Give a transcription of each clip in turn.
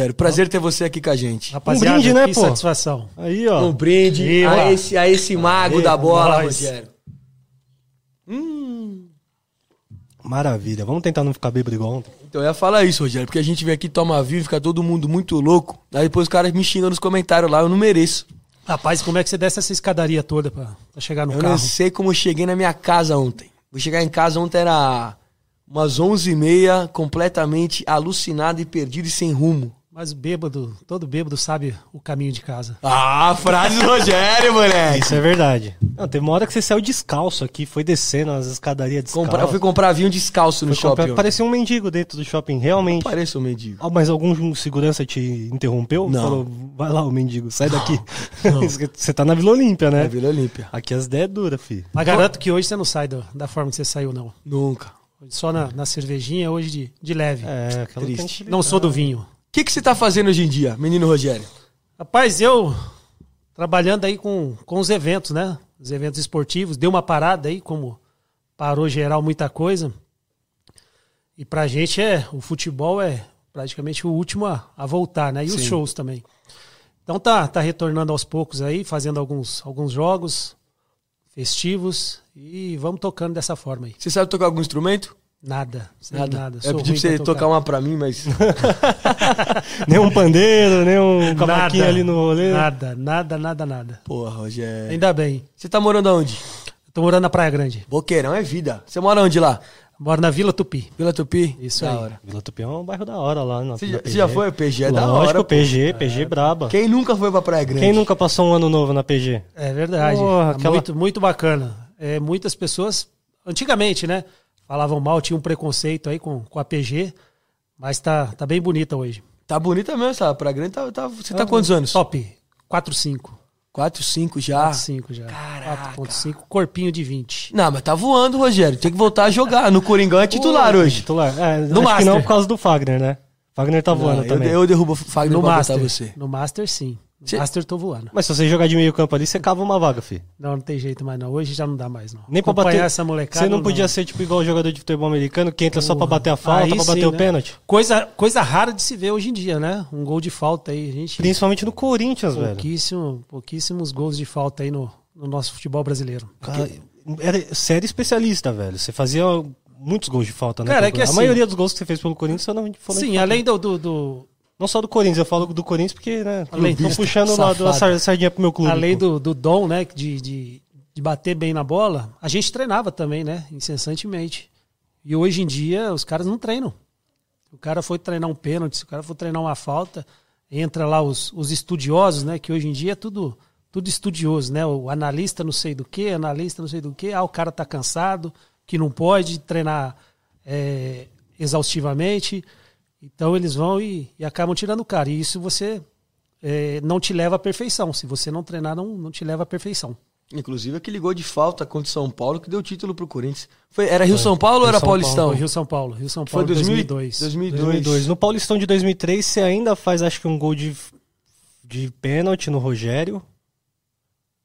Quero. Prazer ter você aqui com a gente. Rapaziada, brinde, né, que pô? satisfação. Aí, ó. Um brinde Aí, a, esse, a esse mago Aí, da bola, nós. Rogério. Maravilha. Vamos tentar não ficar bêbado igual ontem. Então eu ia falar isso, Rogério, porque a gente vem aqui, toma vinho, fica todo mundo muito louco. Aí depois os caras me xingam nos comentários lá, eu não mereço. Rapaz, como é que você desce essa escadaria toda pra, pra chegar no Eu carro? não sei como eu cheguei na minha casa ontem. Vou chegar em casa ontem era umas 11h30, completamente alucinado e perdido e sem rumo. Mas o bêbado, todo bêbado sabe o caminho de casa. Ah, frase do Rogério, moleque. Isso é verdade. Não, teve uma hora que você saiu descalço aqui, foi descendo as escadarias descalço. Comprar, eu fui comprar vinho descalço no Foi shopping. comprar-. Parecia um mendigo dentro do shopping, realmente. Parece um mendigo. Ah, mas algum segurança te interrompeu? Não. Falou, vai lá, o mendigo, sai daqui. você tá na Vila Olímpia, né? É Vila Olímpia. Aqui as ideias é dura, filho. Mas garanto que hoje você não sai do- da forma que você saiu, não. Nunca. Só na, na cervejinha, hoje de, de leve. É, aquela Triste. Não sou do vinho. O que, que você tá fazendo hoje em dia, menino Rogério? Rapaz, eu trabalhando aí com, com os eventos, né? Os eventos esportivos. Deu uma parada aí, como parou geral muita coisa. E pra gente é, o futebol é praticamente o último a, a voltar, né? E os Sim. shows também. Então tá, tá retornando aos poucos aí, fazendo alguns, alguns jogos festivos e vamos tocando dessa forma aí. Você sabe tocar algum instrumento? Nada, Nada. nada. eu pedi pra você pra tocar uma pra mim, mas. Nem um pandeiro, nem um cavaquinho ali no rolê. Nada, nada, nada, nada. Porra, Rogério. Ainda bem. Você tá morando aonde? Eu tô morando na Praia Grande. Boqueirão é vida. Você mora onde lá? Moro na Vila Tupi. Vila Tupi? Isso da aí. hora. Vila Tupi é um bairro da hora lá. Na, Você já, já foi? O PG é da Lógico, hora. pô. PG, PG braba. Quem nunca foi pra Praia Grande? Quem nunca passou um ano novo na PG? É verdade. Porra, É aquela- muito, muito bacana. É, muitas pessoas, antigamente, né? Falavam mal, tinha um preconceito aí com, com a PG, mas tá, tá bem bonita hoje. Tá bonita mesmo, essa Praia Grande. Tá, tá- você tá quantos anos? Top. 4,5. 4, 5 já. 4,5 já. Caraca. 4,5. Corpinho de 20. Não, mas tá voando, Rogério. Tem que voltar a jogar. No Coringão é titular hoje. Titular. É, No Master. não por causa do Fagner, né? Fagner tá voando Não, eu, também. eu derrubo o Fagner No pra Master. você. No Master, sim. Cê- Master, tô voando. Mas se você jogar de meio campo ali, você cava uma vaga, filho. Não, não tem jeito mais não. Hoje já não dá mais, não. Nem pra Acompanhar bater. essa molecada. Você não podia ser tipo igual o jogador de futebol americano que entra só pra Porra. bater a falta, pra bater sim, o né? pênalti. Coisa, coisa rara de se ver hoje em dia, né? Um gol de falta aí. Gente. Principalmente no Corinthians, velho. Pouquíssimo, pouquíssimos gols de falta aí no, no nosso futebol brasileiro. Cara, era, você era especialista, velho. Você fazia muitos gols de falta, né? Cara, é que a assim- maioria dos gols que você fez pelo Corinthians só não foram Sim, além do, do, do- Não só do Corinthians, eu falo do Corinthians porque, né? Estão puxando lá safado. sar- sardinha pro meu clube. além do, do dom, né, de, de, de bater bem na bola, a gente treinava também, né, incessantemente. E hoje em dia os caras não treinam. O cara foi treinar um pênalti, se o cara for treinar uma falta, entra lá os, os estudiosos, né, que hoje em dia é tudo tudo estudioso, né? O analista não sei do que, analista não sei do que, ah, o cara tá cansado, que não pode treinar é, exaustivamente. Então eles vão e, e acabam tirando o cara. E isso você é, não te leva à perfeição. Se você não treinar, não, não te leva à perfeição. Inclusive aquele gol de falta contra o São Paulo que deu título pro Corinthians. Foi, era Rio-São Paulo ou era Paulo, Paulistão? Foi Rio São Paulo, Rio São Foi Paulo 2002. 2002. 2002. No Paulistão de 2003, você ainda faz, acho que um gol de, de pênalti no Rogério.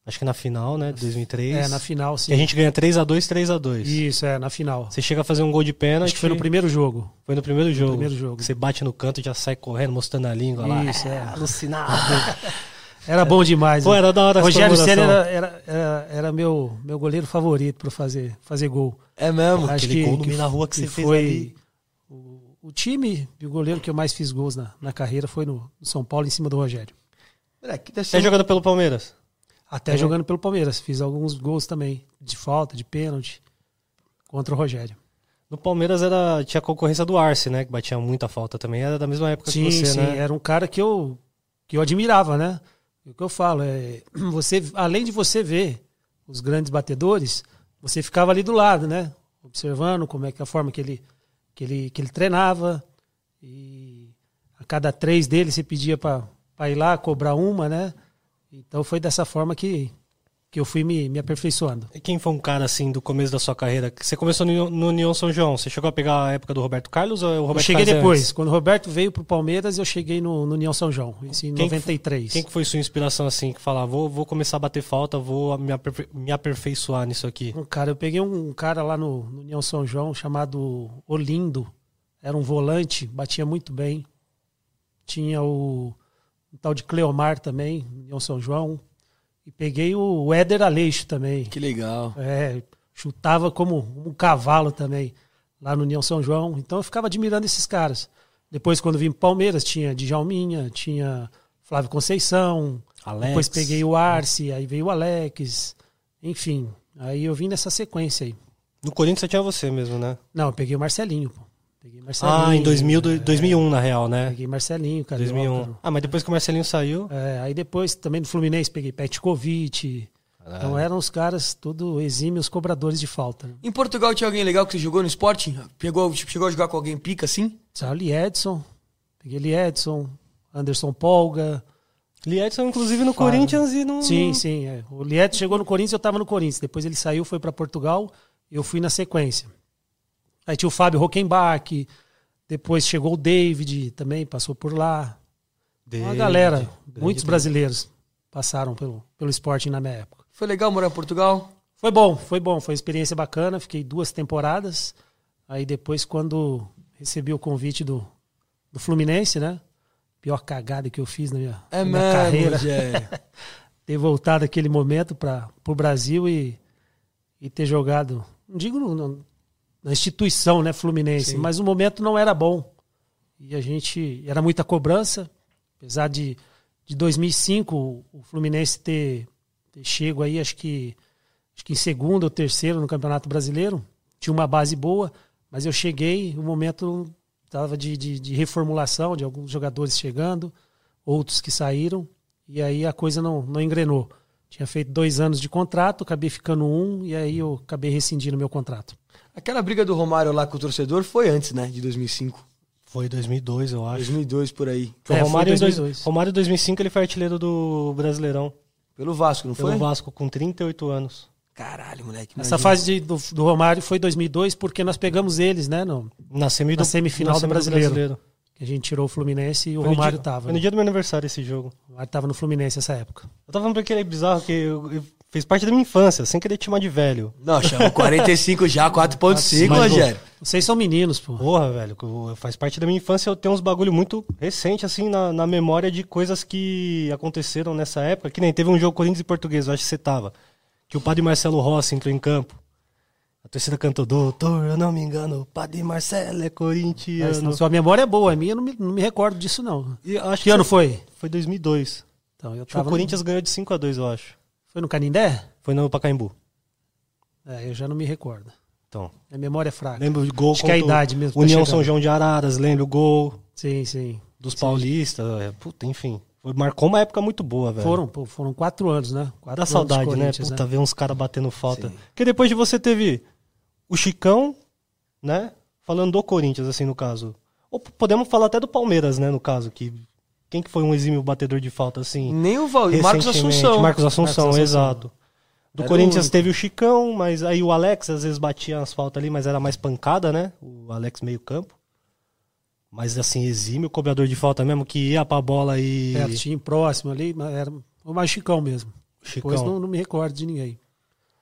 Acho que na final, né? De 2003. É, na final, sim. E a gente ganha 3x2, 3x2. Isso, é, na final. Você chega a fazer um gol de pênalti. Acho que foi no primeiro jogo. Foi no primeiro jogo. primeiro jogo. Você bate no canto e já sai correndo, mostrando a língua lá. Isso, é. Alucinado. Era bom demais. Pô, né? era da hora Rogério Senna era, era, era, era meu, meu goleiro favorito para fazer, fazer gol. É mesmo. Acho aquele que, gol no que, meio da rua que você fez foi ali. O, o time e o goleiro que eu mais fiz gols na, na carreira foi no, no São Paulo, em cima do Rogério. Moleque, Você é um- jogando pelo Palmeiras? Até Também. jogando pelo Palmeiras. Fiz alguns gols também, de falta, de pênalti, contra o Rogério. No Palmeiras era, tinha a concorrência do Arce, né? Que batia muita falta também. Era da mesma época Sim, que você, sim. né? Era um cara que eu, que eu admirava, né? O que eu falo é, você, além de você ver os grandes batedores, você ficava ali do lado, né? Observando como é que a forma que ele, que ele, que ele treinava. E a cada três dele você pedia para ir lá cobrar uma, né? Então foi dessa forma que, que eu fui me, me aperfeiçoando. E quem foi um cara assim do começo da sua carreira? Que Você começou no, no União São João. Você chegou a pegar a época do Roberto Carlos ou é o Eu Roberto cheguei Carlos depois. antes? Quando o Roberto veio pro Palmeiras, eu cheguei no, no União São João, isso em Quem que 93. Quem que foi sua inspiração assim? Que falava, vou, vou começar a bater falta, vou me, aperfei- me aperfeiçoar nisso aqui. Um cara, eu peguei um cara lá no, no União São João chamado Olindo. Era um volante, batia muito bem. tinha o, o tal de Cleomar também, União São João. E peguei o Éder Aleixo também. Que legal. É, chutava como um cavalo também lá no União São João. Então eu ficava admirando esses caras. Depois, quando vim pro Palmeiras, tinha Djalminha, tinha Flávio Conceição. Alex. Depois peguei o Arce, aí veio o Alex. Enfim, aí eu vim nessa sequência aí. No Corinthians só tinha você mesmo, né? Não, eu peguei o Marcelinho, pô. Peguei Marcelinho. Ah, em 2000, do- é, 2001, na real, né? Peguei Marcelinho, Carioca. 2001. Ah, mas depois que o Marcelinho saiu... É, aí depois também do Fluminense peguei Petkovic. Então eram os caras tudo exímios cobradores de falta. né? Em Portugal tinha alguém legal que você jogou no esporte? Pegou, chegou a jogar com alguém pica assim? Charlie Edson, peguei ele Edson, Anderson Polga. Lee Edson, inclusive, no Fala. Corinthians e no... Sim, sim. É. O Lieto chegou no Corinthians, eu estava no Corinthians. Depois ele saiu, foi para Portugal, eu fui na sequência. Aí tinha o Fábio Rockenbach, depois chegou o David, também passou por lá. Uma David, galera, grande muitos David. brasileiros passaram pelo, pelo esporte na minha época. Foi legal morar em Portugal? Foi bom, foi bom, foi uma experiência bacana. Fiquei duas temporadas. Aí depois, quando recebi o convite do, do Fluminense, né? Pior cagada que eu fiz na minha, É na minha mesmo, carreira. Rogério. Ter voltado aquele momento para o Brasil e, e ter jogado, não digo no- na instituição, né, Fluminense, Sim. mas o momento não era bom. E a gente, era muita cobrança, apesar de, de 2005 o- Fluminense ter, ter chego aí, acho que, acho que em segundo ou terceiro no Campeonato Brasileiro, tinha uma base boa, mas eu cheguei, o momento estava de, de, de reformulação, de alguns jogadores chegando, outros que saíram, e aí a coisa não, não engrenou. Tinha feito dois anos de contrato, acabei ficando um, e aí eu acabei rescindindo meu contrato. Aquela briga do Romário lá com o torcedor foi antes, né? De 2005. Foi 2002, eu acho. 2002 por aí. Foi É, foi Romário, em dois- 2002. Romário em 2005 ele foi artilheiro do Brasileirão. Pelo Vasco, não Pelo foi? Vasco, com 38 anos. Caralho, moleque. Essa imagina. fase de- do, do Romário foi 2002, porque nós pegamos eles, né? No, Na, semi Na do- semifinal na do semi Brasileiro. que a gente tirou o Fluminense e o Foi Romário dia- tava. Foi no né? dia do meu aniversário esse jogo. O Romário tava no Fluminense nessa época. Eu tava falando pra aquele bizarro que eu- eu- fez parte da minha infância, sem querer te chamar de velho. Não, chama 45 já, 4.5, Mas, Rogério. Vocês são meninos, pô. Porra, velho, que faz parte da minha infância. Eu tenho uns bagulho muito recente, assim, na, na memória de coisas que aconteceram nessa época. Que nem teve um jogo Corinthians e Português, eu acho que você tava. Que o padre Marcelo Rossi entrou em campo. A torcida cantou, doutor, eu não me engano, o padre Marcelo é Mas, corintiano. sua memória é boa, a minha eu não me, não me recordo disso, não. E eu acho Que ano foi? foi? Foi 2002. Então, eu Acho que tava o Corinthians ganhou de 5 a 2 eu acho. Foi no Canindé? Foi no Pacaembu. É, eu já não me recordo. Então, Minha memória é fraca. lembro de gol Acho que é a idade mesmo tá União chegando. São João de Araras, lembro o gol Sim, sim. dos Sim. paulistas. é, Puta, enfim. Foi- marcou uma época muito boa, velho. Foram, pô, foram quatro anos, né? Quatro Dá saudade, né? Puta, ver uns caras batendo falta. Sim. Porque depois de você teve o Chicão, né? Falando do Corinthians, assim, no caso. Ou podemos falar até do Palmeiras, né? No caso, que. Quem que foi um exímio batedor de falta, assim? Nem o Val... Marcos? Assunção. Marcos Assunção, Marcos Assunção. exato. Do Era Corinthians teve o Chicão, mas aí o Alex às vezes batia as faltas ali, mas era mais pancada, né? O Alex meio campo. Mas assim, exímio, cobrador de falta mesmo, que ia pra bola e. Pertinho, próximo ali, mas era o mais chicão mesmo. Chicão. Depois não, não me recordo de ninguém.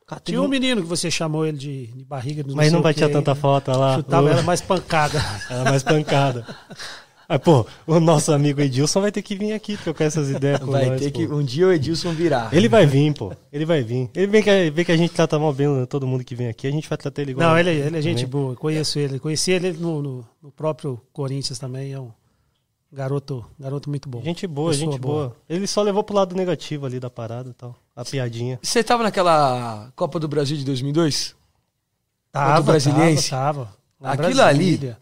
Cara, Tinha um menino que você chamou ele de, de barriga. de Mas sei não o batia quê, tanta falta lá. Chutava, era mais pancada. Era mais pancada. Aí, pô, o nosso amigo Edilson vai ter que vir aqui trocar essas ideias com Vai nós, ter pô. que. Um dia o Edilson virar. Ele vai vir, pô. Ele vai vir. Ele vê que, vê que a gente trata mal bem todo mundo que vem aqui. A gente vai tratar ele igual. Não, ele, ele é gente também. boa. Conheço ele. Conheci ele no, no, no próprio Corinthians também. É um garoto, garoto muito bom. Gente boa, Pessoa gente boa. Ele só levou pro lado negativo ali da parada e tal. A piadinha. Você tava naquela Copa do Brasil de 2002? Tava, Brasiliense? Tava, tava. Aquilo Brasília.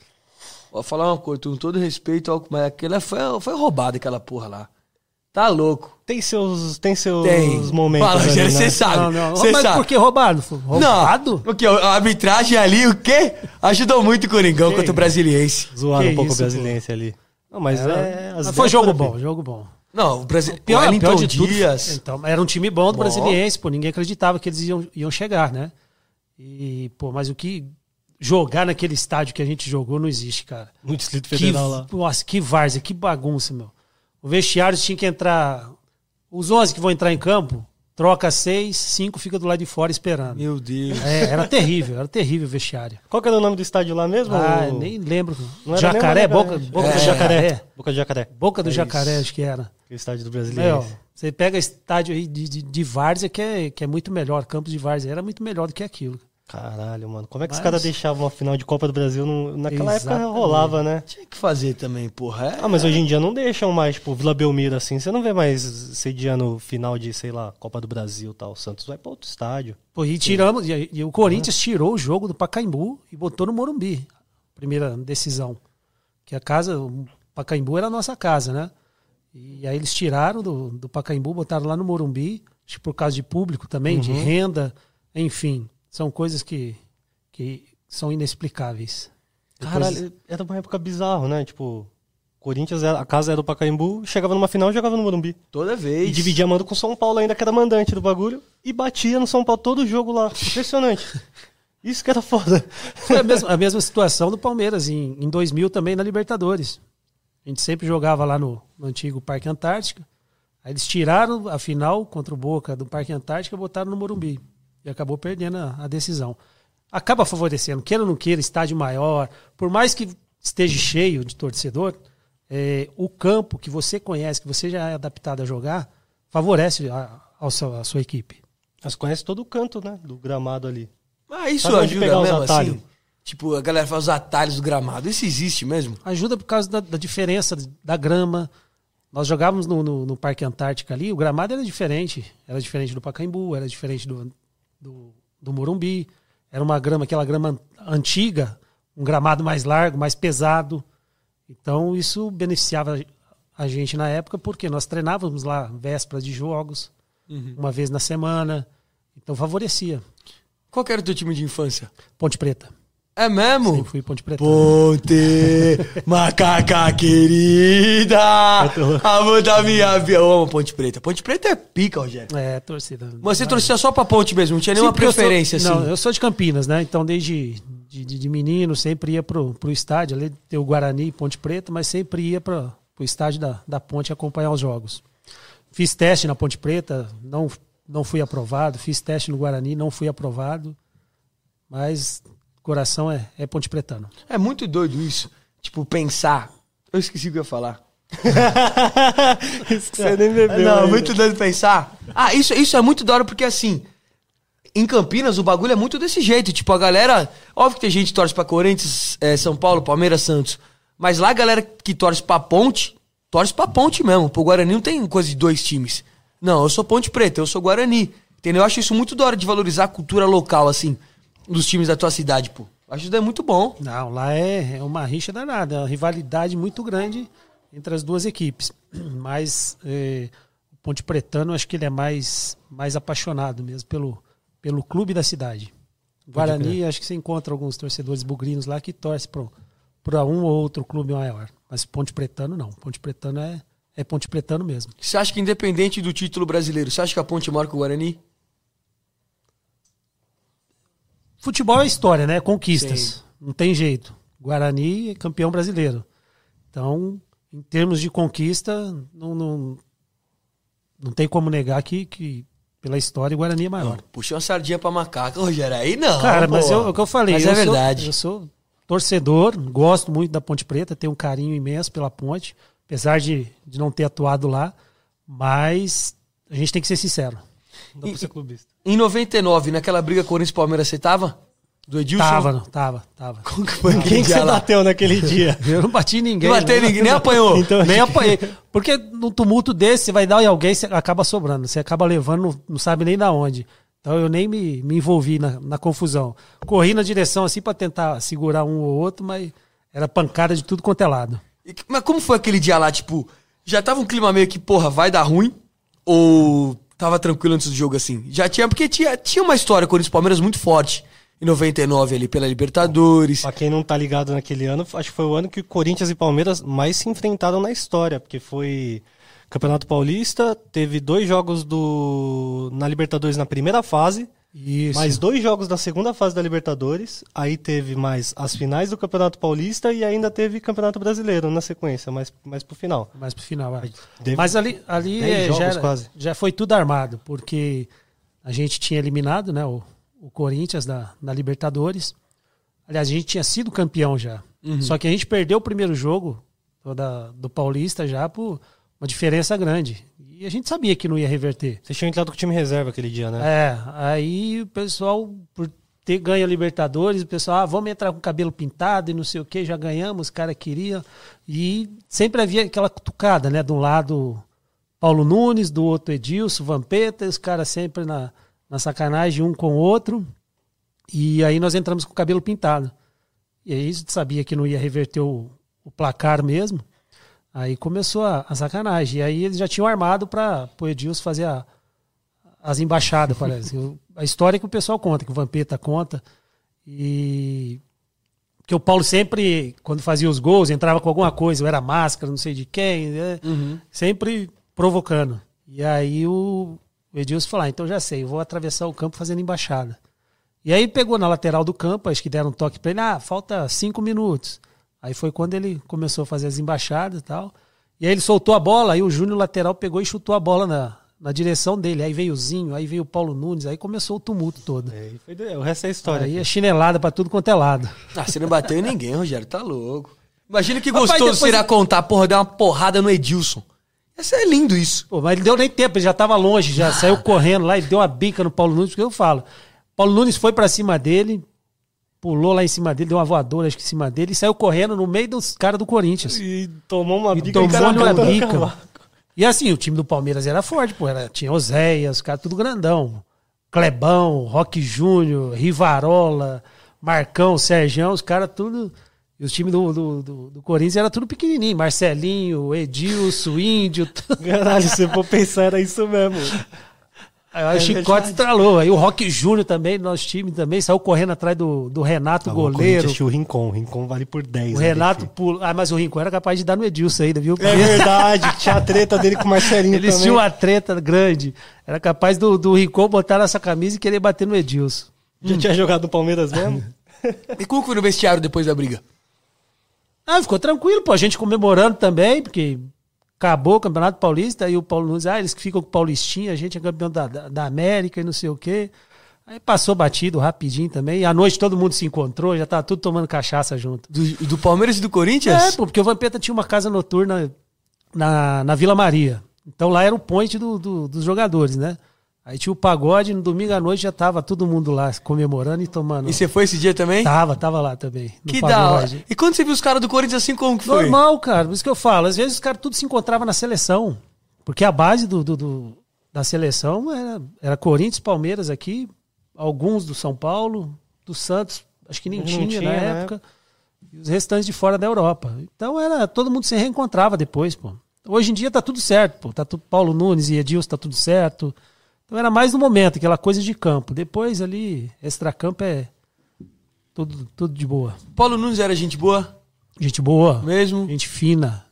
Vou falar uma coisa, com todo respeito, ao- mas aquela foi, foi roubada aquela porra lá. Tá louco. Tem seus, tem seus Tem. momentos. Fala, ali, Rogério, né? você sabe. Não, não. Você Mas sabe. por que roubado? Roubado? Não, o que? A arbitragem ali, o quê? Ajudou muito o Coringão Que contra o Brasiliense. Zoaram um pouco isso, o brasiliense ali. Não, mas é. as mas foi jogo bom, jogo bom. Não, o Brasil. Pior, Wellington pior de tudo, Dias. Então, era um time bom do Bom. Brasiliense, pô. Ninguém acreditava que eles iam, iam chegar, né? E, pô, mas o que jogar naquele estádio que a gente jogou não existe, cara. No Distrito Que, Federal lá. nossa, que várzea, que bagunça, meu. O vestiário tinha que entrar. Os 11 que vão entrar em campo, troca seis, cinco fica do lado de fora esperando. Meu Deus. É, era terrível, era terrível o vestiário. Qual que era o nome do estádio lá mesmo? Ah, O- nem lembro. Não era Jacaré, Boca. Boca É, do Jacaré. Boca de Jacaré. Boca do É Jacaré, acho que era. O estádio do brasileiro. você pega estádio aí de, de, de Várzea, que é, que é muito melhor. Campos de Várzea era muito melhor do que aquilo. Caralho, mano. Como é que os Mas- caras deixavam uma final de Copa do Brasil? no- Naquela época Exatamente. rolava, né? Tinha que fazer também, porra. É. Ah, mas hoje em dia não deixam mais, tipo, Vila Belmiro assim. Você não vê mais sediando final de, sei lá, Copa do Brasil e tal. O Santos vai pra outro estádio. Pô, e tiramos, e, e o Corinthians tirou o jogo do Pacaembu e botou no Morumbi. Primeira decisão. Que a casa, o Pacaembu era a nossa casa, né? E aí eles tiraram do, do Pacaembu, botaram lá no Morumbi, acho que por causa de público também, de renda, enfim. São coisas que, que são inexplicáveis. Depois- Caralho, era uma época bizarro, né? Tipo, Corinthians, era- a casa era do Pacaembu, chegava numa final e jogava no Morumbi. Toda vez. E dividia mando com São Paulo ainda, que era mandante do bagulho. E batia no São Paulo todo jogo lá. Impressionante. Isso que era foda. Foi a mesma, a mesma situação do Palmeiras em, em 2000 também na Libertadores. A gente sempre jogava lá no, no antigo Parque Antártica. Aí eles tiraram a final contra o Boca do Parque Antártica e botaram no Morumbi. E acabou perdendo a, a decisão. Acaba favorecendo, queira ou não queira, estádio maior. Por mais que esteja cheio de torcedor, é, o campo que você conhece, que você já é adaptado a jogar, favorece a, ao seu- a sua equipe. Mas conhece todo o canto, né? Do gramado ali. Ah, isso Sabe ajuda pegar mesmo, atalhos? assim? Tipo, a galera faz os atalhos do gramado. Isso existe mesmo? Ajuda por causa da, da diferença da grama. Nós jogávamos no, no- no Parque Antártica ali, o gramado era diferente. Era diferente do Pacaembu, era diferente do, do, do Morumbi. Era uma grama, aquela grama antiga, um gramado mais largo, mais pesado. Então isso beneficiava a gente na época, porque nós treinávamos lá véspera de jogos, uma vez na semana. Então favorecia. Qual era o teu time de infância? Ponte Preta. É mesmo? Sempre fui Ponte Preta. Ponte, macaca querida, amor da minha vida. Eu amo Ponte Preta. Ponte Preta é pica, Rogério. É, torcida. Mas você torcia só pra Ponte mesmo, não tinha nenhuma eu sou- preferência, assim. Não, eu sou de Campinas, né? Então, desde de, de- de menino, sempre ia pro, pro estádio, ali tem o Guarani e Ponte Preta, mas sempre ia para pro estádio da, da Ponte acompanhar os jogos. Fiz teste na Ponte Preta, não, não fui aprovado. Fiz teste no Guarani, não fui aprovado. Mas coração é, é Ponte Pretano. É muito doido isso. Tipo, pensar. Eu esqueci o que eu ia falar. Você nem bebeu. Não, ainda. muito doido pensar. Ah, isso, isso é muito da hora porque assim. Em Campinas, o bagulho é muito desse jeito. Tipo, a galera. Óbvio que tem gente que torce pra Corinthians, eh, São Paulo, Palmeiras, Santos. Mas lá a galera que torce pra Ponte, torce pra Ponte mesmo. Pro Guarani não tem coisa de dois times. Não, eu sou Ponte Preta, eu sou Guarani. Entendeu? Eu acho isso muito da hora de valorizar a cultura local, assim, dos times da tua cidade, pô. Acho isso daí muito bom. Não, lá é, é uma rixa danada, é uma rivalidade muito grande entre as duas equipes. Mas eh, o Ponte Pretano, acho que ele é mais, mais apaixonado mesmo pelo, pelo clube da cidade. Guarani, acho que você encontra alguns torcedores bugrinos lá que torcem para um ou outro clube maior. Mas Ponte Pretano não. Ponte Pretano é, é Ponte Pretano mesmo. Você acha que independente do título brasileiro, você acha que a Ponte marca o Guarani? Futebol é história, né? Conquistas. Sim. Não tem jeito. Guarani é campeão brasileiro. Então, em termos de conquista, não, não, não tem como negar que, que pela história o Guarani é maior. Puxou uma sardinha pra macaca, Rogério. Aí não. Cara, mas pô. eu, o que eu falei, Mas eu é sou- verdade. eu sou torcedor, gosto muito da Ponte Preta, tenho um carinho imenso pela Ponte, apesar de, de não ter atuado lá, mas a gente tem que ser sincero. Não dá pra ser clubista. Em 99, naquela briga Corinthians-Palmeiras, você tava? Do Edilson? Tava, não, tava, tava. Aquele Quem que você bateu naquele dia? Eu não bati em ninguém. Não bateu né? ninguém, nem apanhou. Então, Nem apanhei. Porque num tumulto desse, você vai dar em alguém, você acaba sobrando. Você acaba levando, não, sabe nem da onde. Então eu nem me, me envolvi na, na confusão. Corri na direção assim pra tentar segurar um ou outro, mas era pancada de tudo quanto é lado. E- Mas como foi aquele dia lá, tipo, já tava um clima meio que, porra, vai dar ruim? Ou tava tranquilo antes do jogo assim? Já tinha, porque tinha, tinha uma história Corinthians-Palmeiras muito forte em 99 ali pela Libertadores. Pra quem não tá ligado naquele ano, acho que foi o ano que Corinthians e Palmeiras mais se enfrentaram na história, porque foi Campeonato Paulista, teve dois jogos do na Libertadores na primeira fase, Isso. Mais dois jogos da segunda fase da Libertadores, aí teve mais as finais do Campeonato Paulista e ainda teve Campeonato Brasileiro na sequência, mais, mais pro final. Mais pro final, é. Deve- Mas ali, ali é, já, era- quase. já foi tudo armado, porque a gente tinha eliminado né, o, o Corinthians da, da Libertadores. Aliás, a gente tinha sido campeão já. Só que a gente perdeu o primeiro jogo do, da- do Paulista já por uma diferença grande. E a gente sabia que não ia reverter. Vocês tinham entrado com o time reserva aquele dia, né? É, aí o pessoal, por ter ganho a Libertadores, o pessoal, ah, vamos entrar com o cabelo pintado e não sei o que, já ganhamos, os caras queriam. E sempre havia aquela cutucada, né? De um lado Paulo Nunes, do outro Edilson, Vampeta, e os caras sempre na, na sacanagem, um com o outro. E aí nós entramos com o cabelo pintado. E aí a gente sabia que não ia reverter o, o placar mesmo. Aí começou a, a sacanagem. E aí eles já tinham armado para o Edilson fazer a, as embaixadas, parece. A história que o pessoal conta, que o Vampeta conta. E que o Paulo sempre, quando fazia os gols, entrava com alguma coisa, era máscara, não sei de quem, né? sempre provocando. E aí o, Edilson falou: ah, então já sei, eu vou atravessar o campo fazendo embaixada. E aí pegou na lateral do campo, acho que deram um toque pra ele, ah, falta cinco minutos. Aí foi quando ele começou a fazer as embaixadas e tal. E aí ele soltou a bola, aí o Júnior lateral pegou e chutou a bola na, na direção dele. Aí veio o Zinho, aí veio o Paulo Nunes, aí começou o tumulto todo. É, foi o resto é história. Aí é chinelada pra tudo quanto é lado. Ah, você não bateu em ninguém, Rogério, tá louco. Imagina que Rapaz, gostoso depois- seria contar, porra, dar uma porrada no Edilson. Esse é lindo isso. Pô, mas ele deu nem tempo, ele já tava longe, já saiu correndo lá e deu uma bica no Paulo Nunes, porque eu falo. Paulo Nunes foi pra cima dele, pulou lá em cima dele, deu uma voadora acho que em cima dele e saiu correndo no meio dos caras do Corinthians. E tomou uma bica Tomou uma bica. E assim, o time do Palmeiras era forte, pô. Era, tinha Oséias, os caras tudo grandão. Clebão, Roque Júnior, Rivarola, Marcão, Serjão, os caras tudo. E os times do, do, do, do Corinthians era tudo pequenininho. Marcelinho, Edilson, Índio. tudo. Caralho, se eu for pensar, era isso mesmo. Aí o Chicote estralou. Aí o Roque Júnior também, nosso time também, saiu correndo atrás do, do Renato, o goleiro. Tinha o Rincon. O Rincon vale por 10. O né, Renato pulou. Ah, mas o Rincon era capaz de dar no Edilson ainda, viu? É verdade, tinha a treta dele com o Marcelinho Eles também. tinham uma treta grande. Era capaz do, do Rincon botar nessa camisa e querer bater no Edilson. Já tinha jogado no Palmeiras mesmo? E como foi no vestiário depois da briga? Ah, ficou tranquilo, pô. A gente comemorando também, porque acabou o Campeonato Paulista. Aí o Paulo Nunes, ah, eles que ficam com o Paulistinha, a gente é campeão da, da, América e não sei o quê. Aí passou batido rapidinho também. E à noite todo mundo se encontrou, já tava tudo tomando cachaça junto. Do, do Palmeiras e do Corinthians? É, porque o Vampeta tinha uma casa noturna na, na Vila Maria. Então lá era o point do, do- dos jogadores, né? Aí tinha o pagode, no domingo à noite já tava todo mundo lá comemorando e tomando. E você foi esse dia também? Tava, tava lá também. no que da hora. pagode. E quando você viu os caras do Corinthians assim, como que foi? Normal, cara. Por isso que eu falo. Às vezes os caras tudo se encontrava na seleção. Porque a base do, do- do- da seleção era, era Corinthians, Palmeiras aqui, alguns do São Paulo, do Santos, acho que nem tinha, tinha, na né? época. E os restantes de fora da Europa. Então era todo mundo se reencontrava depois, pô. Hoje em dia tá tudo certo, pô. Tá tudo, Paulo Nunes e Edilson tá tudo certo. Então era mais no momento, aquela coisa de campo. Depois ali, extracampo é tudo, tudo de boa. Paulo Nunes era gente boa Gente boa. mesmo? Gente fina.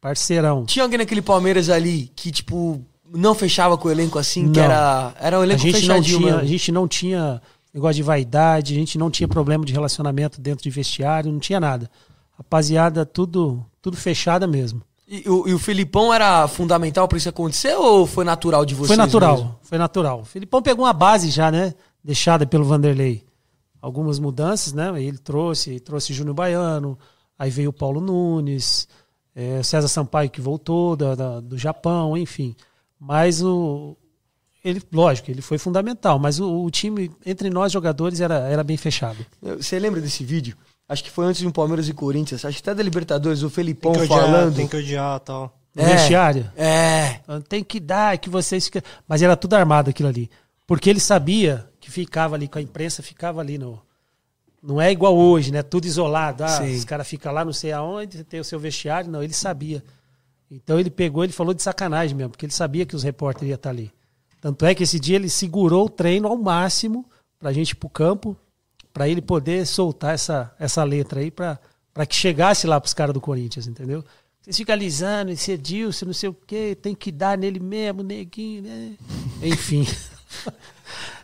Parceirão. Tinha alguém naquele Palmeiras ali que, tipo, não fechava com o elenco assim, que Não. era, era um A elenco gente, não fechadinho tinha, a mesmo. gente não tinha negócio de vaidade, a gente não tinha problema de relacionamento dentro de vestiário, não tinha nada. Rapaziada, tudo, tudo fechada mesmo. E, o, e o Filipão era fundamental pra isso acontecer ou foi natural de vocês foi natural, mesmo? foi natural. O Filipão pegou uma base já, né? Deixada pelo Vanderlei. Algumas mudanças, né? Ele trouxe, trouxe Júnior Baiano, aí veio o Paulo Nunes, é, César Sampaio que voltou da- da- do Japão, enfim. Mas o. Ele, lógico, ele foi fundamental, mas o, o time, entre nós jogadores, era, era bem fechado. Você lembra desse vídeo? Acho que foi antes de um Palmeiras e Corinthians. Acho que até da Libertadores, o Tem Felipão que odiar, falando. tem que odiar e tal. No vestiário. É. Tem que dar, que vocês. ficam- Mas era tudo armado aquilo ali. Porque ele sabia que ficava ali com a imprensa, ficava ali no. Não é igual hoje, né? Tudo isolado. Ah, Sim. os caras ficam lá não sei aonde, tem o seu vestiário. Não, ele sabia. Então ele pegou, ele falou de sacanagem mesmo, porque ele sabia que os repórteres iam estar ali. Tanto é que esse dia ele segurou o treino ao máximo pra gente ir pro campo, pra ele poder soltar essa, essa letra aí, pra, pra que chegasse lá pros caras do Corinthians, entendeu? Vocês ficam alisando, esse Edilson, não sei o quê, tem que dar nele mesmo, neguinho, né? Enfim.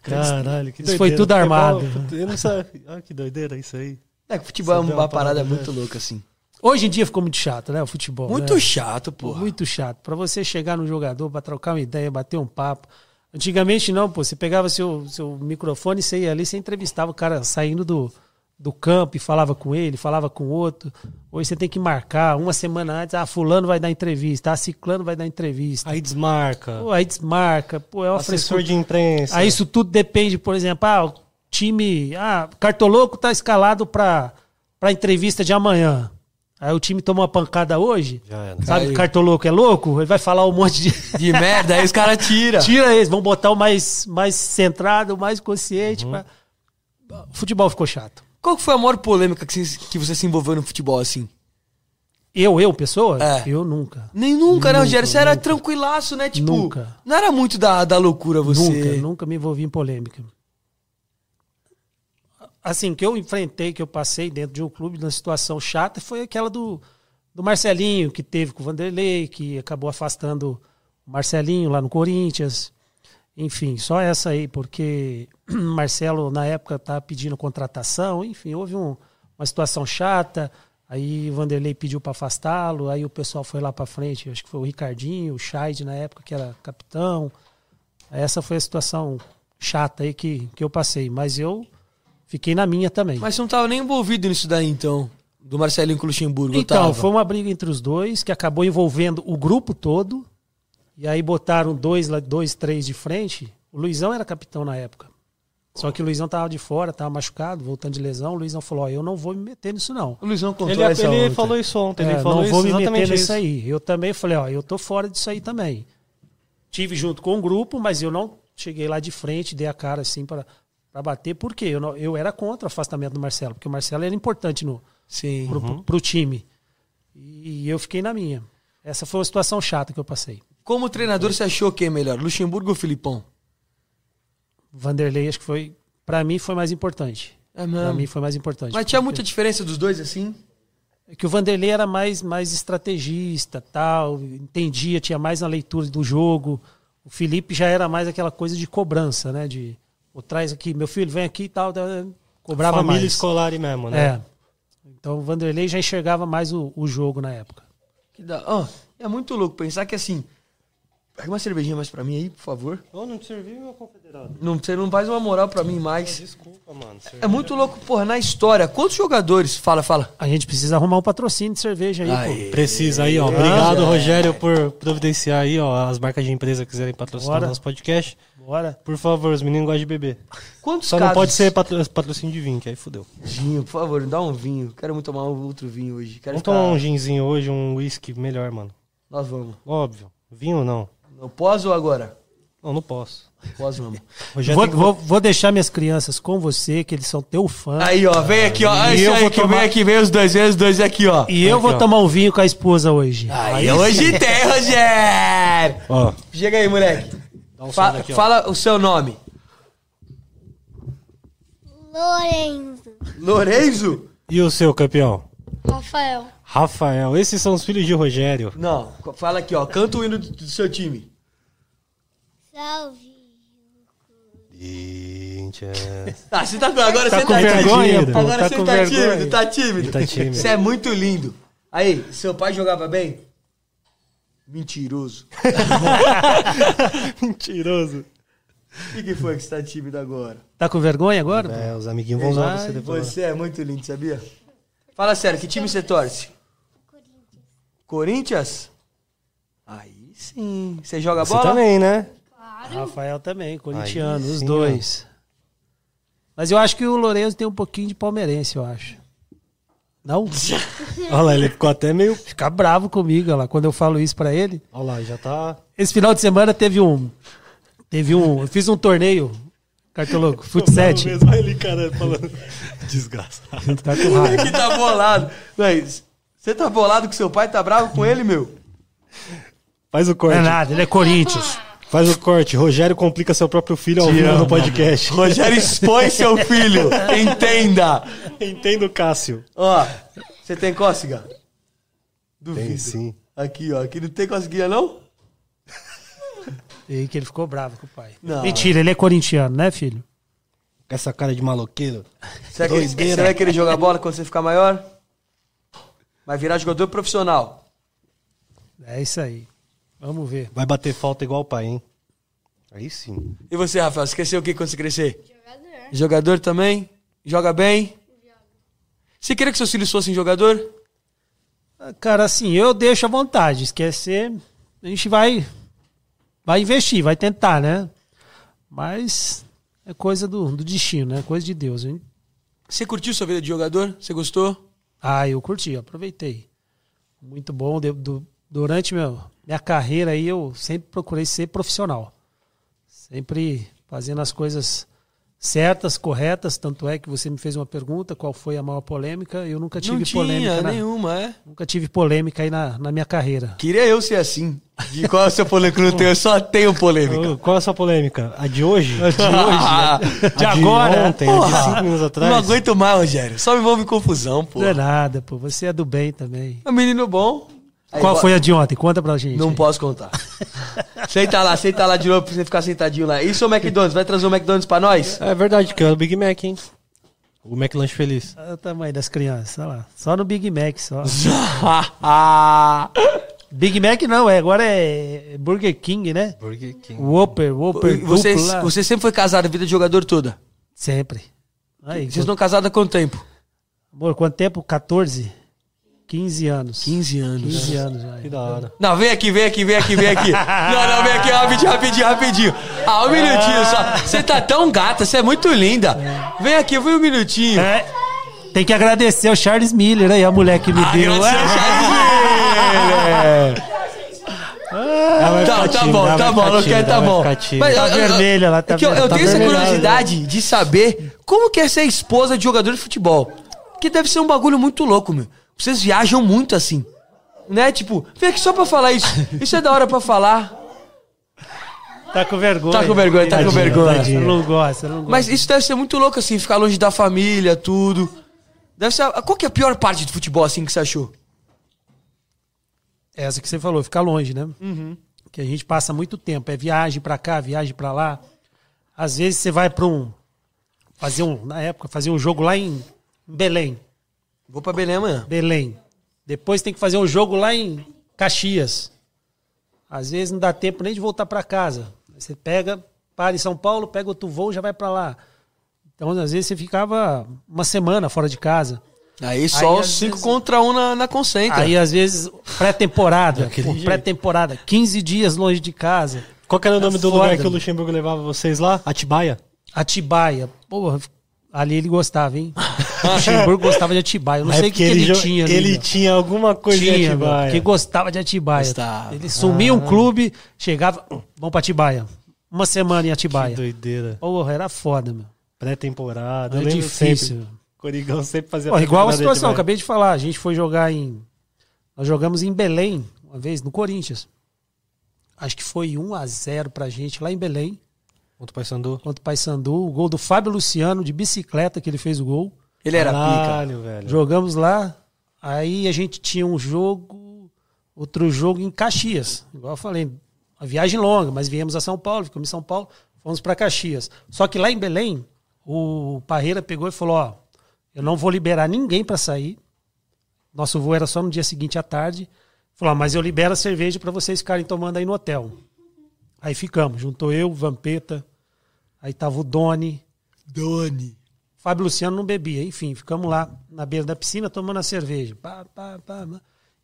Caralho, que Isso foi tudo Futebol, armado. Eu não sabia. Ah, que doideira isso aí. É que futebol é Saber uma uma parada parada muito louca, assim. Hoje em dia ficou muito chato, né? O futebol. Muito né? chato, pô. Muito chato. Pra você chegar no jogador, pra trocar uma ideia, bater um papo. Antigamente não, pô. Você pegava seu, seu microfone, você ia ali, você entrevistava o cara saindo do, do campo e falava com ele, falava com outro. Hoje você tem que marcar uma semana antes. Ah, fulano vai dar entrevista. Ah, ciclano vai dar entrevista. Aí desmarca. Pô, aí desmarca. Pô, é uma Assessor frescura. de imprensa. Aí isso tudo depende, por exemplo, ah, o time. Ah, Cartoloco tá escalado pra, pra entrevista de amanhã. Aí o time tomou uma pancada hoje. Já era. Sabe que Cartoloco é louco? Ele vai falar um monte de. De merda, aí os caras tiram. Tira eles, vão botar o mais, mais centrado, o mais consciente. pra- O futebol ficou chato. Qual foi a maior polêmica que você, que você se envolveu no futebol, assim? Eu, eu, pessoa? É. Eu nunca. Nem nunca, né, Nunca, Rogério? Você era nunca. tranquilaço, né? Tipo, Nunca. não era muito da, da loucura você. Nunca, nunca me envolvi em polêmica. Assim, que eu enfrentei, que eu passei dentro de um clube numa situação chata, foi aquela do, do Marcelinho, que teve com o Vanderlei, que acabou afastando o Marcelinho lá no Corinthians. Enfim, só essa aí, porque Marcelo, na época, estava pedindo contratação. Enfim, houve um- uma situação chata. Aí o Vanderlei pediu para afastá-lo. Aí o pessoal foi lá para frente. Acho que foi o Ricardinho, o Scheid, na época, que era capitão. Essa foi a situação chata aí que, que eu passei. Mas eu fiquei na minha também. Mas você não tava nem envolvido nisso daí, então. Do Marcelinho com o Luxemburgo. então, tava. foi uma briga entre os dois que acabou envolvendo o grupo todo. E aí botaram dois, dois três de frente. O Luizão era capitão na época. Só que o Luizão tava de fora, tava machucado, voltando de lesão. O Luizão falou: Ó, eu não vou me meter nisso, não. O Luizão contou Ele, essa ele ontem. falou isso ontem. É, ele falou não isso vou me exatamente meter nisso isso. aí. Eu também falei, ó, eu tô fora disso aí também. Tive junto com o grupo, mas eu não cheguei lá de frente, dei a cara assim para para bater, porque eu, não- eu era contra o afastamento do Marcelo, porque o Marcelo era importante no Sim. pro, pro- pro time. E eu fiquei na minha. Essa foi uma situação chata que eu passei. Como treinador, você achou quem é melhor? Luxemburgo ou Filipão? Vanderlei, acho que foi, Pra mim foi mais importante. É Pra mim foi mais importante. Mas tinha muita diferença dos dois, assim? É que o Vanderlei era mais, mais estrategista, tal, entendia, tinha mais na leitura do jogo. O Felipe já era mais aquela coisa de cobrança, né? De "Pô, traz aqui, meu filho, vem aqui e tal, tal, cobrava Família mais. escolar mesmo, né? É. Então o Vanderlei já enxergava mais o, o jogo na época. Que da... ó, é muito louco pensar que assim. Pega uma cervejinha mais pra mim aí, por favor. Eu não te servi, meu confederado. Não, você não faz uma moral pra mim mais. Desculpa, mano. É muito louco, porra, na história. Quantos jogadores? Fala, fala. A gente precisa arrumar um patrocínio de cerveja aí, Aí. pô. Precisa aí, ó. Obrigado, Rogério, por providenciar aí, ó, as marcas de empresa que quiserem patrocinar Bora. o nosso podcast. Bora. Por favor, os meninos gostam de beber. Quantos Só casos? não pode ser patro- patrocínio de vinho, que aí fudeu. Vinho, por favor, dá um vinho. Quero muito tomar outro vinho hoje. Quero Vamos ficar... tomar um ginzinho hoje, um whisky melhor, mano. Nós vamos. Óbvio. Vinho não. No pós ou agora? Não, não posso. Pós vamos. Rogério Vou, que- vou, vou deixar minhas crianças com você, que eles são teu fã. Aí, ó, vem aqui, ó. E eu aí vou que tomar- vem aqui, vem os dois, vem os dois aqui, ó. E eu Aqui, vou ó. tomar um vinho com a esposa hoje. Aí, hoje tem, Rogério! Ó, Chega aí, moleque. dá um Fa- som daqui, ó. fala o seu nome. Lorenzo. Lorenzo? E o seu campeão? Rafael. Rafael. Esses são os filhos de Rogério. Não, fala aqui, ó. Canta o hino do, do seu time. Salve. Ah, você tá agora Tá você com tá vergonha, tímido. pô, Agora tá você com tá vergonha. tímido, tá tímido. Tá tímido. Você é muito lindo. Aí, seu pai jogava bem? Mentiroso. Mentiroso. O que, que foi que você tá tímido agora? Tá com vergonha agora? É, os amiguinhos vão usar você depois. Você é muito lindo, sabia? Fala sério, que time você torce? Corinthians? Aí sim. Você joga Você bola? também, né? Rafael também, corintiano, Aí os sim, dois. Mas eu acho que o Lourenço tem um pouquinho de palmeirense, eu acho. Não? Olha lá, ele ficou até meio. Fica bravo comigo, olha lá, quando eu falo isso pra ele. Olha lá, já tá. Esse final de semana teve um. Teve um. Eu fiz um torneio, cartoloco, fut 7. Olha ele, cara, falando. Desgraçado. Tá com raiva. que tá bolado. Mas você tá bolado que seu pai tá bravo com ele, meu? Faz o Não corte. é nada, ele é Corinthians. Faz o corte. Rogério complica seu próprio filho ao Te vivo amo, no podcast. Rogério expõe seu filho. Entenda. Entendo, Cássio. Ó, você tem cócega? Duvido. Tem sim. Aqui, ó. Aqui não tem coceguinha, não? E que ele ficou bravo com o pai. Não. Mentira, ele é corintiano, né, filho? Com essa cara de maloqueiro. Vai, querer, você vai querer jogar bola quando você ficar maior? Vai virar jogador profissional. É isso aí. Vamos ver. Vai bater falta igual o pai, hein? Aí sim. E você, Rafael, ser o que quando você crescer? Jogador. Jogador também? Joga bem? Você queria que seus filhos fossem jogador? Ah, Cara, assim, eu deixo à vontade. Esquecer, a gente vai, vai investir, vai tentar, né? Mas é coisa do, do destino, né? Coisa de Deus, hein? Você curtiu sua vida de jogador? Você gostou? Ah, eu curti, aproveitei. Muito bom. De- do- durante meu, minha carreira aí, eu sempre procurei ser profissional. Sempre fazendo as coisas certas, corretas. Tanto é que você me fez uma pergunta, qual foi a maior polêmica? Eu nunca tive Não tinha polêmica. na- nenhuma, é. nunca tive polêmica aí na, na minha carreira. Queria eu ser assim. De qual é o seu polêmica? Não tenho, eu só tenho polêmica. Qual é a sua polêmica? A de hoje? De hoje? De A agora? ontem, a de Porra, cinco minutos atrás? Não aguento mais, Rogério. Só me envolve em confusão, pô. Não é nada, pô. Você é do bem também. É um menino bom. Aí, Qual bo- foi a de ontem? Conta pra gente. Não aí. posso contar. senta lá, senta lá de novo pra você ficar sentadinho lá. E seu McDonald's? Vai trazer o McDonald's pra nós? É verdade, que é o Big Mac, hein? O McLanche Feliz. Olha o tamanho das crianças, olha lá. Só no Big Mac, só. Big Mac não, é, agora é Burger King, né? Burger King. Whopper, Whopper, você, você sempre foi casado a vida de jogador toda? Sempre. Aí, Vocês estão casados há quanto tempo? Amor, quanto tempo? 14? 15 anos. 15 anos. 15 anos já. Que da hora. Não, vem aqui, vem aqui, vem aqui, vem aqui. Não, não, vem aqui, rapidinho, rapidinho, rapidinho. Ah, um minutinho só. Você tá tão gata, você é muito linda. Vem aqui, vem um minutinho. É, tem que agradecer ao Charles Miller aí, a mulher que me deu. Agradecer ao Charles Miller. Vai Tá, tá tímida, bom, tá bom, não quer, tá bom. tímida. Tá eu- eu- vermelha, ela tá é eu, eu vermelha. tenho Tá essa curiosidade de saber como que é ser esposa de jogador de futebol. Que deve ser um bagulho muito louco, meu. Vocês viajam muito assim. Né? Tipo, vem aqui só pra falar isso. Isso é da hora pra falar. Tá com vergonha. Tá com vergonha, tá com Tadinha, vergonha. tadinha. Eu não gosto, eu não gosto. Mas isso deve ser muito louco, assim, ficar longe da família, tudo. Deve ser. Qual que é a pior parte do futebol, assim, que você achou? Essa que você falou, ficar longe, né? Uhum. Que a gente passa muito tempo. É viagem pra cá, viagem pra lá. Às vezes você vai pra um. Fazer um. Na época, fazer um jogo lá em Belém. Vou pra Belém amanhã. Belém. Depois tem que fazer um jogo lá em Caxias. Às vezes não dá tempo nem de voltar pra casa. Você pega, para em São Paulo, pega outro voo, já vai pra lá. Então, às vezes você ficava uma semana fora de casa. Aí só Aí, os às 5 vezes- contra 1 um na, na concentra. Aí, às vezes, pré-temporada. Pré-temporada. 15 dias longe de casa. Qual que era o nome É do foda, lugar que o. Luxemburgo levava vocês lá? Atibaia? Atibaia. Porra, ali ele gostava, hein? O Luxemburgo gostava de Atibaia. Eu não É sei o que, porque que ele, jo- tinha ali. Ele meu. tinha alguma coisa de tinha, meu, Atibaia. que gostava de Atibaia. Gostava. Ele sumia um clube, chegava, vamos pra Atibaia. Uma semana em Que Atibaia. doideira. Porra, era foda, meu. Pré-temporada. Era difícil. sempre. Corigão sempre fazia Ó, igual a de situação, acabei de falar. A gente foi jogar em. Nós jogamos em Belém, uma vez, no Corinthians. Acho que foi 1 a 0 pra gente lá em Belém, Contra o Paysandu. contra o Paysandu. O gol do Fábio Luciano, de bicicleta, que ele fez o gol. Ele era pica. Caralho, velho. Jogamos lá. Aí a gente tinha um jogo, outro jogo em Caxias. Igual eu falei, uma viagem longa, mas viemos a São Paulo, ficamos em São Paulo, fomos para Caxias. Só que lá em Belém, o Parreira pegou e falou: Ó, eu não vou liberar ninguém para sair. Nosso voo era só no dia seguinte à tarde. Falou: ó, mas eu libero a cerveja para vocês ficarem tomando aí no hotel. Aí ficamos, juntou eu, Vampeta, aí tava o Doni, Doni. Fábio Luciano não bebia, enfim, ficamos lá na beira da piscina tomando a cerveja. Pá, pá, pá.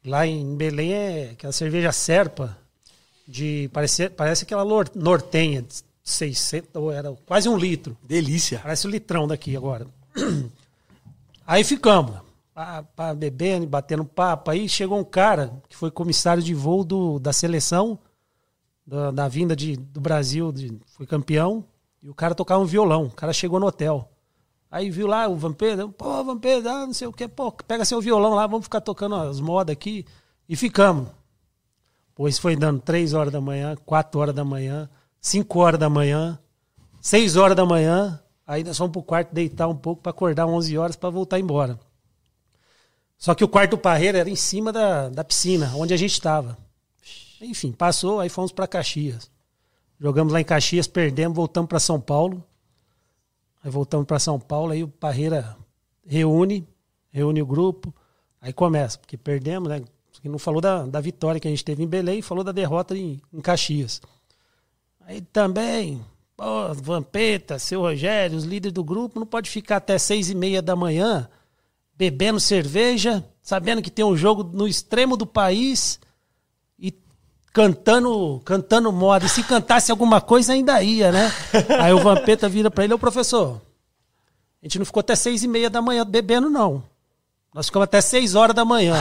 Lá em Belém é aquela cerveja serpa, de parece, parece aquela nortenha, de 600, ou era quase um litro. Delícia. Parece o litrão daqui agora. Aí ficamos, pá, pá, bebendo, batendo papo. Aí chegou um cara que foi comissário de voo do, da seleção, da, da vinda de, do Brasil, de- foi campeão, e o cara tocava um violão. O cara chegou no hotel. Aí viu lá o Vampeta, pô, Vampeta, ah, não sei o que, pô, pega seu violão lá, vamos ficar tocando as modas aqui. E ficamos. Pois foi dando 3 horas da manhã, 4 horas da manhã, 5 horas da manhã, 6 horas da manhã. Aí nós fomos pro quarto deitar um pouco para acordar 11 horas para voltar embora. Só que o quarto do Parreira era em cima da, da piscina, onde a gente estava. Enfim, passou, aí fomos para Caxias. Jogamos lá em Caxias, perdemos, voltamos para São Paulo. Aí voltamos para São Paulo, aí o Parreira reúne, reúne o grupo, aí começa, porque perdemos, né? Porque não falou da, da vitória que a gente teve em Belém, falou da derrota em, em Caxias. Aí também, pô, Vampeta, seu Rogério, os líderes do grupo, não pode ficar até seis e meia da manhã bebendo cerveja, sabendo que tem um jogo no extremo do país cantando, cantando moda. E se cantasse alguma coisa, ainda ia, né? Aí o Vampeta vira pra ele, ô professor, a gente não ficou até seis e meia da manhã bebendo, não. Nós ficamos até seis horas da manhã.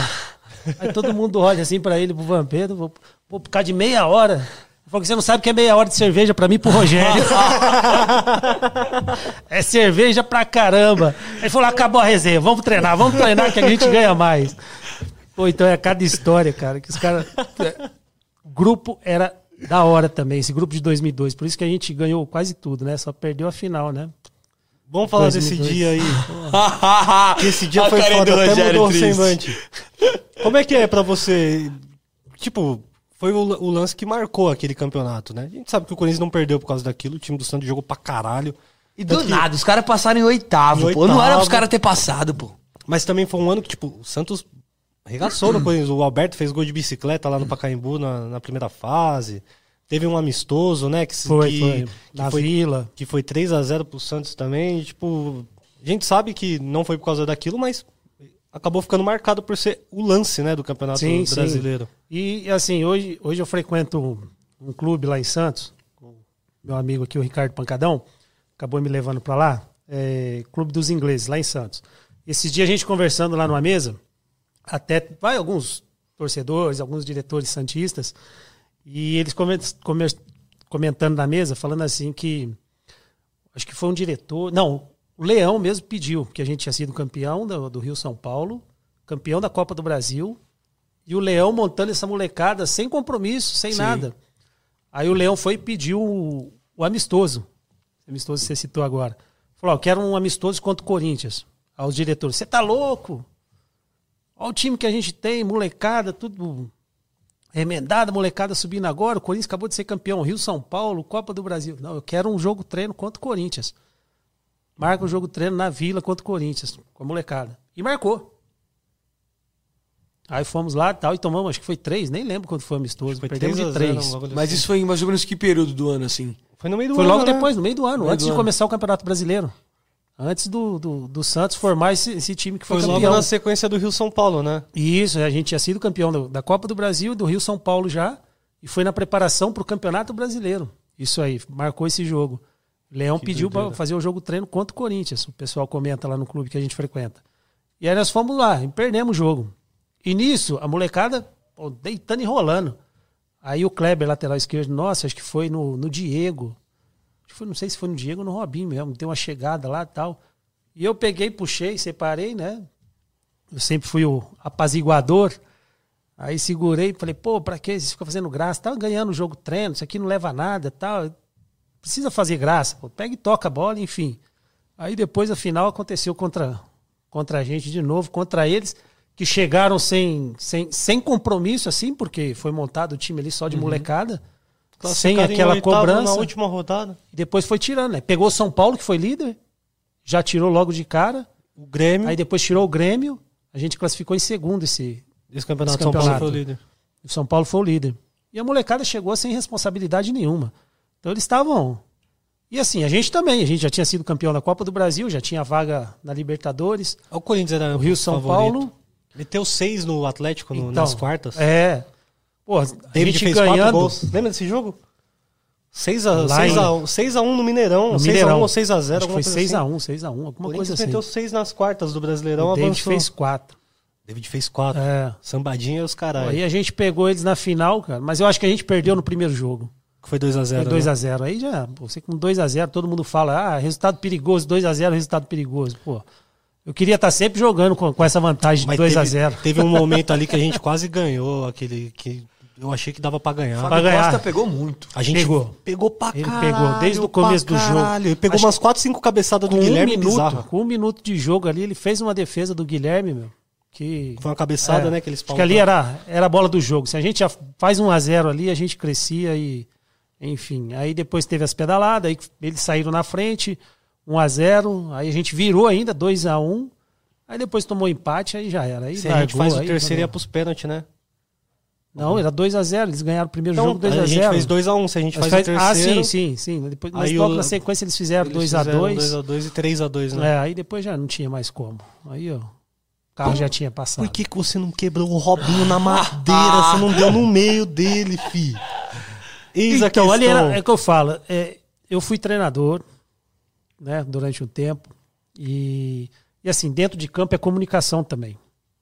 Aí todo mundo olha assim pra ele, pro Vampeta, vou, por causa de meia hora. Falou você não sabe que é meia hora de cerveja pra mim e pro Rogério. é cerveja pra caramba. Ele falou, acabou a resenha, vamos treinar, vamos treinar que a gente ganha mais. Pô, então é cada história, cara, que os caras... Grupo era da hora também, esse grupo de 2002. Por isso que a gente ganhou quase tudo, né? Só perdeu a final, né? Vamos falar desse 2002. dia aí. Que esse dia A foi foda, do até mudou semblante. Como é que é pra você... Tipo, foi o, o lance que marcou aquele campeonato, né? A gente sabe que o Corinthians não perdeu por causa daquilo, o time do Santos jogou pra caralho. E do Tanto que- nada, os caras passaram em oitavo, Em pô. Não era pros caras ter passado, pô. Mas também foi um ano que, tipo, o Santos arregaçou no Corinthians. O Alberto fez gol de bicicleta lá no Pacaembu na, na primeira fase. Teve um amistoso, né? Que, se- Foi, que, foi. que Na foi, Vila. que foi 3 a 0 pro Santos também. E, tipo, a gente sabe que não foi por causa daquilo, mas acabou ficando marcado por ser o lance, né, do Campeonato Sim, sim. Brasileiro. E assim, hoje, hoje eu frequento um, um clube lá em Santos, com meu amigo aqui, o Ricardo Pancadão, acabou me levando pra lá, é, Clube dos Ingleses, lá em Santos. Esses dias a gente conversando lá numa mesa, até vai alguns torcedores, alguns diretores santistas, e eles comentando na mesa, falando assim que acho que foi um diretor, não, o Leão mesmo pediu, que a gente tinha sido campeão do, do Rio São Paulo, campeão da Copa do Brasil, e o Leão montando essa molecada sem compromisso, sem Sim. nada. Aí o Leão foi e pediu o, o amistoso. O amistoso que você citou agora. Falou, ó, quero um amistoso contra o Corinthians. Aos diretores, você tá louco? Olha o time que a gente tem, molecada, tudo remendada, molecada subindo agora. O Corinthians acabou de ser campeão. Rio São Paulo, Copa do Brasil. Não, eu quero um jogo treino contra o Corinthians. Marca um jogo treino na Vila contra o Corinthians, com a molecada. E marcou. Aí fomos lá e tal, e tomamos, acho que foi três, nem lembro quando foi amistoso. Foi Perdemos 3 de a 0, três. bagulho Mas assim. isso foi em mais ou menos que período do ano, assim? Foi no meio do Foi ano, logo né? depois, no meio do ano, meio antes do de ano. começar o Campeonato Brasileiro. Antes do, do, do Santos formar esse, esse time que foi, Foi logo campeão. na sequência do Rio São Paulo, né? Isso, a gente tinha sido campeão do- da Copa do Brasil e do Rio São Paulo já. E foi na preparação para o Campeonato Brasileiro. Isso aí, marcou esse jogo. Leão Que pediu para fazer o jogo treino contra o Corinthians. O pessoal comenta lá no clube que a gente frequenta. E aí nós fomos lá e perdemos o jogo. E nisso, a molecada pô, deitando e rolando. Aí o Kleber, lateral esquerdo, nossa, acho que foi no, no Diego. Foi, não sei se foi no Diego ou no Robinho mesmo. Deu uma chegada lá e tal. E eu peguei, puxei, separei, né? Eu sempre fui o apaziguador. Aí segurei e falei, pô, pra que você fica fazendo graça? Tá ganhando o jogo treino, isso aqui não leva a nada tal. Precisa fazer graça, pô. Pega e toca a bola, enfim. Aí depois a final aconteceu contra, contra a gente de novo, contra eles, que chegaram sem, sem, sem compromisso, assim, porque foi montado o time ali só de molecada. Sem Classificaram em aquela cobrança. Na última rodada, E depois foi tirando, né? Pegou o São Paulo, que foi líder, já tirou logo de cara. o Grêmio, Aí depois tirou o Grêmio. A gente classificou em segundo esse, esse campeonato esse São Paulo campeonato. foi o líder. o São Paulo foi o líder. E a molecada chegou sem responsabilidade nenhuma. Então eles estavam. E assim, a gente também. A gente já tinha sido campeão da Copa do Brasil, já tinha vaga na Libertadores. O Corinthians era O Rio São favorito. Paulo. Meteu seis no Atlético no- Então, nas quartas. É. Pô, a David gente ganhando. Lembra desse jogo? 6 a, Lá 6 em- a, 6 a 1 no Mineirão. no 6 a 1 Mineirão. ou 6 a 0 Acho que alguma foi coisa 6x1, assim. 6x1, alguma coisa Corinthians assim. meteu 6 nas quartas do Brasileirão, o David avançou. fez 4. David fez 4. É. Sambadinha e os caras. Aí a gente pegou eles na final, cara. Mas eu acho que a gente perdeu no primeiro jogo. Que foi 2 a 0 Foi né? 2x0. Aí já, pô, você com 2x0, todo mundo fala, ah, resultado perigoso, 2x0, resultado perigoso. Pô, eu queria estar sempre jogando com, com essa vantagem de Mas 2x0. teve, teve um momento ali que a gente quase ganhou, aquele que eu achei que dava pra ganhar. Pra Fábio ganhar. Costa pegou muito. A gente Pegou. pegou pra Ele caralho. pegou desde o começo do jogo. caralho. Ele pegou Acho umas 4, 5 cabeçadas do Com um, Guilherme minuto, com um minuto de jogo ali, ele fez uma defesa do Guilherme, meu. Que, Foi uma cabeçada, É, né? Que eles Acho que ali era, era a bola do jogo. Se a gente faz 1 a 0 ali, a gente crescia e, Enfim, aí depois teve as pedaladas, aí eles saíram na frente, 1 a 0 aí a gente virou ainda, 2 a 1 aí depois tomou empate, aí já era. Aí Se a gente largou, faz o aí terceiro, já ia pros pênaltis, né? Não, era 2 a 0 eles ganharam o primeiro Então, jogo 2 a a gente 0 fez 2x1. Se a gente faz, faz- terceiro... Ah, sim, sim, sim. Depois, mas Aí logo o- na sequência eles fizeram eles 2 a fizeram 2 2x2 e 3x2, né? É, aí depois já não tinha mais como. Aí, ó, o carro já tinha passado. Por que, que você não quebrou o Robinho na madeira? você não deu no meio dele, fi. Eis a Então, ali questão. era, é que eu falo, é, eu fui treinador, né, durante um tempo, e, e assim, dentro de campo é comunicação também.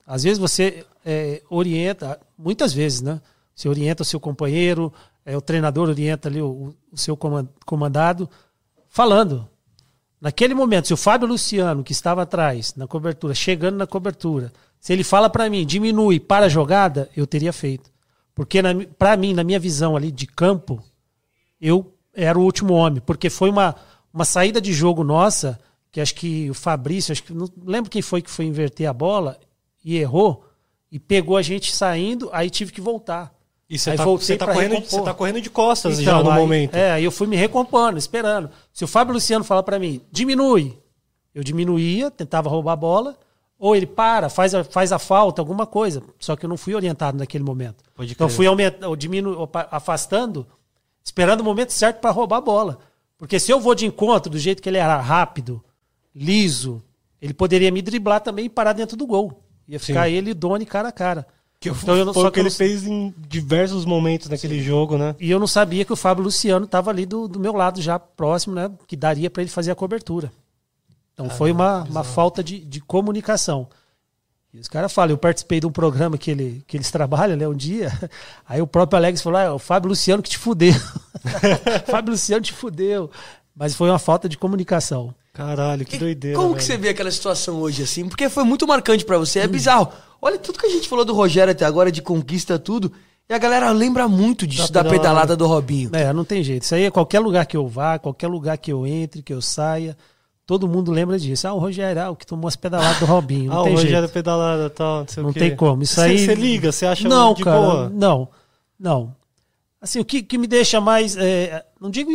Às vezes você é, orienta, muitas vezes, né? Você orienta o seu companheiro, é, o treinador orienta ali o, o seu coman- comandado, falando. Naquele momento, se o Fábio Luciano, que estava atrás, na cobertura, chegando na cobertura, se ele fala para mim, diminui para a jogada, eu teria feito. Porque para mim, na minha visão ali de campo, eu era o último homem, porque foi uma, uma saída de jogo nossa, que acho que o Fabrício, acho que não lembro quem foi que foi inverter a bola e errou e pegou a gente saindo, aí tive que voltar. E você tá, voltei você, tá correndo, recompor. você tá correndo de costas já Então, no aí- momento. É, aí eu fui me recompondo, esperando. Se o Fábio Luciano falar pra mim, diminui, eu diminuía, tentava roubar a bola, ou ele para, faz a, faz a falta, alguma coisa. Só que eu não fui orientado naquele momento. Pode então crer. fui aumentando, diminu, afastando, esperando o momento certo para roubar a bola. Porque se eu vou de encontro do jeito que ele era rápido, liso, ele poderia me driblar também e parar dentro do gol. Ia ficar ele e Doni cara a cara. Que Então eu não- foi só o que que eu ele não- fez em diversos momentos naquele jogo, né? E eu não sabia que o Fábio Luciano estava ali do, do meu lado, já próximo, né? Que daria para ele fazer a cobertura. Então foi uma, uma falta de, de comunicação. E os caras falam, eu participei de um programa que, ele, que eles trabalham, né, um dia. Aí o próprio Alex falou: ah, é o Fábio Luciano que te fudeu. Fábio Luciano te fudeu. Mas foi uma falta de comunicação. Caralho, que doideira. Como velho. que você vê aquela situação hoje, assim? Porque foi muito marcante pra você, é bizarro. Olha tudo que a gente falou do Rogério até agora, de conquista, tudo. E a galera lembra muito disso, da, Da pedalada do Robinho. É, não tem jeito. Isso aí é qualquer lugar que eu vá, qualquer lugar que eu entre, que eu saia, todo mundo lembra disso. Ah, o Rogério, ah, o que tomou as pedaladas do Robinho. Não Ah, o tem Rogério jeito. pedalada e tal, não sei Não o quê. tem como. Isso aí. Você liga, você acha não, de cara, boa? Não, não. Assim, o que, que me deixa mais. é, não digo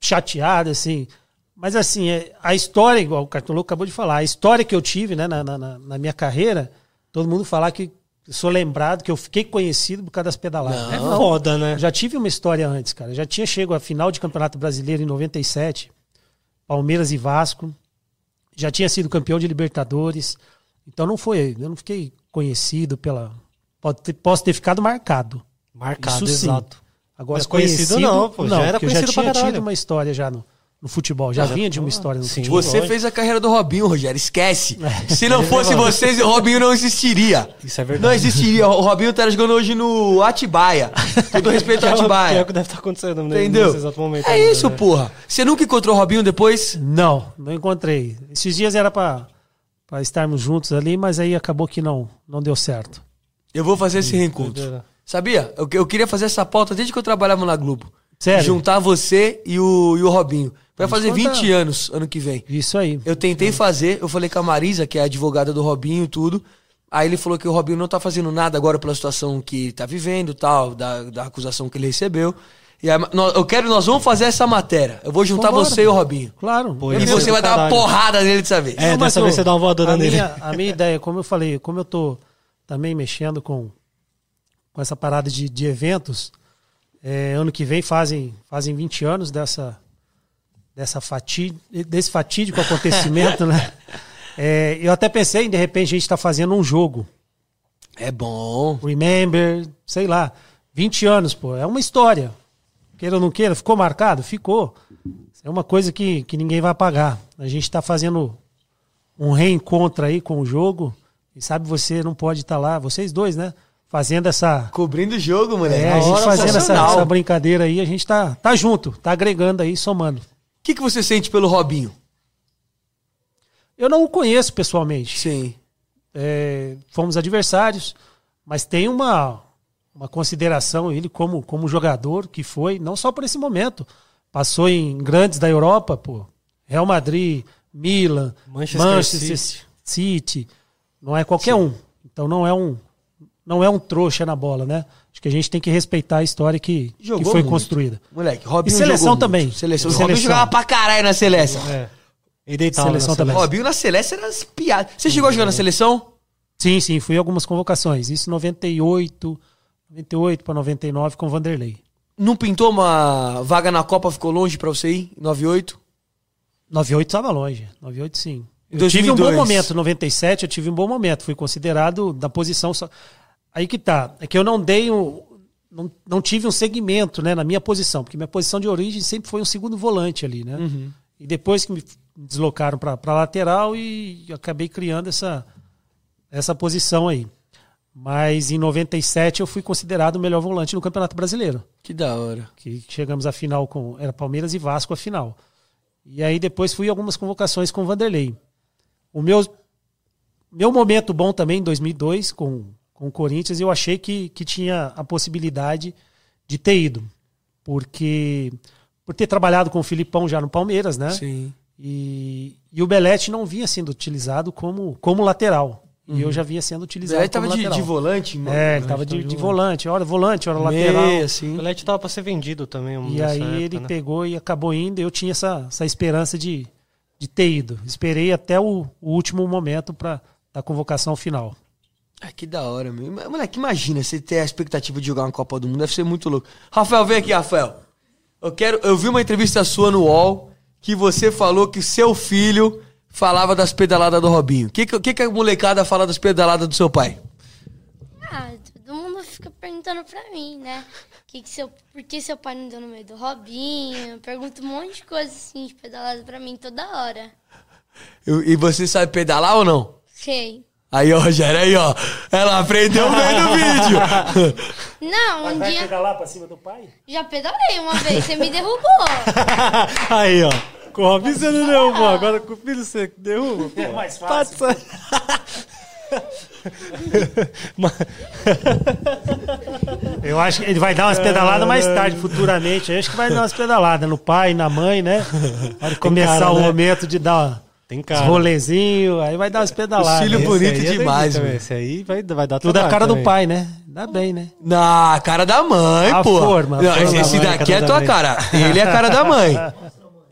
chateado, assim. Mas assim, é, a história, igual o Cartoloco acabou de falar, a história que eu tive né, na, na, na- minha carreira, todo mundo falar que eu sou lembrado, que eu fiquei conhecido por causa das pedaladas. É Não. foda, né? Já tive uma história antes, cara. Já tinha chego à final de Campeonato Brasileiro em 97, Palmeiras e Vasco. Já tinha sido campeão de Libertadores. Então não foi, eu não fiquei conhecido pela. Pode ter- posso ter ficado marcado. Marcado, Isso sim. exato. Agora, Mas conhecido não, pô, já era porque eu conhecido já pra tinha caralho. tido uma história já no, no futebol. Já vinha de uma história no Sim. futebol. Você fez a carreira do Robinho, Rogério, esquece. Se não fosse vocês, o Robinho não existiria. Isso é verdade. Não existiria. O Robinho estaria jogando hoje no Atibaia. Todo respeito ao é, que é Atibaia. o que deve estar acontecendo né, Entendeu? nesse exato momento. É ainda, isso, né? porra. Você nunca encontrou o Robinho depois? Não, não encontrei. Esses dias era pra pra estarmos juntos ali, mas aí acabou que não, não deu certo. Eu vou fazer esse reencontro. Sabia? Eu, eu queria fazer essa pauta desde que eu trabalhava na Globo. Sério? Juntar você e o, e o Robinho. Vai fazer contar. 20 anos ano que vem. Isso aí. Eu tentei fazer, eu falei com a Marisa, que é a advogada do Robinho e tudo. Aí ele falou que o Robinho não tá fazendo nada agora pela situação que tá vivendo tal, da, da acusação que ele recebeu. E aí, nó- eu quero, nós vamos fazer essa matéria. Eu vou juntar Vambora. você e o Robinho. Claro. Pô, E você vai dar uma porrada nele dessa vez. É, Não, dessa vez você dá uma voadora a nele. Minha, a minha ideia, como eu falei, como eu tô também mexendo com, com essa parada de, de eventos, é, ano que vem fazem, fazem 20 anos dessa, dessa fati, desse fatídico acontecimento, né? É, eu até pensei em, de repente, a gente tá fazendo um jogo. É bom. Remember, sei lá, 20 anos, pô. É uma história. Queira ou não queira, ficou marcado? Ficou. É uma coisa que, que ninguém vai apagar. A gente está fazendo um reencontro aí com o jogo. E sabe, você não pode estar lá, vocês dois, né? Fazendo essa. Cobrindo o jogo, moleque. É, a gente fazendo essa, essa brincadeira aí, a gente tá, tá junto, tá agregando aí, somando. O que, que você sente pelo Robinho? Eu não o conheço pessoalmente. Sim. é, fomos adversários, mas tem uma, uma consideração ele como, como jogador que foi, não só por esse momento, passou em grandes da Europa, pô, Real Madrid, Milan, Manchester Manchester, City. não é qualquer um. Então não é um não é um trouxa na bola, né? Acho que a gente tem que respeitar a história que, que foi muito. construída. Moleque, Robinho E seleção jogou também. Seleção. E O Robinho seleção. jogava pra caralho na seleção. É. Ele deitava Seleção na também. seleção. Robinho na seleção era as piadas. Você chegou a jogar na seleção? Sim, sim, fui em algumas convocações. Isso em 98, 98 para 99 com o Vanderlei. Não pintou uma vaga na Copa, ficou longe pra você ir? 98? 98 estava longe. 98 sim. Eu tive um bom 2002. momento. 97 eu tive um bom momento. Fui considerado da posição. Só... Aí que tá. É que eu não dei um. Não, não tive um segmento né, na minha posição, porque minha posição de origem sempre foi um segundo volante ali, né? E depois que me deslocaram para lateral e acabei criando essa, essa posição aí. Mas em 97 eu fui considerado o melhor volante no Campeonato Brasileiro Que da hora. que chegamos à final com era Palmeiras e Vasco a final. E aí depois fui algumas convocações com o Vanderlei. O meu meu momento bom também em 2002 com com o Corinthians, eu achei que, que tinha a possibilidade de ter ido, porque por ter trabalhado com o Filipão já no Palmeiras, né? Sim. E, e o Belete não vinha sendo utilizado como como lateral. E eu já vinha sendo utilizado Zé como tava de, lateral. de volante, mano. É, ele tava de, de volante, hora volante, hora lateral. Meia, O assim. Pelé tava pra ser vendido também. E aí época, ele né? pegou e acabou indo. Eu tinha essa, essa esperança de, de ter ido. Esperei até o, o último momento para da convocação final. Ah, que da hora, meu. Moleque, imagina você ter a expectativa de jogar uma Copa do Mundo. Deve ser muito louco. Rafael, vem aqui, Rafael. Eu quero. Eu vi uma entrevista sua no UOL que você falou que seu filho falava das pedaladas do Robinho. O que, que, que a molecada fala das pedaladas do seu pai? Ah, todo mundo fica perguntando pra mim, né? Que que seu, por que seu pai não deu no meio do Robinho? Pergunta um monte de coisa assim, de pedalada pra mim toda hora. Eu- e você sabe pedalar ou não? Sei. Aí, ó, Rogério, aí, ó. Ela aprendeu bem no vídeo. Não, um dia lá para cima do pai? já pedalei uma vez, você me derrubou. Aí, ó. Com o Robinho você não derrubou, agora com o filho você derruba. pô. É mais fácil. Passa. Mas- Eu acho que ele vai dar umas pedaladas mais tarde, futuramente. Eu acho que vai dar umas pedaladas no pai, na mãe, né? Na hora de começar cara, o né? momento de dar Tem cara. rolezinhos, aí vai dar umas pedaladas. filho bonito aí é demais, mano. Esse aí vai, vai dar Tudo a trabalho cara do também. pai, né? Dá bem, né? Na cara da mãe, A pô. forma, a Não, forma esse da mãe, daqui é da tua mãe. cara. Ele é a cara da mãe.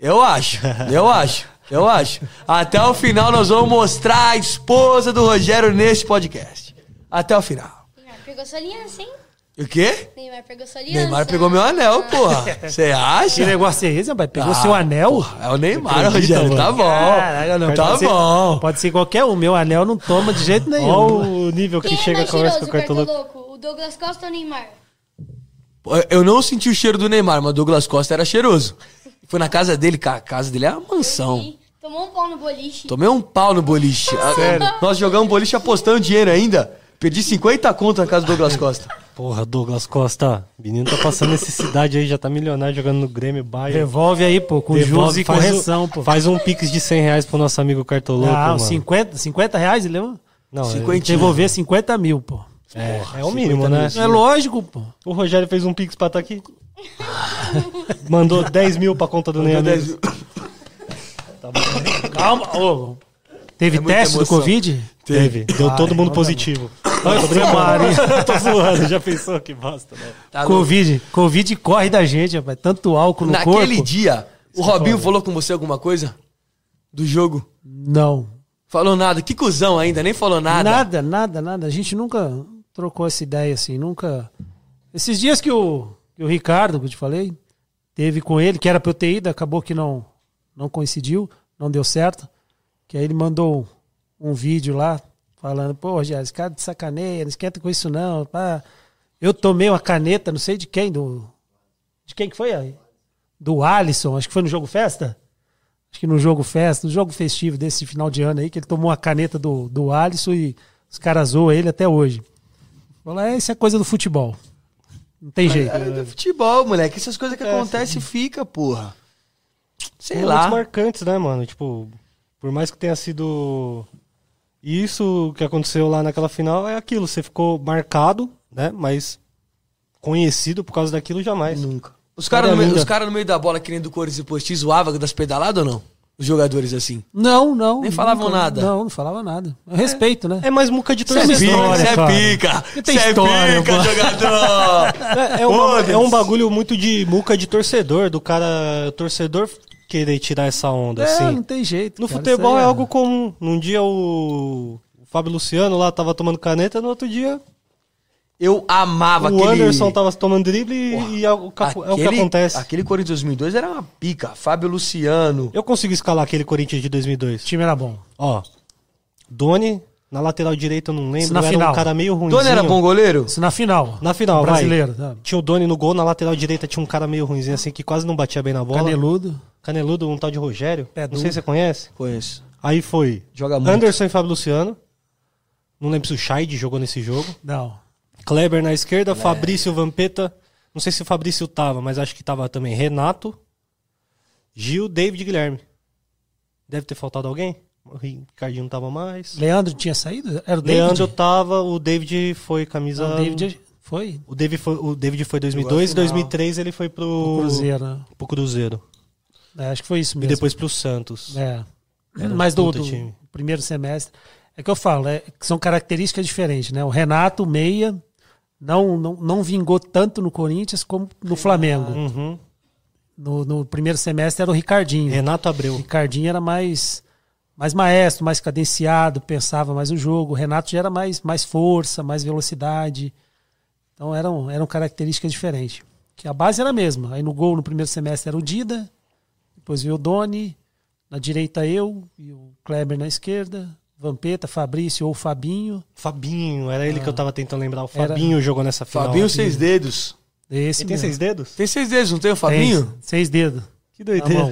Eu acho, eu acho, eu acho. Até o final nós vamos mostrar a esposa do Rogério nesse podcast. Até o final. Pegou sua aliança, hein? O quê? Neymar pegou sua aliança. Neymar pegou meu anel, porra. Você Que acha? negócio é esse, rapaz? Pegou Ah, seu anel? É o Neymar, Acredita, Rogério. Tá bom. Caraca, não. Tá Pode ser- bom. Pode ser qualquer um. Meu anel não toma de jeito nenhum. Olha o nível que Quem é chega a mais conversa com o cartoloco. cartoloco? O Douglas Costa ou o Neymar? Eu não senti o cheiro do Neymar, mas o Douglas Costa era cheiroso. Foi na casa dele, cara. A casa dele é uma mansão. Tomou um pau no boliche. Tomei um pau no boliche. Sério? Nós jogamos boliche apostando dinheiro ainda. Perdi 50 conto na casa do Douglas Costa. Porra, Douglas Costa. O menino tá passando necessidade aí, já tá milionário jogando no Grêmio, Bayern. Devolve aí, pô, com Devolve, juros e correção, um, pô. Faz um pix de 100 reais pro nosso amigo Cartoloco, Ah, mano. uns 50, 50 reais, ele? Não, 50. Devolver 50 mil, pô. é, é o mínimo, né? É lógico, pô. O Rogério fez um pix pra estar aqui. Mandou 10 mil pra conta do Ney Amigos. Calma, ô. Teve É teste do. Covid? Teve. Deu Ah, todo mundo positivo. Ai, tô brincando. tô zoando, já pensou que bosta, né? Tá louco. Covid. Covid corre da gente, rapaz. Tanto álcool no Naquele corpo. dia, o Robinho falou com você alguma coisa? Do jogo? Não. Falou nada. Que cuzão ainda, nem falou nada. Nada, nada, nada. A gente nunca trocou essa ideia assim, nunca. Esses dias que o, que o Ricardo, que eu te falei, teve com ele, que era pra eu ter ido, acabou que não, não coincidiu, não deu certo. Que aí ele mandou um vídeo lá, falando, pô, Rogério, esse cara de sacaneia, não esquenta com isso não. Pá. Eu tomei uma caneta, não sei de quem, do. De quem que foi aí? Do Alisson, acho que foi no jogo festa? Acho que no jogo festa, no jogo festivo desse final de ano aí, que ele tomou uma caneta do, do Alisson e os caras zoam ele até hoje. Falou, é, isso é coisa do futebol. Não tem jeito. É do futebol, moleque. Essas coisas que acontecem fica, porra. Sei Momentos lá. marcantes, né, mano? Tipo, por mais que tenha sido isso que aconteceu lá naquela final, é aquilo. Você ficou marcado, né? Mas conhecido por causa daquilo jamais. Nunca. Os caras no, meio- os cara no meio da bola querendo do Corinthians e Posti zoava das pedaladas ou não? Os jogadores assim. Não, não. Nem falavam nunca- nada. Não, não falava nada. Eu respeito, né? É mais muca de é história, Você é pica! Tem Você é história, pica, pô. jogador! É, é, uma- é um bagulho muito de muca de torcedor, do cara, o torcedor querer tirar essa onda, É, assim. não tem jeito. No cara, futebol é aí algo comum. Num dia o, o Fábio Luciano lá tava tomando caneta, no outro dia Eu amava o aquele... Anderson tava tomando drible e, e é, o, ca- é o que Aquele- acontece. Aquele Corinthians 2002 era uma pica. Fábio Luciano. Eu consigo escalar aquele Corinthians de 2002. O time era bom. Ó, Doni, na lateral direita eu não lembro, Isso na era final. um cara meio ruim. Doni era bom goleiro? Isso na final. Na final, O vai. brasileiro. tá? Tinha o Doni no gol, na lateral direita tinha um cara meio ruimzinho assim, que quase não batia bem na bola. Caneludo. Caneludo, um tal de Rogério. Pé não sei se você conhece. Conheço. Aí foi Joga muito. Anderson e Fábio Luciano. Não lembro se o Scheid jogou nesse jogo. Não. Kleber na esquerda, Fabrício Vampeta. Não sei se o Fabrício tava, mas acho que tava também Renato, Gil, David e Guilherme. Deve ter faltado alguém? O Ricardinho não tava mais. Leandro tinha saído? Era o David? Leandro tava, o David foi camisa. Não, o David foi O David foi, o David foi 2002 e final. 2003 ele foi pro, o Cruzeiro. né? pro Cruzeiro. É, acho que foi isso E mesmo. depois pro Santos. É. Era Mas do, do time. primeiro semestre. É que eu falo, é, que são características diferentes, né? O Renato, meia, não, não, não vingou tanto no Corinthians como no Flamengo. Uhum. No, no primeiro semestre era o Ricardinho. Renato O Abreu. Ricardinho era mais, mais maestro, mais cadenciado, pensava mais o jogo. O Renato já era mais, mais força, mais velocidade. Então eram, eram características diferentes. Que a base era a mesma. Aí no gol no primeiro semestre era o Dida, depois veio o Doni, na direita eu e o Kleber na esquerda, Vampeta, Fabrício ou Fabinho. Fabinho, era ele que eu tava tentando lembrar. O Era- Fabinho jogou nessa final. Fabinho seis dedos. Esse Ele tem seis dedos? Tem seis dedos, não tem o Tem, Fabinho? seis dedos. Que doideira.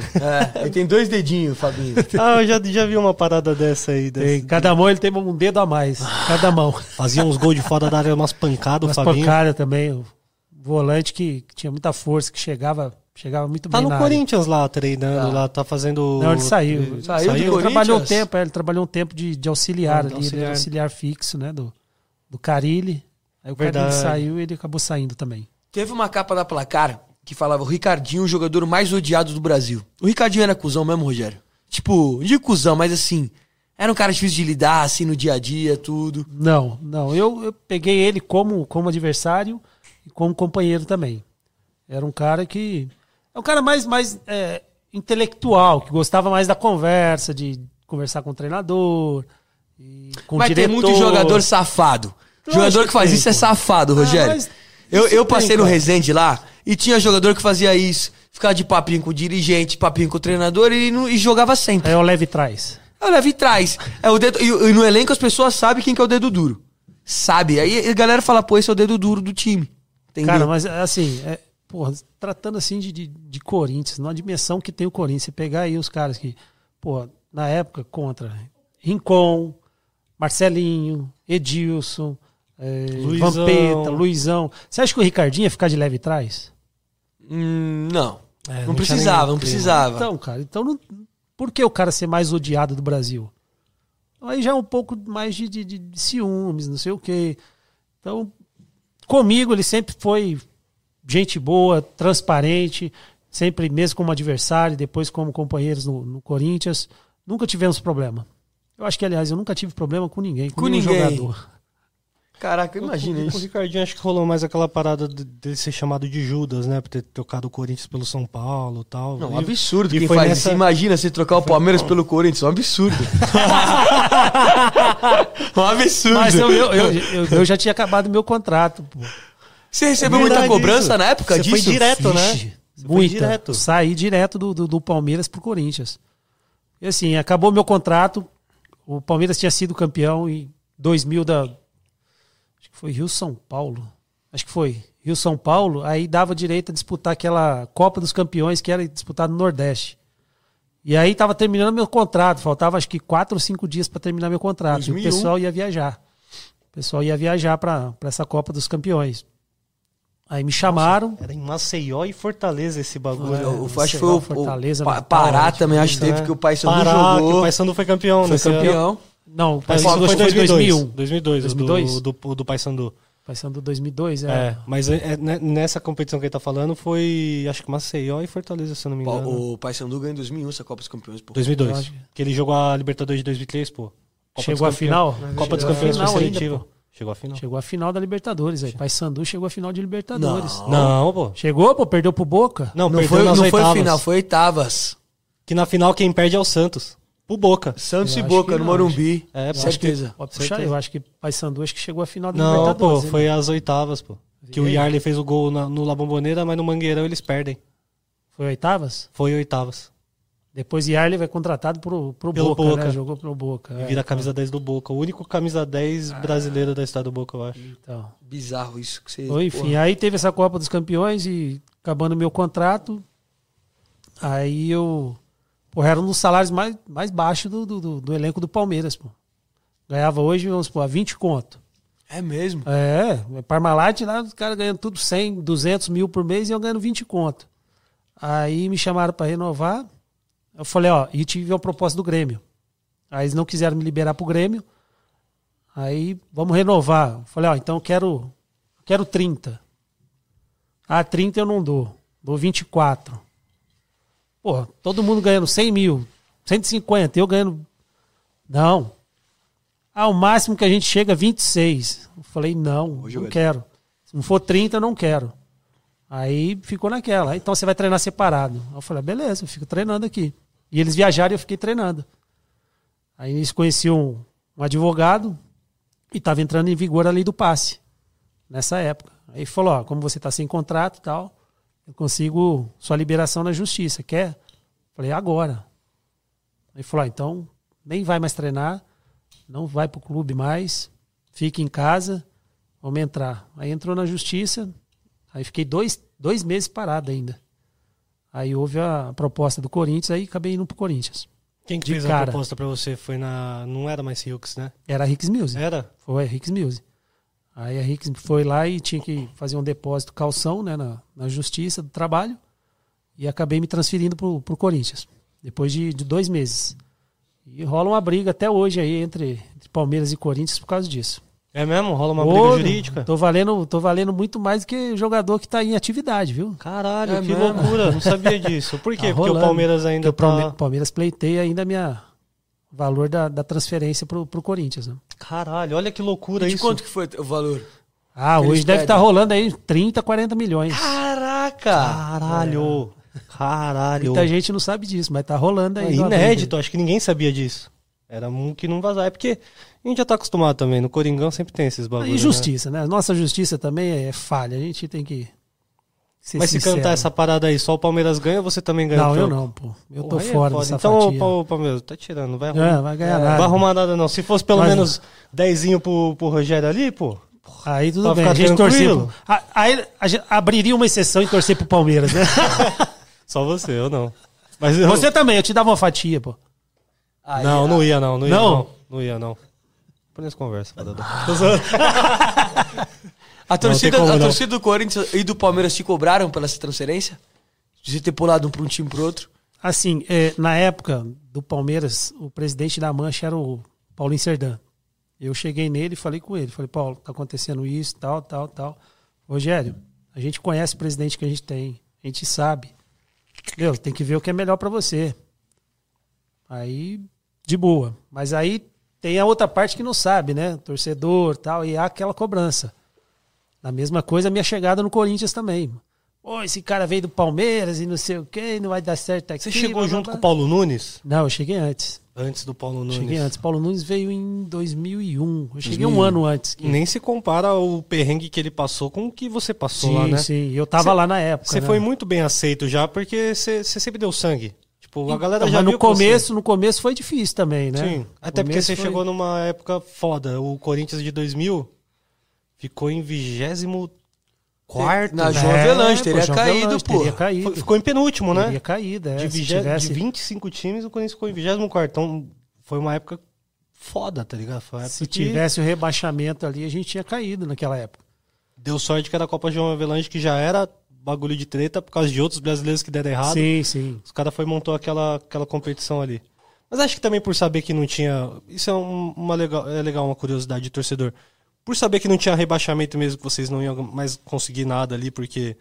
É, ele tem dois dedinhos, Fabinho. Ah, eu já, já vi uma parada dessa aí. Tem, cada mão ele tem um dedo a mais. Cada mão. Fazia uns gols de fora da área, umas pancadas, o Umas Fabinho. pancadas também. O volante que, que tinha muita força, que chegava, chegava muito Tá bem no na área. Corinthians lá, treinando, Tá. lá, tá fazendo... Não, ele saiu. Saiu do Ele Corinthians? trabalhou um tempo, é, ele trabalhou um tempo de, de auxiliar Ah, de ali, ele era auxiliar. auxiliar fixo, né? Do, do Carilli. Aí o Verdade. Carilli saiu e ele acabou saindo também. Teve uma capa da placar que falava o Ricardinho, o jogador mais odiado do Brasil. O Ricardinho era cuzão mesmo, Rogério? Tipo, digo cuzão, mas assim, era um cara difícil de lidar, assim, no dia a dia, tudo. Não, não. Eu, eu peguei ele como, como adversário e como companheiro também. Era um cara que. É um cara mais, mais é, intelectual, que gostava mais da conversa, de conversar com o treinador, e com mas o diretor. tem muito jogador safado. Jogador que faz isso é safado, Ah, Rogério. mas eu eu tem, passei no cara. Resende lá e tinha jogador que fazia isso. Ficava de papinho com o dirigente, papinho com o treinador e, não- e jogava sempre. Aí eu levo e traz. Eu levo e traz. É o dedo, e, e no elenco as pessoas sabem quem que é o dedo duro. Sabe? Aí a galera fala, pô, esse é o dedo duro do time. Entendeu? Cara, mas assim, é, porra, tratando assim de, de, de Corinthians, na dimensão que tem o Corinthians, você pegar aí os caras que, pô, na época contra Rincon, Marcelinho, Edilson, é, Luizão. Vampeta, Luizão. Você acha que o Ricardinho ia ficar de leve trás? Hum, não. É, não não precisava, não precisava. Então, cara, então não, por que o cara ser mais odiado do Brasil? Aí já é um pouco mais de, de- de- ciúmes, não sei o quê. Então, comigo ele sempre foi gente boa, transparente, sempre mesmo como adversário, depois como companheiros no, no Corinthians. Nunca tivemos problema. Eu acho que, aliás, eu nunca tive problema com ninguém, com, Com nenhum ninguém. jogador. Caraca, imagina Com o isso. Ricardinho acho que rolou mais aquela parada de- dele ser chamado de Judas, né? Por ter trocado o Corinthians pelo São Paulo e tal. Não, E- um absurdo e quem foi faz nessa- isso. Imagina você trocar o Palmeiras pelo Corinthians, é um absurdo. um absurdo. Mas eu, eu, eu, eu- eu já tinha acabado meu contrato. Pô. Você recebeu muita Verdade cobrança isso. na época Você disso? foi direto, né? Você foi Muita. direto. Saí direto do, do, do Palmeiras pro Corinthians. E assim, acabou meu contrato. O Palmeiras tinha sido campeão em 2000 da. Foi Rio São Paulo. Acho que foi. Rio São Paulo. Aí dava direito a disputar aquela Copa dos Campeões que era disputada no Nordeste. E aí tava terminando meu contrato. Faltava acho que quatro ou cinco dias para terminar meu contrato. E 2001. o pessoal ia viajar. O pessoal ia viajar para essa Copa dos Campeões. Aí me chamaram. Era em Maceió e Fortaleza esse bagulho. Eu- eu acho que foi o, Fortaleza, o Pará também, acho que teve, É. que o Paysandu que jogou. o Paysandu foi campeão. Foi nesse ano. Não, o Mas Paysandu isso foi 2001. 2002. 2002, 2002? do, do, do Paysandu. Paysandu 2002, é. É, mas é- é- né, nessa competição que ele tá falando foi, acho que Maceió e Fortaleza, se eu não me engano. O Paysandu ganhou em 2001 essa Copa dos Campeões, pô. 2002. Eu acho que- Que ele jogou a Libertadores de 2003, pô. Copa Chegou à final? Copa dos Campeões foi ainda, seletiva. pô. Chegou à final. Chegou à final da Libertadores aí. Paysandu chegou à final de Libertadores. Não. Não, pô. Chegou, pô, perdeu pro Boca? Não, Não, perdeu foi, nas não foi oitavas. final, foi oitavas. Que na final quem perde é o Santos. Pro Boca. Santos Eu e Boca, no não, Morumbi. É, Eu pô. que- certeza. Pode puxar, Certeza. eu acho que Paysandu acho que chegou à final da Não, pô, Libertadores. hein, foi às oitavas, pô. Que o E? Yarley fez o gol na- no La Bombonera, mas no Mangueirão eles perdem. Foi oitavas? Foi oitavas. Depois Yarley vai contratado pro, pro Pelo Boca, Boca. né? Jogou pro Boca. E é, vira a então. camisa 10 do Boca. O único camisa 10 brasileiro da história do Boca, eu acho. Então. Bizarro isso que você. Bom, enfim, porra. aí teve essa Copa dos Campeões e acabando meu contrato, aí eu. Pô, era um dos salários mais, mais baixos do, do, do- elenco do Palmeiras, pô. Ganhava hoje, vamos supor, 20 conto. É mesmo. É, Parmalat lá, os caras ganhando tudo 100, 200 mil por mês e eu ganhando 20 conto. Aí me chamaram para renovar. Eu falei, ó, e tive uma proposta do Grêmio. Aí eles não quiseram me liberar pro Grêmio. Aí vamos renovar. Eu falei, ó, então eu quero, eu quero 30. Ah, 30 eu não dou. Dou 24. Pô, todo mundo ganhando 100 mil, 150, eu ganhando. Não. Ah, o máximo que a gente chega é 26. Eu falei, não, Hoje não quero. Se não for 30, eu não quero. Aí ficou naquela. Então você vai treinar separado. Eu falei, "Ah, beleza, eu fico treinando aqui. E eles viajaram e eu fiquei treinando. Aí eles conheciam um, um advogado e estava entrando em vigor a lei do passe nessa época. Aí falou, ó, como você está sem contrato e tal, eu consigo sua liberação na justiça. Quer? Falei, agora. Aí falou, ó, então nem vai mais treinar, não vai pro clube mais, fique em casa, vamos entrar. Aí entrou na justiça, aí fiquei dois, dois meses parado ainda. Aí houve a proposta do Corinthians, aí acabei indo pro Corinthians. Quem que fez a cara. proposta pra você foi na. Não era mais Hughes, né? Era a Ricks Music. Era? Foi, a Ricks Music. Aí a Ricks foi lá e tinha que fazer um depósito calção né, na, na justiça do trabalho e acabei me transferindo pro, pro Corinthians, depois de, de dois meses. E rola uma briga até hoje aí entre, entre Palmeiras e Corinthians por causa disso. É mesmo? Rola uma Ô, briga jurídica? Tô valendo, tô valendo muito mais do que jogador que tá em atividade, viu? Caralho, É que mesmo? loucura. Não sabia disso. Por quê? Tá Porque o. Palmeiras ainda Porque o Palme- tá. Palmeiras pleiteia ainda minha valor da, da transferência pro, pro Corinthians. Né? Caralho, olha que loucura De isso. quanto que foi o valor? Ah, hoje deve estar rolando aí 30, 40 milhões. Caraca! Caralho. Caralho. Muita gente não sabe disso, mas tá rolando É aí. uma inédito, acho que ninguém sabia disso. Era um que não vazar. É porque a gente já tá acostumado também. No Coringão sempre tem esses briga. bagulhos. E justiça, né? Nossa justiça também é falha. A gente tem que. Mas se sincero. cantar essa parada aí, só o Palmeiras ganha você também ganha? Não, eu não, pô. Eu tô Porra, é fora foda. dessa Então, fatia. o Palmeiras, tá tirando, não vai arrumar. É, vai ganhar Não nada. vai arrumar nada, não. Se fosse pelo Mas- menos dezinho pro, pro Rogério ali, pô. Aí tudo Pra bem. A gente. Ah, Aí a gente abriria uma exceção e torcer pro Palmeiras, né? Só você, eu não. Mas eu... Você também, eu te dava uma fatia, pô. Aí, Não, não ia não, não ia Não? não. Não, ia não. Por essa conversa. A torcida, como a torcida do Corinthians e do Palmeiras te cobraram pela essa transferência? De ter pulado um pra um time pro outro? Assim, é, na época do Palmeiras, o presidente da Mancha era o Paulinho Serdã. Eu cheguei nele e falei com ele. Falei, Paulo, tá acontecendo isso, tal, tal, tal. Rogério, a gente conhece o presidente que a gente tem. A gente sabe. Meu, tem que ver o que é melhor pra você. Aí, de boa. Mas aí tem a outra parte que não sabe, né? Torcedor tal, e há aquela cobrança. A mesma coisa a minha chegada no Corinthians também. Pô, esse cara veio do Palmeiras e não sei o quê, não vai dar certo aqui. Você chegou junto com o. Paulo Nunes? Não, eu cheguei antes. Antes do Paulo Nunes. Cheguei antes. Paulo Nunes veio em 2001. Eu cheguei 2001. um ano antes. que- Nem se compara o perrengue que ele passou com o que você passou sim, lá, né? sim. Eu tava Cê- lá na época. Você né? foi muito bem aceito já, porque você sempre deu sangue. Tipo, a galera Então, já mas viu no que você- começo, no começo foi difícil também, né? Sim, até porque começo você foi- chegou numa época foda. O Corinthians de 2000 ficou em 24 quarto. Na né? João Avelange, teria João caído, Avelange, pô. Teria caído. Ficou em penúltimo, né? Teria caído, é. de, se vigé- tivesse- de 25 times, o Corinthians ficou em 24. Então, foi uma época foda, tá ligado? Foi Se que tivesse o rebaixamento ali, a gente tinha caído naquela época. deu sorte que era a Copa João Avelange, que já era bagulho de treta por causa de outros brasileiros que deram errado. Sim, sim. Os caras foi e montou aquela, aquela competição ali. Mas acho que também por saber que não tinha. Isso é um- uma legal, é legal, uma curiosidade de torcedor. Por saber que não tinha rebaixamento mesmo, que vocês não iam mais conseguir nada ali, porque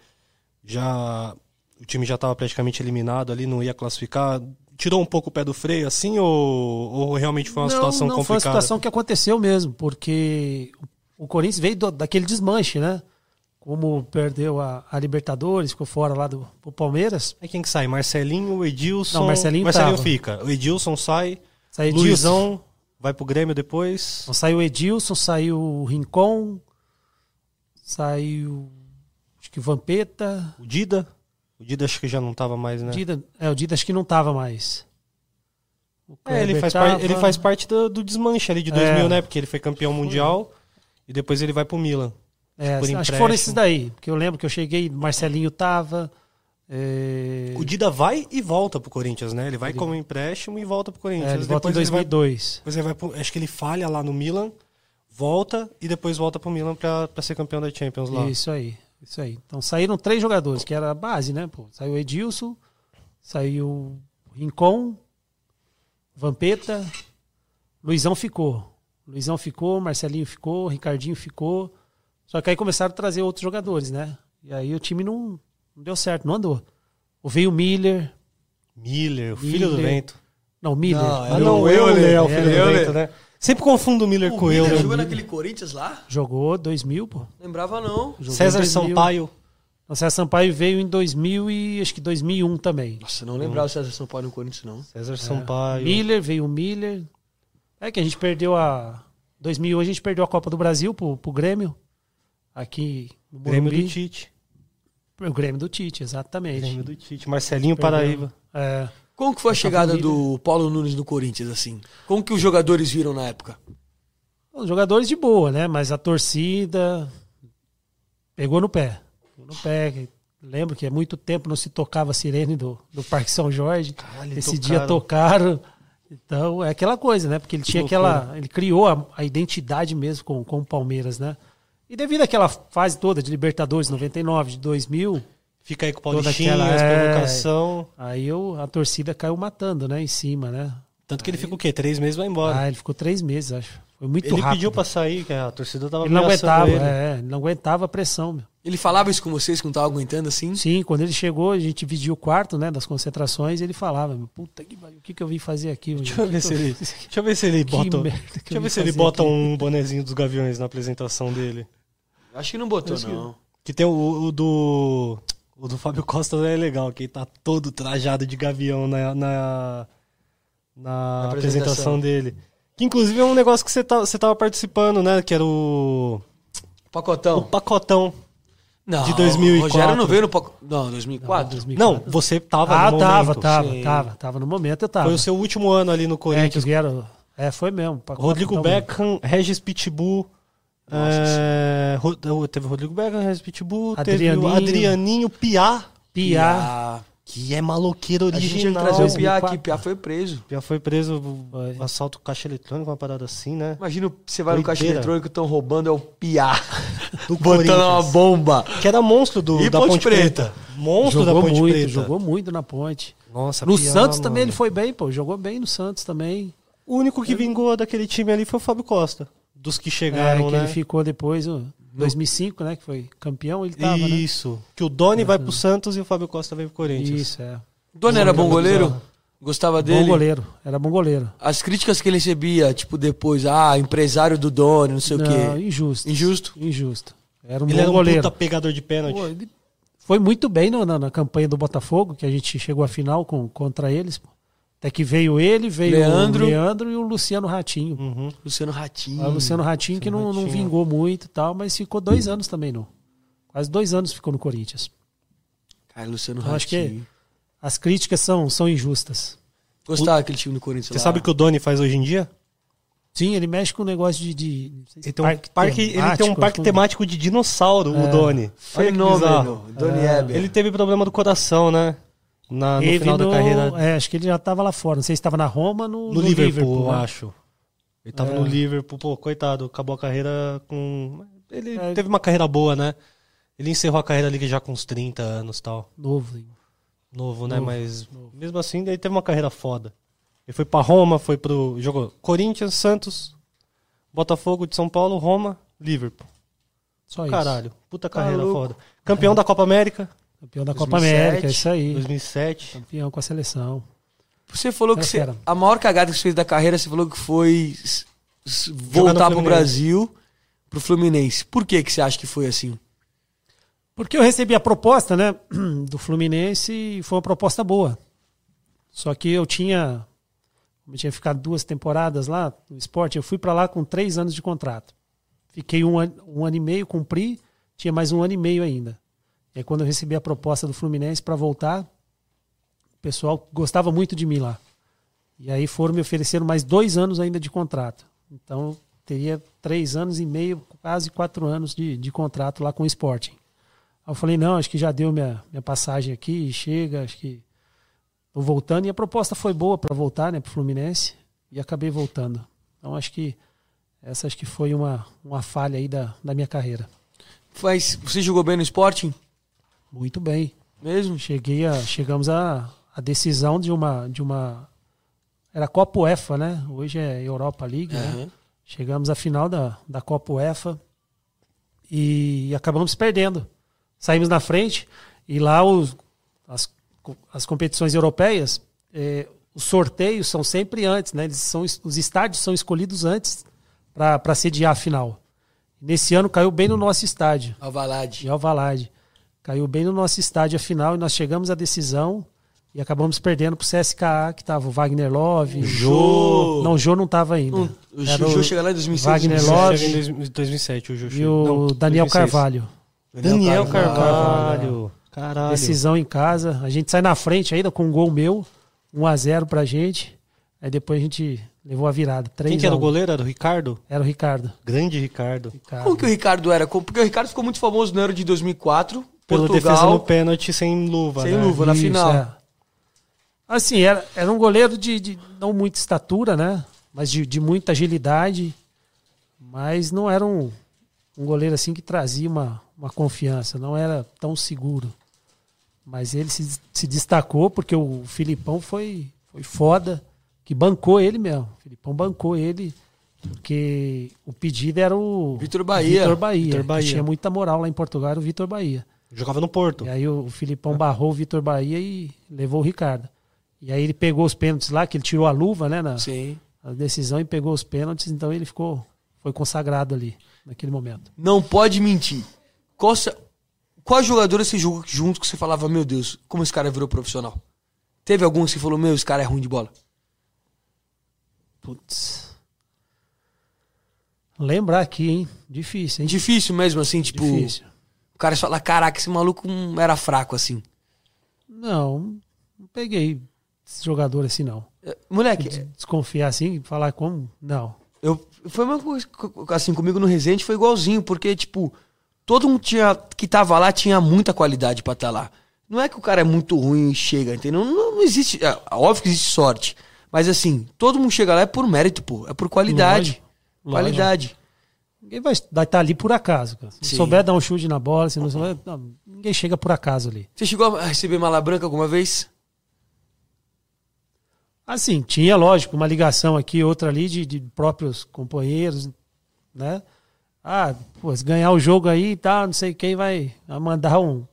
já o time já estava praticamente eliminado ali, não ia classificar. Tirou um pouco o pé do freio, assim, ou, ou realmente foi uma não, situação não complicada? foi uma situação que aconteceu mesmo, porque o Corinthians veio do- daquele desmanche, né? Como perdeu a, a Libertadores, ficou fora lá do, do Palmeiras. Aí quem que sai? Marcelinho, Edilson. Não, Marcelinho tava. fica. O Edilson sai. Saiu Luizão vai pro Grêmio depois. Então, saiu o Edilson, saiu o Rincon, saiu acho que o Vampeta. O Dida. O Dida acho que já não tava mais, né? Dida, é, o Dida acho que não tava mais. É, ele faz, par- ele faz parte do, do desmanche ali de 2000, É. né? Porque ele foi campeão mundial e depois ele vai pro Milan. É, por acho que foram esses daí. Porque eu lembro que eu cheguei, Marcelinho tava. É, O Dida vai e volta pro Corinthians, né? Ele vai como empréstimo e volta pro Corinthians. é, ele volta em depois ele vai 2002. Ele vai acho que ele falha lá no Milan, volta e depois volta pro Milan pra, pra ser campeão da Champions lá. Isso aí, isso aí. Então saíram três jogadores, que era a base, né? Pô, saiu o Edilson, saiu Rincon, Vampeta, Luizão ficou. Luizão ficou, Marcelinho ficou, Ricardinho ficou. Só que aí começaram a trazer outros jogadores, né? E aí o time não, não deu certo, não andou. Ou veio o Miller. Miller, o filho do Miller. vento. Não, Miller. Não, Ah, Era não, o o Euler Euler, é o filho era o do Euler. vento, né? Sempre confundo o Miller com o Miller Euler. jogou naquele Corinthians lá? Jogou 2000, pô. Lembrava não. Jogou César em 2000. Sampaio. O César Sampaio veio em 2000 e acho que 2001 também. Nossa, não lembrava o César São Paulo no Corinthians, não. César Sampaio. Miller, veio o Miller. É que a gente perdeu a. 2001 a gente perdeu a Copa do Brasil pro, pro Grêmio. Aqui no Grêmio Morumbi. do Tite. O Grêmio do Tite, exatamente. Grêmio do Tite. Marcelinho Perdeu. Paraíba. É, Como que foi a chegada família. do Paulo Nunes no Corinthians, assim? Como que os jogadores viram na época? os jogadores de boa, né? Mas a torcida pegou no pé. Pegou no pé. Lembro que há muito tempo não se tocava a sirene do, do Parque São Jorge. Caralho, Esse tocaram. dia tocaram. Então, é aquela coisa, né? Porque ele tinha aquela. Ele criou a, a identidade mesmo com, com o Palmeiras, né? E devido àquela fase toda de Libertadores 99, de 2000, Fica aí com o Paulistinha, aquela- as é. provocação. aí eu, a torcida caiu matando, né? Em cima, né? Tanto que ele fica o quê? Três meses e vai embora. Ah, ele ficou três meses, acho. Foi muito ele rápido. pediu pra sair, que a torcida tava Ele não aguentava, ele. é, ele não aguentava a pressão, meu. Ele falava isso com vocês que não tava aguentando assim? Sim, quando ele chegou, a gente dividiu o quarto, né, das concentrações, e ele falava, meu, puta que pariu, o que que eu vim fazer aqui? Deixa eu ver se ele, deixa eu ver se ele bota, deixa eu ver se ele bota aqui. um bonezinho dos Gaviões na apresentação dele. Acho que não botou, Acho não. Que tem o, o do o do Fábio Costa é legal, que ele tá todo trajado de gavião na, na, na Na apresentação. apresentação. dele. Que inclusive é um negócio que você, tá, você tava participando, né? Que era o, o Pacotão. pacotão. Não, de 2004. O Rogério não veio no pacotão. Não, 2004. 2004. Não, você tava ah, no tava, momento. tava, sim. tava, tava. No momento eu tava. Foi o seu último ano ali no é, que Corinthians. vieram. É, foi mesmo. Rodrigo Beckham, Regis Pitbull. É, teve o Rodrigo Regis Pitbull, teve o Adrianinho. Adrianinho Piá, Piá. Que é maloqueiro A gente tinha que original. trazer o Piá 2004. aqui. Piá foi preso. Piá foi preso, Foi. assalto caixa eletrônico, uma parada assim, né? Imagina, você vai no caixa eletrônico, estão roubando, é o Piá. Do Botando uma bomba. Que era monstro do, E da Ponte Ponte, Preta. Preta. Monstro Jogou da Ponte muito, Preta. jogou muito na ponte. Nossa, No Piá, Santos mano. também ele foi bem, pô. Jogou bem no Santos também. O único que vingou daquele time ali foi o Fábio Costa. Dos que É, chegaram, que né? ele ficou depois, o 2005, né? Que foi campeão, ele tava, né? Isso. Que o Doni vai pro Santos e o Fábio Costa vai pro Corinthians. Isso, é. Dona era bom goleiro? Gostava dele? Bom goleiro. Era bom goleiro. As críticas que ele recebia, tipo, depois, ah, empresário do Doni, não sei o Não, quê. injusto. Injusto? Injusto. Era um Ele bom era um goleiro. puta pegador de pênalti. Pô, ele foi muito bem no- na, na campanha do Botafogo, que a gente chegou à final com, contra eles. pô. Até que veio ele, veio Leandro. o Leandro e o Luciano Ratinho. Uhum. Luciano Ratinho. Ah, O Luciano Ratinho que não, não Ratinho. vingou muito e tal, mas ficou dois anos também, não. Quase dois anos ficou no Corinthians. Cara, Luciano Eu acho que- Ratinho. As críticas são, são injustas. Gostava daquele time do Corinthians Você lá. sabe o que o Doni faz hoje em dia? Sim, ele mexe com o negócio de. de não sei se Ele tem um parque, ele tem um temático, parque temático de dinossauro, o É. Doni. Que bizarro. Fenômeno. Doni É. Heber. Ele teve problema do coração, né? Na, no final da no- carreira. É, acho que ele já estava lá fora. Não sei se estava na Roma no, No, Liverpool, eu né? acho. Ele tava É. no Liverpool, pô, coitado, acabou a carreira com. Ele É. teve uma carreira boa, né? Ele encerrou a carreira ali já com uns 30 anos e tal. Novo. Novo, né? Novo, Mas mesmo assim, ele teve uma carreira foda. Ele foi pra Roma, foi pro. Jogou Corinthians, Santos, Botafogo de São Paulo, Roma Liverpool. Só isso. Caralho, puta carreira louco. foda. Campeão da Copa América, Campeão da Copa 2007, América, isso aí. 2007. Campeão com a seleção. Você falou que Era você- a maior cagada que você fez da carreira, você falou que foi voltar pro Fluminense. Brasil, pro Fluminense. Por que que você acha que foi assim? Porque eu recebi a proposta, né, do Fluminense e foi uma proposta boa. Só que eu tinha, eu tinha ficado duas temporadas lá no esporte, eu fui para lá com três anos de contrato. Fiquei um, an- um ano e meio, cumpri, tinha mais um ano e meio ainda. E aí quando eu recebi a proposta do Fluminense para voltar, o pessoal gostava muito de mim lá. E aí foram me ofereceram mais dois anos ainda de contrato. Então teria três anos e meio, quase quatro anos de, de contrato lá com o Sporting. Aí eu falei, não, acho que já deu minha, minha passagem aqui, chega, acho que tô voltando. E a proposta foi boa para voltar, né, pro Fluminense, e acabei voltando. Então acho que essa acho que foi uma, uma falha aí da, da minha carreira. Mas você jogou bem no Sporting? Muito bem. Mesmo? Cheguei a, chegamos a, a decisão de uma, de uma. Era Copa UEFA, né? Hoje é Europa League, né? Aham. Chegamos à final da, da Copa UEFA e acabamos perdendo. Saímos na frente e lá os, as, as competições europeias, eh, os sorteios são sempre antes, né? Eles são, os estádios são escolhidos antes para sediar a final. Nesse ano caiu bem no nosso estádio Alvalade. em Alvalade. Caiu bem no nosso estádio a final e nós chegamos à decisão e acabamos perdendo pro CSKA, que tava o Wagner Love. O Jô. Não, o Jô não tava ainda. Hum, o Era Jô chega lá em 2006, Wagner 2007. Love em dois- 2007, o Jô e chega. o Não, Daniel 2006. Carvalho. Daniel Carvalho. Carvalho. Caralho. Decisão em casa. A gente sai na frente ainda com um gol meu, 1 a 0 pra gente. Aí depois a gente levou a virada. 3 Quem que era o 1. goleiro? Era o Ricardo? Era o Ricardo. Grande Ricardo. Ricardo. Como que o Ricardo era? Porque o Ricardo ficou muito famoso no Euro de 2004. Pela defesa no Portugal. pênalti sem luva, Sem né? luva. na final. é. Assim, era, era um goleiro de, de não muita estatura, né? Mas de, de muita agilidade. Mas não era um, um goleiro assim que trazia uma, uma confiança. Não era tão seguro. Mas ele se, se destacou porque o Filipão foi, foi foda. Que bancou ele mesmo. O Filipão bancou ele. Porque o pedido era o Vitor Bahia. Vitor Bahia, Bahia. tinha muita moral lá em Portugal, era o Vitor Bahia. Jogava no Porto. E aí o Filipão barrou o Vitor Bahia e levou o Ricardo. E aí ele pegou os pênaltis lá, que ele tirou a luva, né, na, Sim. na decisão e pegou os pênaltis, então ele ficou foi consagrado ali naquele momento. Não pode mentir. Qual, qual jogador você jogou junto que você falava, meu Deus, como esse cara virou profissional? Teve algum que você falou, meu, esse cara é ruim de bola? Putz. Lembrar aqui, hein? Difícil, hein? Difícil mesmo, assim, tipo. Difícil. O cara fala, caraca, esse maluco era fraco, assim. Não, não peguei esse jogador assim, não. É, Moleque, Desconfiar assim, falar como? Não. eu, foi uma coisa, co- assim, comigo no Resende foi igualzinho, porque, tipo, todo mundo tinha, que tava lá tinha muita qualidade pra estar lá. Não é que o cara é muito ruim e chega, entendeu? Não, não existe, é, óbvio que existe sorte. Mas, assim, todo mundo chega lá é por mérito, pô. É por qualidade. Lógico, Qualidade. Ninguém vai estar ali por acaso, cara. Se Sim. souber dar um chute na bola, se não souber, não, ninguém chega por acaso ali. Você chegou a receber mala branca alguma vez? Assim, tinha, lógico, uma ligação aqui, outra ali de, de próprios companheiros, né? Ah, pô, se ganhar o jogo aí e tal, não sei quem vai mandar um,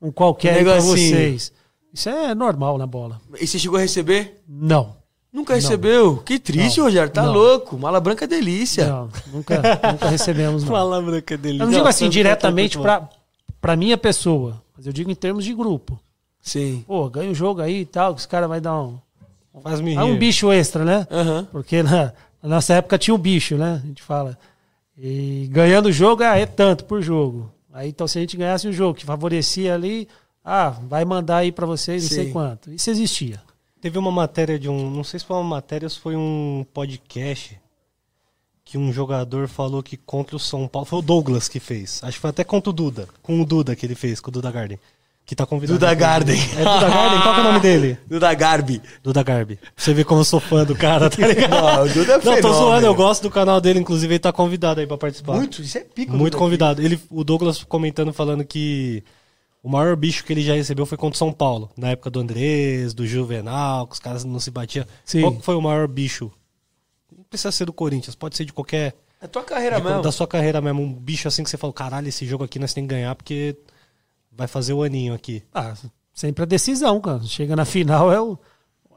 um qualquer Um negocinho. vocês. Isso é normal na bola. E você chegou a receber? Não. Nunca recebeu? Que triste, Não. Rogério. Tá Não. louco. Mala branca é delícia. Não, nunca, nunca recebemos, não. Palavra que é dele. Eu não digo assim diretamente pra, pra minha pessoa, mas eu digo em termos de grupo. Sim. Pô, ganha o jogo aí e tal, que os caras vai dar um, Faz-me ah, um bicho extra, né? Aham. Porque na, na nossa época tinha um bicho, né? A gente fala. E ganhando o jogo, ah, é tanto por jogo. Aí então se a gente ganhasse o jogo que favorecia ali, ah, vai mandar aí pra vocês não sei Sim. quanto. Isso existia. Teve uma matéria de um. Não sei se foi uma matéria ou se foi um podcast. Que um jogador falou que contra o São Paulo. Foi o Douglas que fez. Acho que foi até contra o Duda. Com o Duda que ele fez, com o Duda Garden. Que tá convidado. Duda. Garden. É Duda Garden? Qual que é o nome dele? Duda Garbi. Duda Garbi. Pra você ver como eu sou fã do cara, tá ligado? Não, o Duda é Não, tô zoando, eu gosto do canal dele, inclusive ele tá convidado aí pra participar. Muito, isso é pico. Muito Duda. convidado. Ele, o Douglas comentando, falando que o maior bicho que ele já recebeu foi contra o São Paulo. Na época do Andrés, do Juvenal, que os caras não se batiam. Sim. Qual que foi o maior bicho? Não precisa ser do Corinthians, pode ser de qualquer É tua carreira De- mesmo. Da sua carreira mesmo, um bicho assim que você falou, caralho, esse jogo aqui nós temos que ganhar porque vai fazer o aninho aqui. Ah, sempre a decisão, cara. Chega na final é o,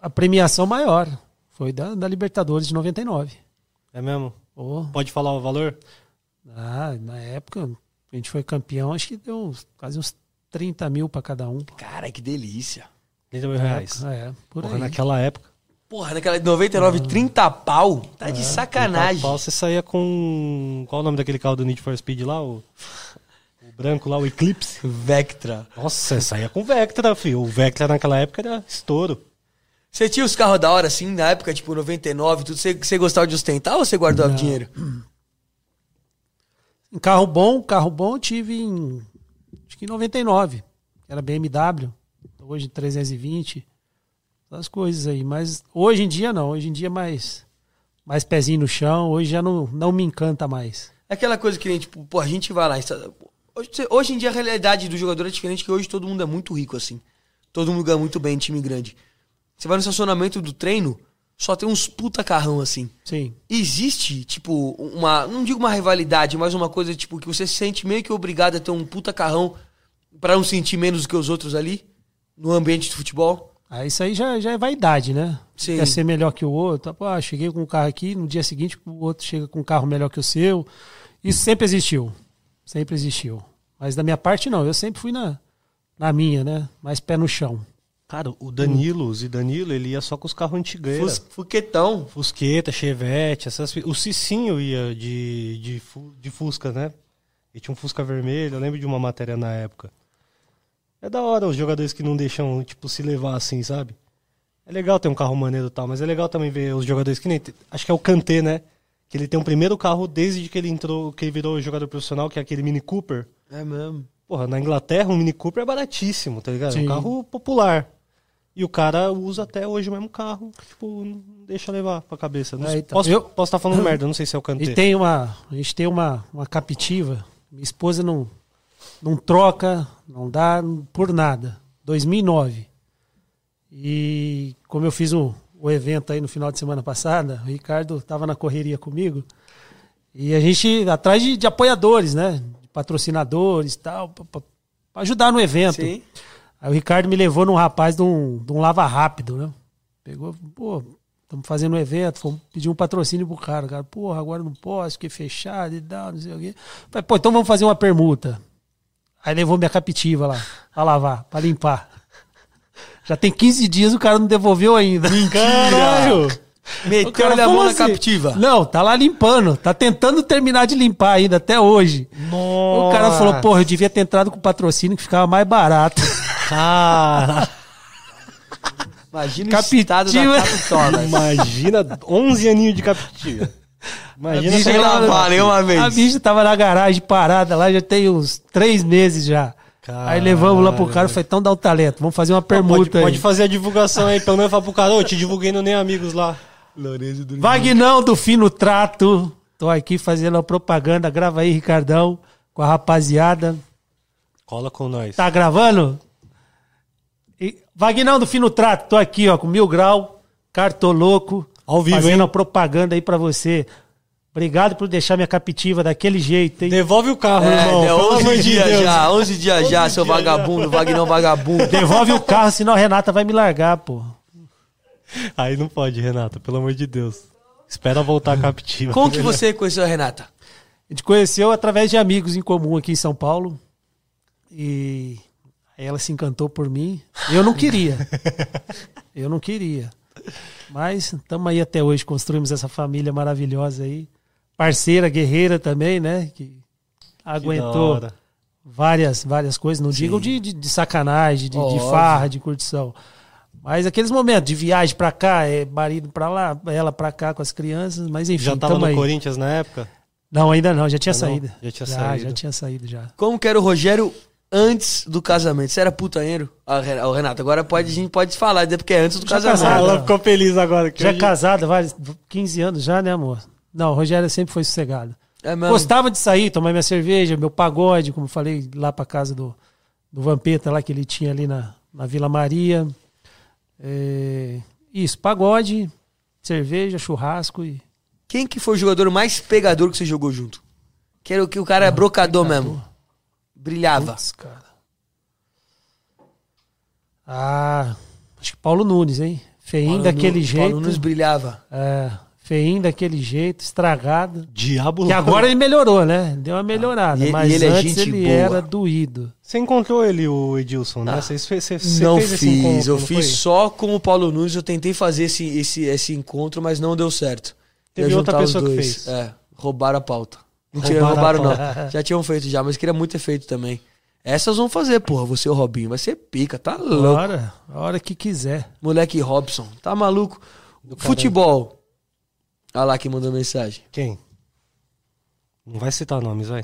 a premiação maior. Foi da, da Libertadores de 99. É mesmo? Pô, Pode falar o valor? ah, na época, a gente foi campeão, acho que deu uns- quase uns 30 mil pra cada um. Cara, que delícia. 30 mil reais. É, por Porra, aí. naquela época. Porra, naquela de 99, 30 pau. Tá de sacanagem. Pau, você saía com. Qual o nome daquele carro do Need for Speed lá? O, o branco lá, o Eclipse. Vectra. Nossa, você saía com Vectra, filho. O Vectra naquela época era estouro. Você tinha os carros da hora, assim, na época, tipo, 99, tudo. Você, você gostava de ostentar ou você guardava Não. dinheiro? Em carro bom, carro bom eu tive em. Acho que em 99. Era BMW. Hoje 320. Essas coisas aí. Mas hoje em dia não. Hoje em dia é mais. Mais pezinho no chão. Hoje já não, não me encanta mais. É aquela coisa que tipo, pô, a gente vai lá. está- Hoje, hoje em dia a realidade do jogador é diferente, que hoje todo mundo é muito rico, assim. Todo mundo ganha muito bem em time grande. Você vai no estacionamento do treino, só tem uns puta carrão, assim. Sim. Existe, tipo, uma. Não digo uma rivalidade, mas uma coisa, tipo, que você se sente meio que obrigado a ter um puta carrão pra não sentir menos do que os outros ali, no ambiente de futebol. Aí isso aí já, já é vaidade, né? Sim. Quer ser melhor que o outro. Pô, ah, cheguei com um carro aqui, no dia seguinte o outro chega com um carro melhor que o seu. Isso sempre existiu. Sempre existiu. Mas da minha parte, não. Eu sempre fui na, na minha, né? Mais pé no chão. Cara, o Danilo, o Zidanilo, ele ia só com os carros antigos. Fus, fuquetão. Fusqueta, Chevette, essas O Cicinho ia de, de, de Fusca, né? Ele tinha um Fusca vermelho, eu lembro de uma matéria na época. É da hora os jogadores que não deixam, tipo, se levar assim, sabe? É legal ter um carro maneiro e tal, mas é legal também ver os jogadores que nem. Acho que é o Kanté, né? Que ele tem um primeiro carro desde que ele entrou, que ele virou jogador profissional, que é aquele Mini Cooper. É mesmo. Porra, na Inglaterra um Mini Cooper é baratíssimo, tá ligado? É Sim. um carro popular. E o cara usa até hoje o mesmo carro, tipo, não deixa levar pra cabeça. Não É, então, posso, eu- posso estar falando merda, não sei se é o Kanté. E tem uma. A gente tem uma, uma captiva. Minha esposa não, não troca, não dá por nada. 2009. E como eu fiz o, o evento aí no final de semana passada, o Ricardo estava na correria comigo. E a gente, atrás de, de apoiadores, né? De patrocinadores e tal, para ajudar no evento. Sim. Aí o Ricardo me levou num rapaz de um, de um lava rápido, né? Pegou, pô, estamos fazendo um evento, fomos pedir um patrocínio pro cara. O cara, porra, agora não posso, fiquei fechado e tal, não sei o quê. Falei, pô, então vamos fazer uma permuta. Aí levou minha captiva lá, pra lavar, pra limpar. Já tem 15 dias o cara não devolveu ainda. Caralho! O Meteu a mão na assim? captiva. Não, tá lá limpando. Tá tentando terminar de limpar ainda, até hoje. O cara falou, porra, eu devia ter entrado com patrocínio que ficava mais barato. Cara, Imagina o Captiva. estado da capitola. imagina 11 aninhos de captiva. Imagina lá ela- lavar nenhuma vez. A bicha tava na garagem parada lá, já tem uns três meses já. Aí levamos lá pro cara e falei, então dá o talento, vamos fazer uma Pode, permuta pode aí. fazer a divulgação aí, pelo menos falar pro cara, ô, te divulguei no Nem Amigos lá. Vagnão do Fino Trato, tô aqui fazendo a propaganda, grava aí, Ricardão, com a rapaziada. Cola com nós. Tá gravando? E, Vagnão do Fino Trato, tô aqui, ó, com mil grau, cartoloco, Ao vivo, fazendo hein? a propaganda aí pra você. Obrigado por deixar minha captiva daquele jeito, hein? Devolve o carro, É, irmão. é pelo 11 amor de dias Deus. já, 11 dias já, seu vagabundo, Vagnão vagabundo. Devolve o carro, senão a Renata vai me largar, pô. Aí não pode, Renata, pelo amor de Deus. Espera voltar captiva. Como que você conheceu a Renata? A gente conheceu através de amigos em comum aqui em São Paulo. E aí ela se encantou por mim. Eu não queria. Eu não queria. Mas estamos aí até hoje, construímos essa família maravilhosa aí. Parceira, guerreira também, né? Que Que aguentou várias, várias coisas. Não digo de, de, de sacanagem, de, de Óbvio. farra, de curtição. Mas aqueles momentos de viagem pra cá, é marido pra lá, ela pra cá com as crianças, mas enfim, Já tava tamo no aí. Corinthians na época? Não, ainda não, já tinha Ah, não? saído. Já tinha já, saído. Já tinha saído já. Como que era o Rogério antes do casamento? Você era putanheiro? Ah, Ren- ah, Renato, agora pode, a gente pode falar, porque é antes do Já casamento. casado. ela ficou feliz agora. que Já hoje- casada, vários, 15 anos já, né, amor? Não, o Rogério sempre foi sossegado. É mesmo. Gostava de sair, tomar minha cerveja, meu pagode, como falei, lá pra casa do, do Vampeta, lá que ele tinha ali na, na Vila Maria. É, isso, pagode, cerveja, churrasco e Quem que foi o jogador mais pegador que você jogou junto? Que era o que o cara é brocador mesmo. Brilhava. Putz, cara. Ah, acho que Paulo Nunes, hein? Feinho Paulo daquele Nu- jeito. Paulo Nunes brilhava. É, feinho daquele jeito, estragado. Diabo Que agora ele melhorou, né? Deu uma melhorada. E- e mas ele é antes gente ele boa. era doído. Você encontrou ele, o Edilson, né? Ah. Você, você, você- não fez esse fiz, encontro, eu não fiz foi? só com o Paulo Nunes, eu tentei fazer esse, esse, esse encontro, mas não deu certo. Teve outra pessoa que fez. É, roubaram a pauta. Mentira, Roubaram roubaram, a não. Já tinham feito já, mas queria muito ter feito também. Essas vão fazer, porra, você e o Robinho. Vai ser pica, tá louco. Hora, a hora que quiser. Moleque Robson, tá maluco? Futebol. Olha lá quem mandou mensagem. Quem? Não vai citar nomes, vai.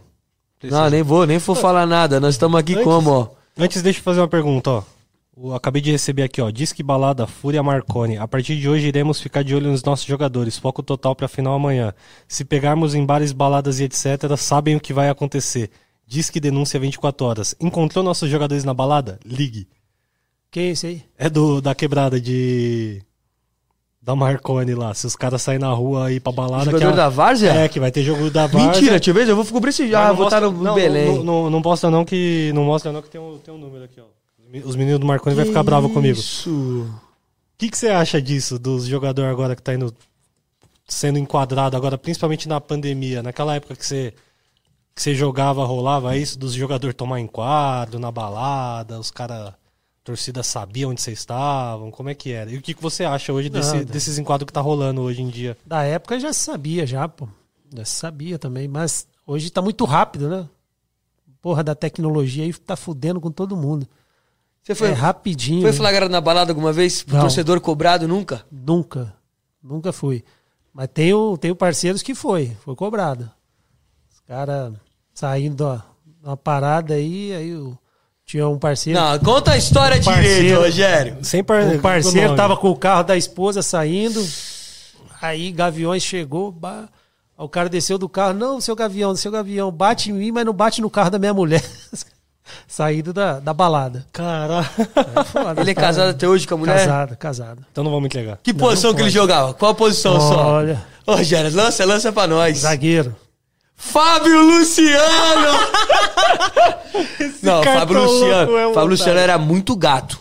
Não, nem vou, nem vou falar nada. Nós estamos aqui Antes- como, ó? Antes, deixa eu fazer uma pergunta, ó. O- acabei de receber aqui, ó. Diz que balada Fúria Marconi. A partir de hoje iremos ficar de olho nos nossos jogadores. Foco total pra final amanhã. Se pegarmos em bares, baladas e etc., sabem o que vai acontecer. Diz que denúncia 24 horas. Encontrou nossos jogadores na balada? Ligue. Quem é esse aí? É do da quebrada de. Da Marconi lá. Se os caras saírem na rua aí pra balada. Jogador que a- da Várzea? É, que vai ter jogo da Várzea. Mentira, deixa eu ver, eu vou cobrir esse já, não vou estar no não, Belém. Não, não, não mostra não que. Não mostra não que tem um, tem um número aqui, ó. Os meninos do Marconi vai ficar bravo comigo. Isso. O que, que você acha disso, dos jogadores agora que tá indo sendo enquadrado agora, principalmente na pandemia, naquela época que você, que você jogava, rolava isso, dos jogadores tomar enquadro na balada, os caras, torcida sabia onde vocês estavam, como é que era? E o que, que você acha hoje desse, desses enquadros que tá rolando hoje em dia? Da época já se sabia, já, pô. Já se sabia também. Mas hoje tá muito rápido, né? Porra da tecnologia aí tá fudendo com todo mundo. Você foi, é rapidinho. foi flagrado na balada alguma vez? Não. torcedor cobrado nunca? Nunca. Nunca fui. Mas tenho, tenho parceiros que foi. Foi cobrado. Os caras saindo ó, uma parada aí, aí o- tinha um parceiro. Não, conta a história Parceiro. direito, Rogério. Sem par... O parceiro tava com o carro da esposa saindo. Aí Gaviões chegou. ba- O cara desceu do carro. Não, seu Gavião, seu Gavião, bate em mim, mas não bate no carro da minha mulher. Saído da, da balada. Caralho. Foda, Ele é casado até hoje com a mulher? Casado, casado. Então não vamos entregar. Que posição que ele jogava? Qual a posição só? Olha, Ô, Rogério, lança, lança pra nós. zagueiro. Fábio Luciano! Não, Fábio tá Luciano. é um Fábio Luciano era muito gato.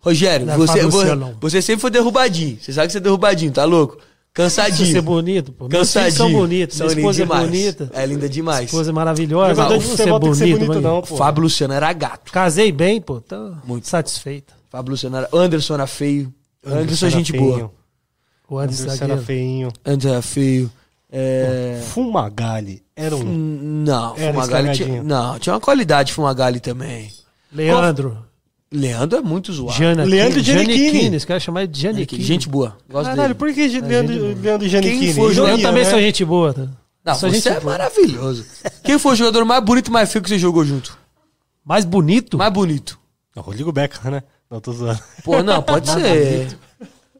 Rogério, Não é você, Fábio vo- Luciano, não. você sempre foi derrubadinho. Você sabe que você é derrubadinho, tá louco? Você Cansadinho. é bonito, pô. Cansadinho. são bonitos. São Minha esposa é demais. bonita. É linda demais. Esposa é maravilhosa. Jogador de Você é futebol tem que ser bonito, bonito, mano. não, pô. Fábio Luciano era gato. Casei bem, pô. Tô Muito. satisfeito. Fábio Luciano era. Anderson era feio. Anderson, é era gente feinho. boa. O Anderson Anderson era feinho. Anderson era feio. É. Fumagalli era um. Não, Era Fumagalli tinha, não, tinha uma qualidade Fumagalli também. Leandro. Leandro é muito zoado. Jana Leandro Giannichini. Esse cara chama de Giannichini. Gente boa. Gosto Caralho, dele. por que Leandro, Leandro Giannichini? Quem foi o Ele jogador? Eu ia, também né? sou gente boa. Tá? Não, sou você gente é boa. maravilhoso. Quem foi o jogador mais bonito e mais feio que você jogou junto? Mais bonito? Mais bonito. Não, Rodrigo Beca, né? Não, tô zoando. Pô, não, pode ser.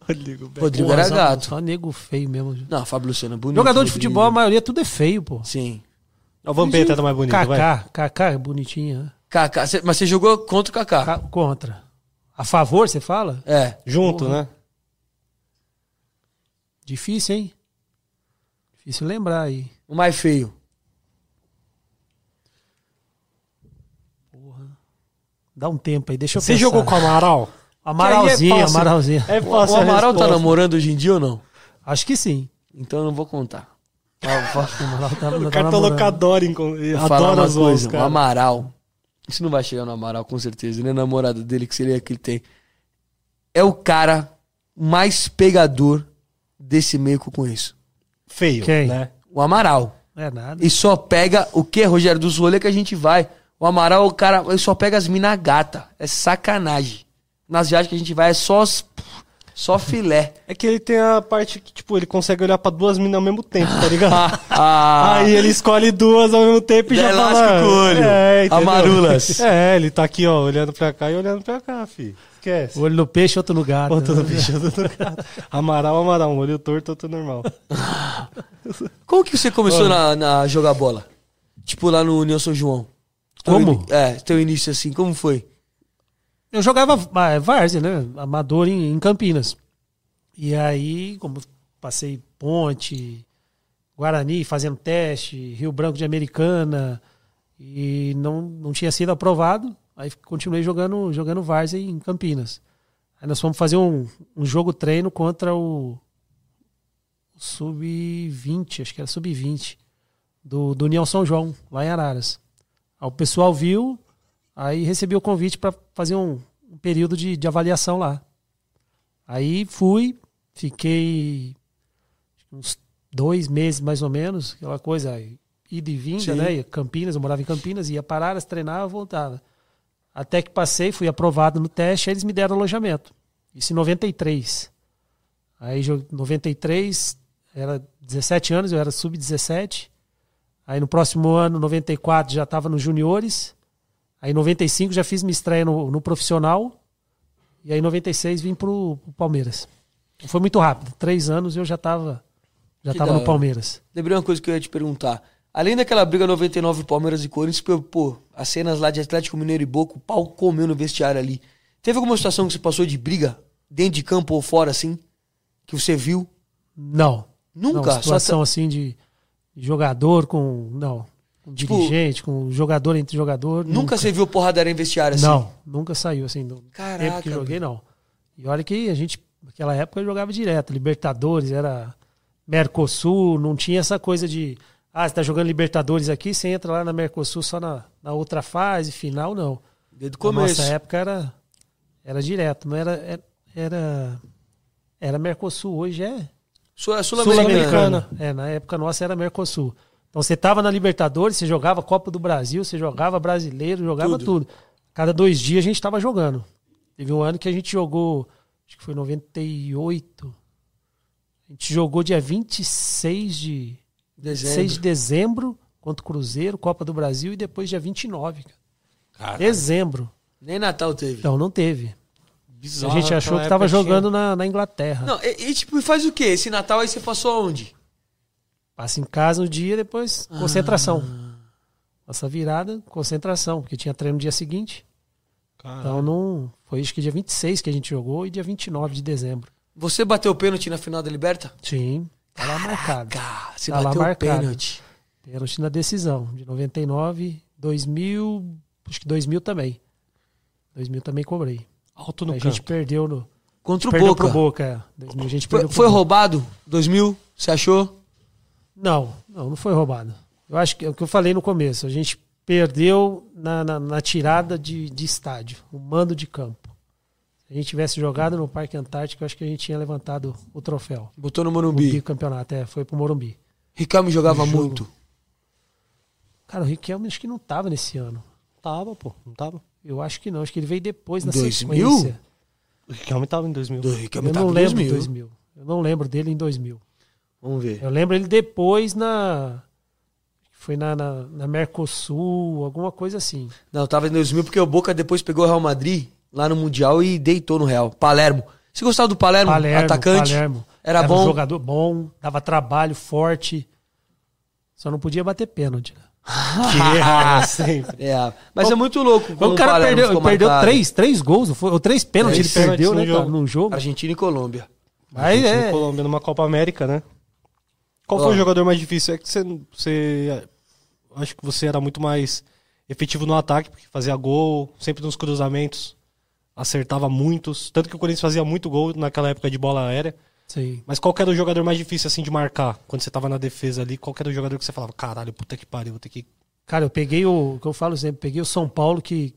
Rodrigo Beca. Rodrigo era só- gato. Só nego feio mesmo. Não, Fábio Luciano é bonito. Jogador de Rodrigo. futebol, a maioria tudo é feio, pô. Sim. O Vampeta era mais bonito, vai. Kaká. Kaká é bonitinho, né? Kaká, cê- mas você jogou contra o Kaká. Ca- Contra. A favor, você fala? É. Junto, né? Difícil, hein? Difícil lembrar aí. O mais feio. Dá um tempo aí, deixa eu Você pensar. jogou com o Amaral? Amaralzinho, Que aí é fácil. Amaralzinho. É O, fácil o Amaral tá namorando hoje em dia ou não? Acho que sim. Então eu não vou contar. Fala- O Amaral tá, O tá Cartoloco namorando. adora, enco- Vou falar adora uma zoar os coisa. O. Amaral. Isso não vai chegar no Amaral, com certeza. Ele é namorado dele, que seria que ele tem. É o cara mais pegador desse meio que eu conheço. Feio, Quem? né? O Amaral. É nada. E só pega o que, Rogério? Dos rolês que a gente vai. O Amaral, o cara, ele só pega as mina gata. É sacanagem. Nas viagens que a gente vai é só, só filé. É que ele tem a parte que, tipo, ele consegue olhar pra duas minas ao mesmo tempo, tá ligado? Ah, Aí ele escolhe duas ao mesmo tempo e já Dá fala... o olho. É, entendeu? Amarulas. É, ele tá aqui, ó, olhando pra cá e olhando pra cá, fi. Esquece. Olho no peixe, outro no gato. Outro no bicho, outro no gato. Amaral, amaral. Um olho torto, outro normal. Como que você começou na, na jogar bola? Tipo lá no União São João. Como? Teu ini- É, teu início assim, como foi? Eu jogava ah, várzea, né? Amador em, em Campinas. E aí, como passei ponte, Guarani fazendo teste, Rio Branco de Americana, e não, não tinha sido aprovado. Aí continuei jogando, jogando Várzea em Campinas. Aí nós fomos fazer um, um jogo treino contra o, o Sub-20, acho que era Sub-20, do, do União São João, lá em Araras. Aí o pessoal viu, aí recebi o convite para fazer um, um período de, de avaliação lá. Aí fui, fiquei uns dois meses mais ou menos, aquela coisa, ida e vinda, Sim. né? Campinas, eu morava em Campinas, ia para Araras, treinava, voltava. Até que passei, fui aprovado no teste, aí eles me deram alojamento. Isso em 93. Aí, jo- 93, era 17 anos, eu era sub-17. Aí no próximo ano, 94, já estava nos juniores. Aí em 95 já fiz minha estreia no, no profissional. E aí em 96 vim pro, pro Palmeiras. Foi muito rápido. Três anos eu já estava já Que tava no. Palmeiras. Lembrei uma coisa que eu ia te perguntar. Além daquela briga 99 Palmeiras e Corinthians, pô, as cenas lá de Atlético Mineiro e Boca, o pau comeu no vestiário ali. Teve alguma situação que você passou de briga, dentro de campo ou fora, assim? Que você viu? Não. Nunca? Não, Só situação tá- assim de jogador com. Não. Com Tipo, dirigente, com jogador entre jogador. Nunca, você viu porradaria em vestiário assim? Não, nunca saiu assim. No Caraca, tempo que joguei, não. E olha que a gente, naquela época, jogava direto. Libertadores, era Mercosul, não tinha essa coisa de. Ah, você tá jogando Libertadores aqui, você entra lá na Mercosul só na, na outra fase, final, não. Desde o começo. nossa época era, era direto, não era. Era, era, era Mercosul, hoje é Sul- é Sul-Americana. Sul-Americana. É, na época nossa era Mercosul. Então você tava na Libertadores, você jogava Copa do Brasil, você jogava Brasileiro, jogava Tudo. tudo. Cada dois dias a gente tava jogando. Teve um ano que a gente jogou, acho que foi 98. A gente jogou dia 26 de, Dezembro. 6 de dezembro contra o Cruzeiro, Copa do Brasil, e depois dia 29. Cara. Dezembro. Nem Natal teve. Então não teve. Bizarro, a gente achou que tava jogando na, na Inglaterra. Não, e, e, tipo, faz o quê? Esse Natal aí você passou aonde? Passa em casa no dia, depois concentração. Nossa virada, concentração, porque tinha treino no dia seguinte. Tinha... Então não. Foi acho que dia 26 que a gente jogou e dia 29 de dezembro. Você bateu o pênalti na final da Liberta? Sim. Tá lá marcado. Você Tá lá bateu o marcado. pênalti. Pênalti na decisão. De 99, 2000. Acho que 2000 também. 2000 também cobrei. Alto no a campo. gente perdeu no. Contra o perdeu Boca. pro Boca. é. 2000 a gente Foi, perdeu foi Boca. roubado? 2000? Você achou? Não, não, não foi roubado. Eu acho que é o que eu falei no começo. A gente perdeu na, na, na tirada de, de estádio, o mando de campo. Se a gente tivesse jogado no Parque Antártico, eu acho que a gente tinha levantado o troféu. Botou no O Morumbi. bicampeonato, é, foi pro Morumbi. Ricardo jogava muito. Cara, o Riquelme acho que não tava nesse ano. Tava, pô. Não tava. Eu acho que não, acho que ele veio depois na 2000? sequência. O Riquelme tava em 2000. Do Ricardo Eu tava não em lembro 2000. 2000. Eu não lembro dele em 2000. Vamos ver. Eu lembro ele depois na foi na, na, na Mercosul, alguma coisa assim. Não, tava em 2000 porque o Boca depois pegou o Real Madrid lá no Mundial e deitou no Real. Palermo. Você gostava do Palermo? Palermo, atacante? Palermo. Era um bom? jogador bom, dava trabalho, forte. Só não podia bater pênalti. né? Que erra sempre. É, mas é muito louco. o cara Palermo perdeu, ficou perdeu três, três gols, foi? ou três pênaltis Três ele perdeu, né, cara, jogo. num jogo. Argentina e Colômbia. Mas Argentina é, e Colômbia numa Copa América, né? Qual foi o jogador mais difícil? É que você, você. Acho que você era muito mais efetivo no ataque, porque fazia gol, sempre nos cruzamentos, acertava muitos. Tanto que o Corinthians fazia muito gol naquela época de bola aérea. sim. Mas qual que era o jogador mais difícil assim de marcar? Quando você tava na defesa ali, qual que era o jogador que você falava, caralho, puta que pariu, vou ter que. Cara, eu peguei o, o que eu falo sempre, peguei o São Paulo que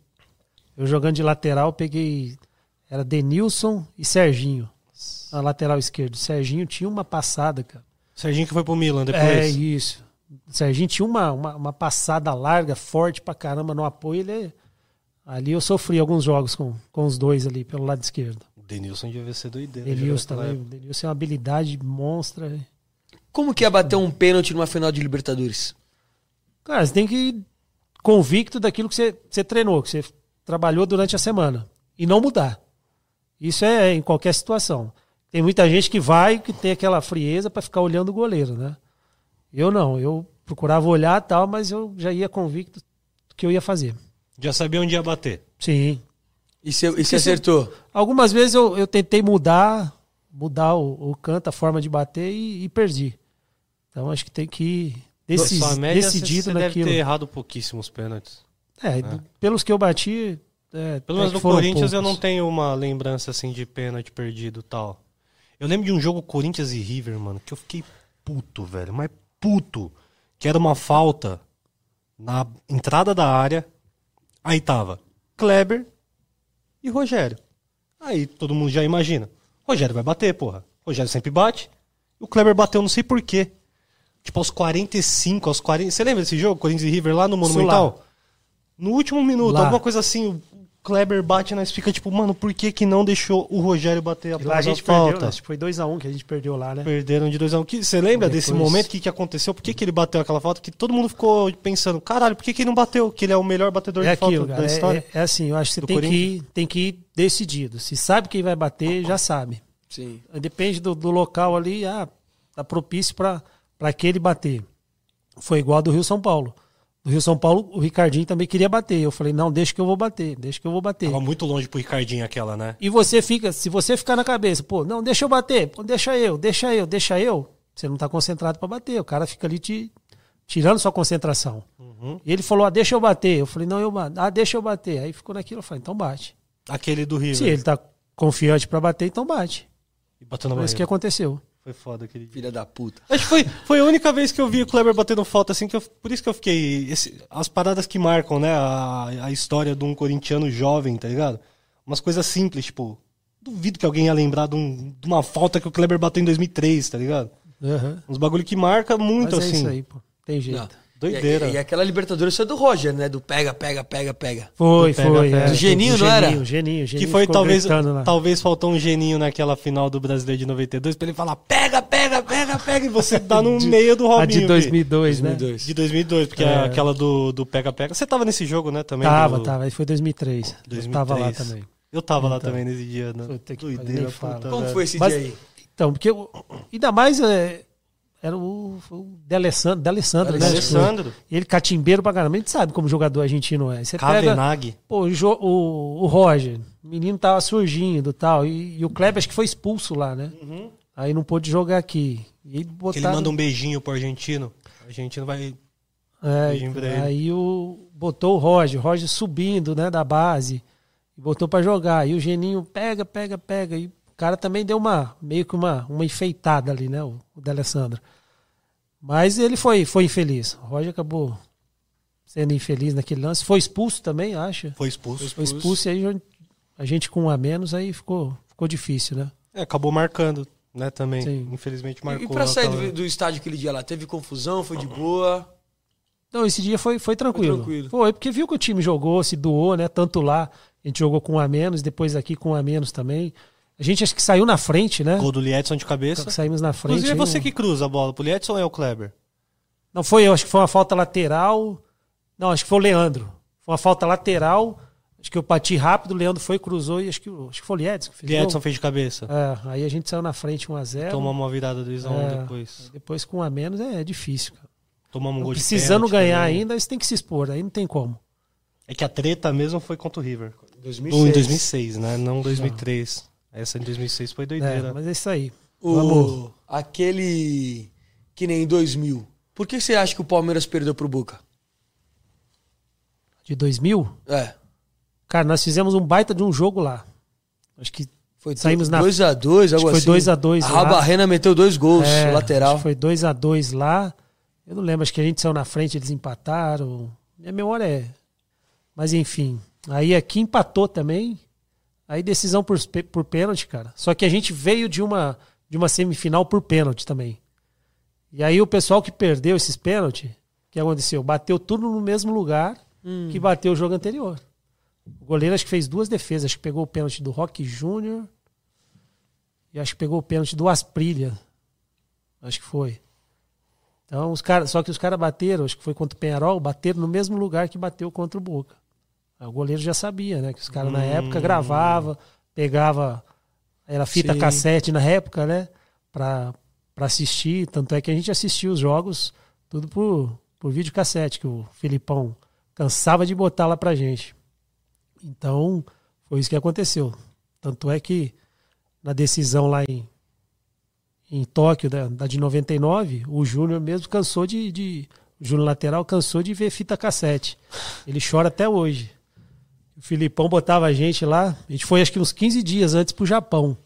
eu jogando de lateral, peguei era Denilson e Serginho. Na lateral esquerdo. Serginho tinha uma passada, cara. Serginho que foi pro Milan depois. É isso. O Serginho tinha uma, uma, uma passada larga, forte pra caramba no apoio. Ele, ali eu sofri alguns jogos com, com os dois ali pelo lado esquerdo. O Denilson devia ser doideiro. Denilson naquela também. O Denilson é uma habilidade monstra. Como que é bater um pênalti numa final de Libertadores? Cara, você tem que ir convicto daquilo que você, você treinou, que você trabalhou durante a semana. E não mudar. Isso é em qualquer situação. Tem muita gente que vai, que tem aquela frieza pra ficar olhando o goleiro, né? Eu não, eu procurava olhar e tal, mas eu já ia convicto do que eu ia fazer. Já sabia onde ia bater. Sim. E você e Porque acertou? Algumas vezes eu, eu tentei mudar, mudar o, o canto, a forma de bater e, e perdi. Então acho que tem que ir decis, média, decidido você deve naquilo. ter errado pouquíssimos pênaltis. É, do- pelos que eu bati. É, Pelo é menos que no Corinthians eu poucos. não tenho uma lembrança assim de pênalti perdido e tal. Eu lembro de um jogo Corinthians e River, mano, que eu fiquei puto, velho. Mas puto. Que era uma falta na entrada da área. Aí tava Kleber e Rogério. Aí todo mundo já imagina. Rogério vai bater, porra. Rogério sempre bate. O Kleber bateu, não sei porquê. Tipo, aos 45, aos 40. Você lembra desse jogo? Corinthians e River lá no Monumental? No último minuto, Lá. alguma coisa assim, Kleber bate, nós fica tipo, mano, por que que não deixou o Rogério bater a lá a bola gente da falta? perdeu, acho que foi 2x1 que a gente perdeu lá, né? Perderam de 2 a 1 um. Você lembra desse Depois- momento? O que, que aconteceu? Por que, que ele bateu aquela falta? Que todo mundo ficou pensando, caralho, por que, que ele não bateu? Que ele é o melhor batedor É de falta aquilo, da cara. É, história. é- é assim, eu acho que você tem que, ir, tem que ir decidido. Se sabe quem vai bater, já sabe. Sim. Depende do, do local ali, ah, tá propício para aquele bater. Foi igual a do Rio São Paulo. Do Rio São Paulo, o Ricardinho também queria bater. Eu falei, não, deixa que eu vou bater, deixa que eu vou bater. Tava muito longe pro Ricardinho aquela, né? E você fica, se você ficar na cabeça, pô, não, deixa eu bater, pô, deixa eu, deixa eu, deixa eu, você não tá concentrado para bater. O cara fica ali te tirando sua concentração. E ele falou, ah, deixa eu bater. Eu falei, não, eu bato. Ah, deixa eu bater. Aí ficou naquilo, eu falei, então bate. Aquele do River. Se ele tá confiante para bater, então bate. E bateu na Foi isso que aconteceu. Foi foda aquele dia. Filha da puta. Acho que foi, foi a única vez que eu vi o Kleber batendo falta assim, que eu- por isso que eu fiquei. esse- as paradas que marcam, né? A, a história de um corintiano jovem, tá ligado? Umas coisas simples, tipo. Duvido que alguém ia lembrar de, um- de uma falta que o Kleber bateu em 2003, tá ligado? Aham. Uns bagulho que marca muito, Mas é assim. isso aí, pô. Tem jeito. Não. Doideira. E, e aquela Libertadores foi do Roger, né? Do pega, pega, pega, pega. Foi, Do pega, foi. pega. é. Do Geninho, não era? Geninho, Geninho, Que Geninho foi talvez, lá. talvez faltou um geninho naquela final do Brasileiro de 92 pra ele falar pega, pega, pega, pega, e você tá no meio do A Robinho. de fi. 2002, né? 2002. De 2002, porque É. aquela do, do Pega Pega. Você tava nesse jogo, né? Também Tava, do- tava. Aí foi 2003. Eu tava lá 2003. também. Eu tava lá Então. também nesse dia, né? Doideira, Como foi esse Mas- dia aí? Então, porque o- ainda mais é, era o, o D'Alessandro, D'Alessandro, né? Ele catimbeiro pra caramba. A gente sabe como jogador argentino é. Você pega Kavenag. pô, o, o, Roger, o menino tava surgindo e tal. E, e o Kleber acho que foi expulso lá, né? Aí não pôde jogar aqui. Ele botaram, manda um beijinho pro argentino. O argentino vai. É, beijinho pra ele. aí o, botou o Roger, o Roger subindo, né, da base, botou pra jogar. E o Geninho pega, pega, pega. E cara também deu uma, meio que uma, uma enfeitada ali, né, o, o D'Alessandro. Mas ele foi, foi infeliz. O Roger acabou sendo infeliz naquele lance. Foi expulso também, acha? Foi expulso. Foi expulso e aí a gente com um a menos, aí ficou, ficou difícil, né? É, acabou marcando, né? Também. Sim. Infelizmente E, marcou. e pra sair do, do estádio aquele dia lá? Teve confusão? Foi de boa? Não, esse dia foi, foi tranquilo. Foi tranquilo. Foi, porque viu que o time jogou, se doou, né? Tanto lá, a gente jogou com um a menos, depois aqui com um a menos também. A gente acho que saiu na frente, né? Gol do Liedson de cabeça. Saímos na frente. Inclusive é aí você que cruza a bola pro Liedson ou é o Kleber? Não foi eu, acho que foi uma falta lateral. Não, acho que foi o Leandro. Foi uma falta lateral. Acho que eu bati rápido, o Leandro foi, cruzou e acho que, acho que foi o Liedson que fez. Liedson gol. fez de cabeça. É, aí a gente saiu na frente 1x0. Tomamos uma virada do Isão É. depois. Depois com um a menos é difícil, cara. Tomamos um gol de Precisando pênalti ganhar também. ainda, você tem que se expor, aí não tem como. É que a treta mesmo foi contra o River. 2006. Ou em 2006, né? Não 2003. Essa em 2006 foi É, doideira. mas é isso aí. O, Vamos. aquele que nem em 2000. Por que você acha que o Palmeiras perdeu pro Boca? De 2000, É. cara, nós fizemos um baita de um jogo lá. Acho que Foi Saímos na- 2x2, algo acho que assim. foi 2 a 2 A lá. Rabarrena meteu dois gols, É, lateral. acho que foi 2 a 2 lá. Eu não lembro, acho que a gente saiu na frente, eles empataram. Minha memória é. Mas enfim. Aí aqui empatou também. Aí decisão por, por pênalti, cara. Só que a gente veio de uma, de uma semifinal por pênalti também. E aí o pessoal que perdeu esses pênaltis, o que aconteceu? Bateu tudo no mesmo lugar que bateu o jogo anterior. O goleiro acho que fez duas defesas. Acho que pegou o pênalti do Rock Júnior. E acho que pegou o pênalti do Asprilha. Acho que foi. Então, os cara, só que os caras bateram, acho que foi contra o Penharol, bateram no mesmo lugar que bateu contra o Boca. O goleiro já sabia, né? Que os caras na época gravavam, pegava. Era fita Sim. cassete na época, né? Pra, pra assistir. Tanto é que a gente assistia os jogos tudo por, por videocassete, que o Filipão cansava de botar lá pra gente. Então, foi isso que aconteceu. Tanto é que na decisão lá em, em Tóquio, da, da de 99, o Júnior mesmo cansou de, de. O Júnior lateral cansou de ver fita cassete. Ele chora até hoje. O Filipão botava a gente lá. A gente foi acho que uns 15 dias antes pro Japão.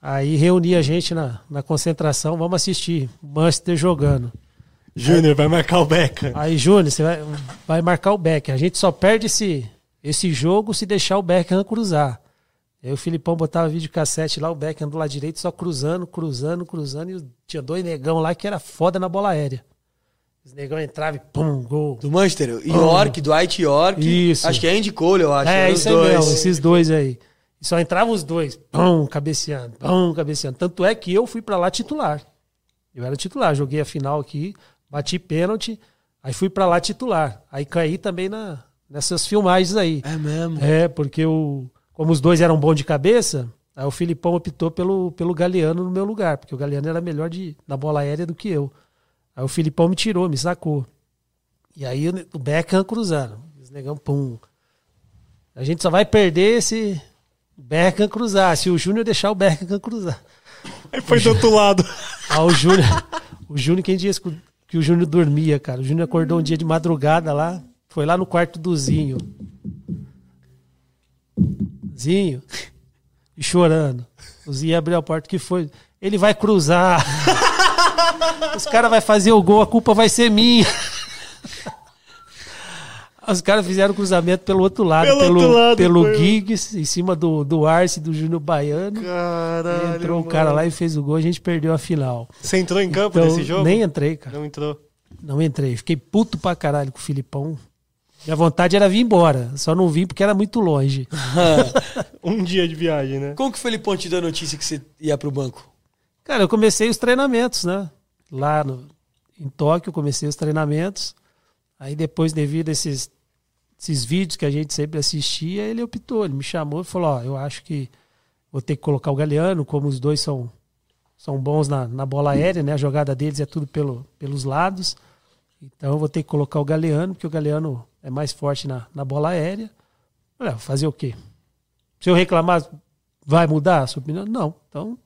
Aí reunia a gente na, na concentração, vamos assistir. Manchester jogando. Júnior, vai marcar o Beca. Aí, Júnior, você vai, vai marcar o Becker. A gente só perde esse, esse jogo se deixar o Beckham cruzar. Aí o Filipão botava vídeo cassete lá, o Beckham do lado direito, só cruzando, cruzando, cruzando. E tinha dois negão lá que era foda na bola aérea. Os negão entravam e pum, gol. Do Manchester. York, Dwight York. Isso. Acho que é Andy Cole, eu acho. É, isso aí dois. mesmo, esses dois aí. E só entravam os dois, pum, cabeceando, pum, cabeceando. Tanto é que eu fui pra lá titular. Eu era titular, joguei a final aqui, bati pênalti, aí fui pra lá titular. Aí caí também na, nessas filmagens aí. É mesmo. É, porque o, como os dois eram bons de cabeça, aí o Filipão optou pelo, pelo Galeano no meu lugar, porque o Galeano era melhor de, na bola aérea do que eu. Aí o Filipão me tirou, me sacou. E aí o o Beckham cruzando. Os negão, pum. A gente só vai perder esse Beckham cruzar, se o Júnior deixar o Beckham cruzar. Aí foi do outro lado. Ah, o Júnior, o Júnior, quem disse que o Júnior dormia, cara? O Júnior acordou um dia de madrugada lá, foi lá no quarto do Zinho. Zinho, e chorando. O Zinho abriu a porta, que foi? Ele vai cruzar. Os caras vão fazer o gol, a culpa vai ser minha. Os caras fizeram o cruzamento pelo outro lado, Pelo pelo, outro lado, pelo foi. Giggs, em cima do, do Arce, do Júnior Baiano. Caralho. Entrou o cara lá e fez o gol, a gente perdeu a final. Você entrou em campo Então, nesse jogo? nem entrei, cara. Não entrou. Não entrei. Fiquei puto pra caralho com o Filipão. Minha vontade era vir embora. Só não vim porque era muito longe. Um dia de viagem, né? Como que o Felipão te deu a notícia que você ia pro banco? Cara, eu comecei os treinamentos, né? Lá no, em Tóquio, comecei os treinamentos. Aí depois, devido a esses, esses vídeos que a gente sempre assistia, ele optou. Ele me chamou e falou: Ó, eu acho que vou ter que colocar o Galeano, como os dois são, são bons na, na bola aérea, né? A jogada deles é tudo pelo, pelos lados. Então eu vou ter que colocar o Galeano, porque o Galeano é mais forte na, na bola aérea. Olha, fazer o quê? Se eu reclamar, vai mudar a sua opinião? Não. Então,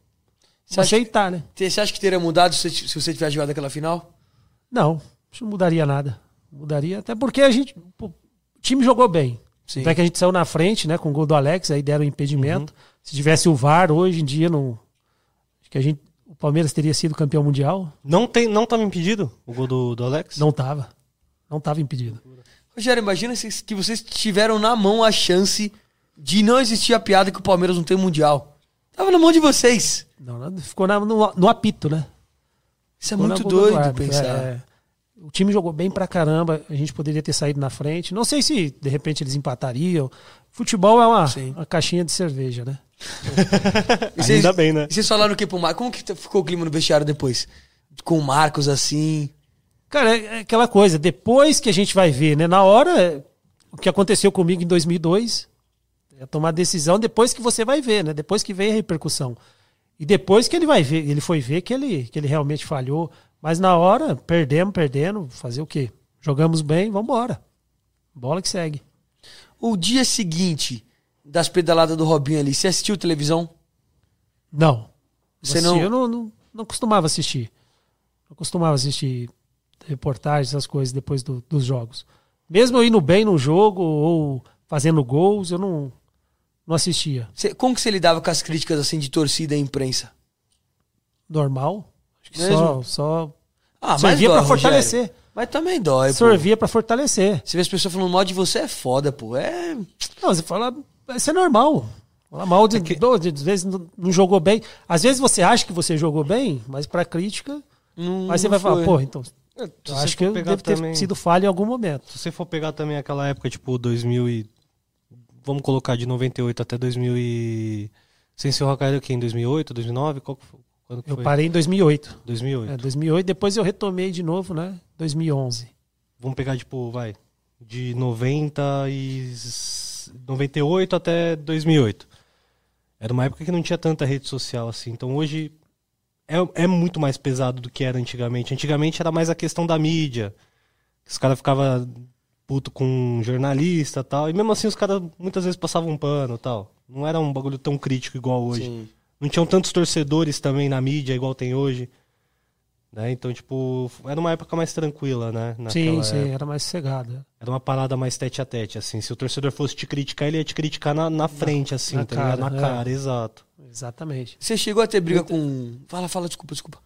Você acha, aceitar, né? você acha que teria mudado se, se você tivesse jogado aquela final? Não, isso não mudaria nada. Mudaria, até porque a gente. o time jogou bem. Sim. Até que a gente saiu na frente, né? Com o gol do Alex, aí deram impedimento. Se tivesse o VAR, hoje em dia, não. Acho que a gente. O Palmeiras teria sido campeão mundial. Não, tem, não tava impedido o gol do, do Alex? Não tava. Não tava impedido. Rogério, imagina se- que vocês tiveram na mão a chance de não existir a piada que o Palmeiras não tem mundial. Tava na mão de vocês. Não, não, ficou na- no, no apito, né? Isso é Ficou muito do doido árbitro, pensar. é. O time jogou bem pra caramba. A gente poderia ter saído na frente. Não sei se de repente eles empatariam. Futebol é uma, Sim. uma caixinha de cerveja, né? E vocês- Ainda bem, né? E vocês falaram o que pro Marcos? Como que ficou o clima no vestiário depois? Com o Marcos assim. Cara, é é aquela coisa, depois que a gente vai ver, né? Na hora, é, o que aconteceu comigo em 2002, é tomar decisão depois que você vai ver, né? Depois que vem a repercussão. E depois que ele vai ver, ele foi ver que ele, que ele realmente falhou. Mas na hora, perdemos, perdendo, fazer o quê? Jogamos bem, vamos embora. Bola que segue. O dia seguinte das pedaladas do Robinho ali, você assistiu televisão? Não. Você Você não- Eu não, não, não costumava assistir. Não costumava assistir reportagens, essas coisas depois do- dos jogos. Mesmo eu indo bem no jogo ou fazendo gols, eu não, não assistia. Você- como que você lidava com as críticas assim de torcida e imprensa? Normal. Acho que Mesmo? só, só Ah, servia dói, pra fortalecer. Rogério. Mas também dói, pô. Servia pra fortalecer. Você vê as pessoas falando mal de você é foda, pô. É. Não, você fala, isso é normal. Falar mal de, do- de, às vezes não, não jogou bem. Às vezes você acha que você jogou bem, mas pra crítica, Não, aí você não vai falar, foi. pô, então. Você acho que eu devo ter também- sido falha em algum momento. Se você for pegar também aquela época, tipo, 2000 e... Vamos colocar de 98 até 2000 e... Sem ser o Hokkaido aqui, em 2008, 2009? Qual que foi? Quando que Eu foi? parei em 2008. 2008. É, 2008, depois eu retomei de novo, né? 2011. Vamos pegar, tipo, vai, de 90 e... 98 até 2008. Era uma época que não tinha tanta rede social assim. Então hoje é, é muito mais pesado do que era antigamente. Antigamente era mais a questão da mídia. Os caras ficavam puto com jornalista e tal. E mesmo assim os caras muitas vezes passavam um pano e tal. Não era um bagulho tão crítico igual hoje. Sim. não tinham tantos torcedores também na mídia, igual tem hoje. Né? Então, tipo, era uma época mais tranquila, né? Sim, Naquela sim, época. era mais sossegado. Era uma parada mais tete a tete, assim. Se o torcedor fosse te criticar, ele ia te criticar na, na frente, assim, na tá ligado? cara, Na é. cara, exato. Exatamente. Você chegou a ter briga com. Fala, fala, desculpa, desculpa.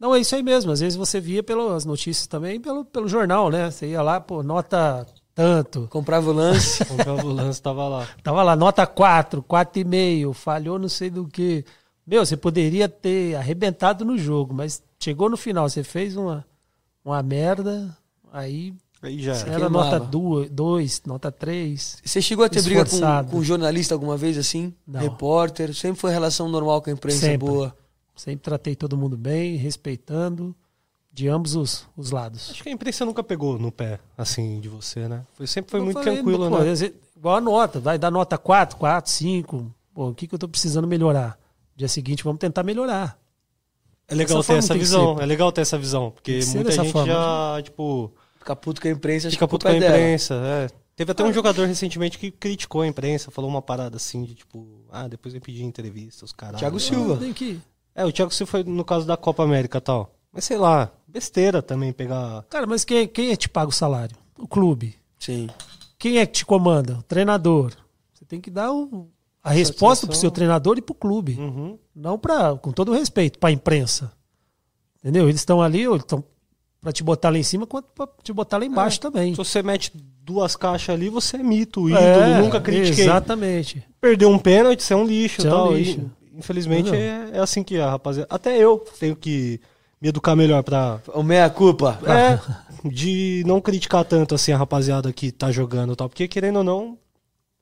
Não, é isso aí mesmo. Às vezes você via pelas notícias também, pelo, pelo jornal, né? Você ia lá, pô, nota tanto. Comprava o lance. Comprava o lance, tava lá. Tava lá, nota 4, 4,5, falhou não sei do que. Meu, você poderia ter arrebentado no jogo, mas chegou no final, você fez uma, uma merda, aí Aí já era. queimava. nota 2, nota 3. Você chegou a ter briga com, Esforçado. com jornalista alguma vez assim? Não. Repórter? Sempre foi relação normal com a imprensa Sempre. boa. Sempre tratei todo mundo bem, respeitando, de ambos os, os lados. Acho que a imprensa nunca pegou no pé, assim, de você, né? Foi, sempre foi Eu muito falei, tranquilo, pô, né? Igual a nota, vai dar nota 4, 4, 5. Pô, o que, que eu tô precisando melhorar? Dia seguinte, vamos tentar melhorar. É legal Dessa ter essa visão, ser. é legal ter essa visão, porque muita gente forma. já, tipo, Fica puto com a imprensa, fica puto com a é dela. imprensa, é. Teve até um jogador recentemente que criticou a imprensa, falou uma parada assim, de tipo, ah, depois eu pedi entrevista, os caras. Thiago Silva. Tem que... É, o Thiago Silva foi no caso da Copa América e tal. Mas sei lá, besteira também pegar. Cara, mas quem, quem é que te paga o salário? O clube. Sim. Quem é que te comanda? O treinador. Você tem que dar o- a resposta pro seu treinador e pro clube. Uhum. Não para, com todo o respeito, para a imprensa. Entendeu? Eles estão ali, ou estão para te botar lá em cima, quanto para te botar lá embaixo também. Se você mete duas caixas ali, você é mito, ídolo, É, nunca critiquei. Exatamente. Perdeu um pênalti, você é um lixo Você e é um tal. lixo. E, infelizmente é, é assim que é, rapaziada. Até eu tenho que me educar melhor pra. O meia-culpa. É, de não criticar tanto assim a rapaziada que tá jogando e tal. Porque querendo ou não,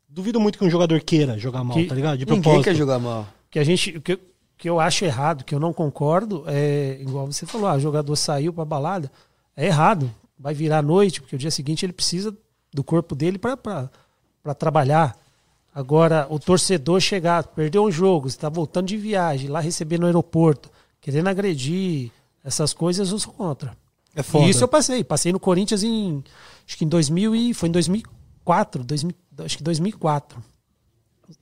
duvido muito que um jogador queira jogar mal, Que tá ligado? De Ninguém propósito. quer jogar mal. que a gente o que, eu- que eu acho errado, que eu não concordo, é igual você falou, ah, o jogador saiu pra balada, é errado. Vai virar à noite, porque o dia seguinte ele precisa do corpo dele pra para trabalhar. Agora, o torcedor chegar, perdeu um jogo, você tá voltando de viagem, lá receber no aeroporto, querendo agredir, essas coisas eu sou contra. É foda. E isso eu passei. Passei no Corinthians em. Acho que em 2000 e. Foi em 2004. 2000, acho que 2004.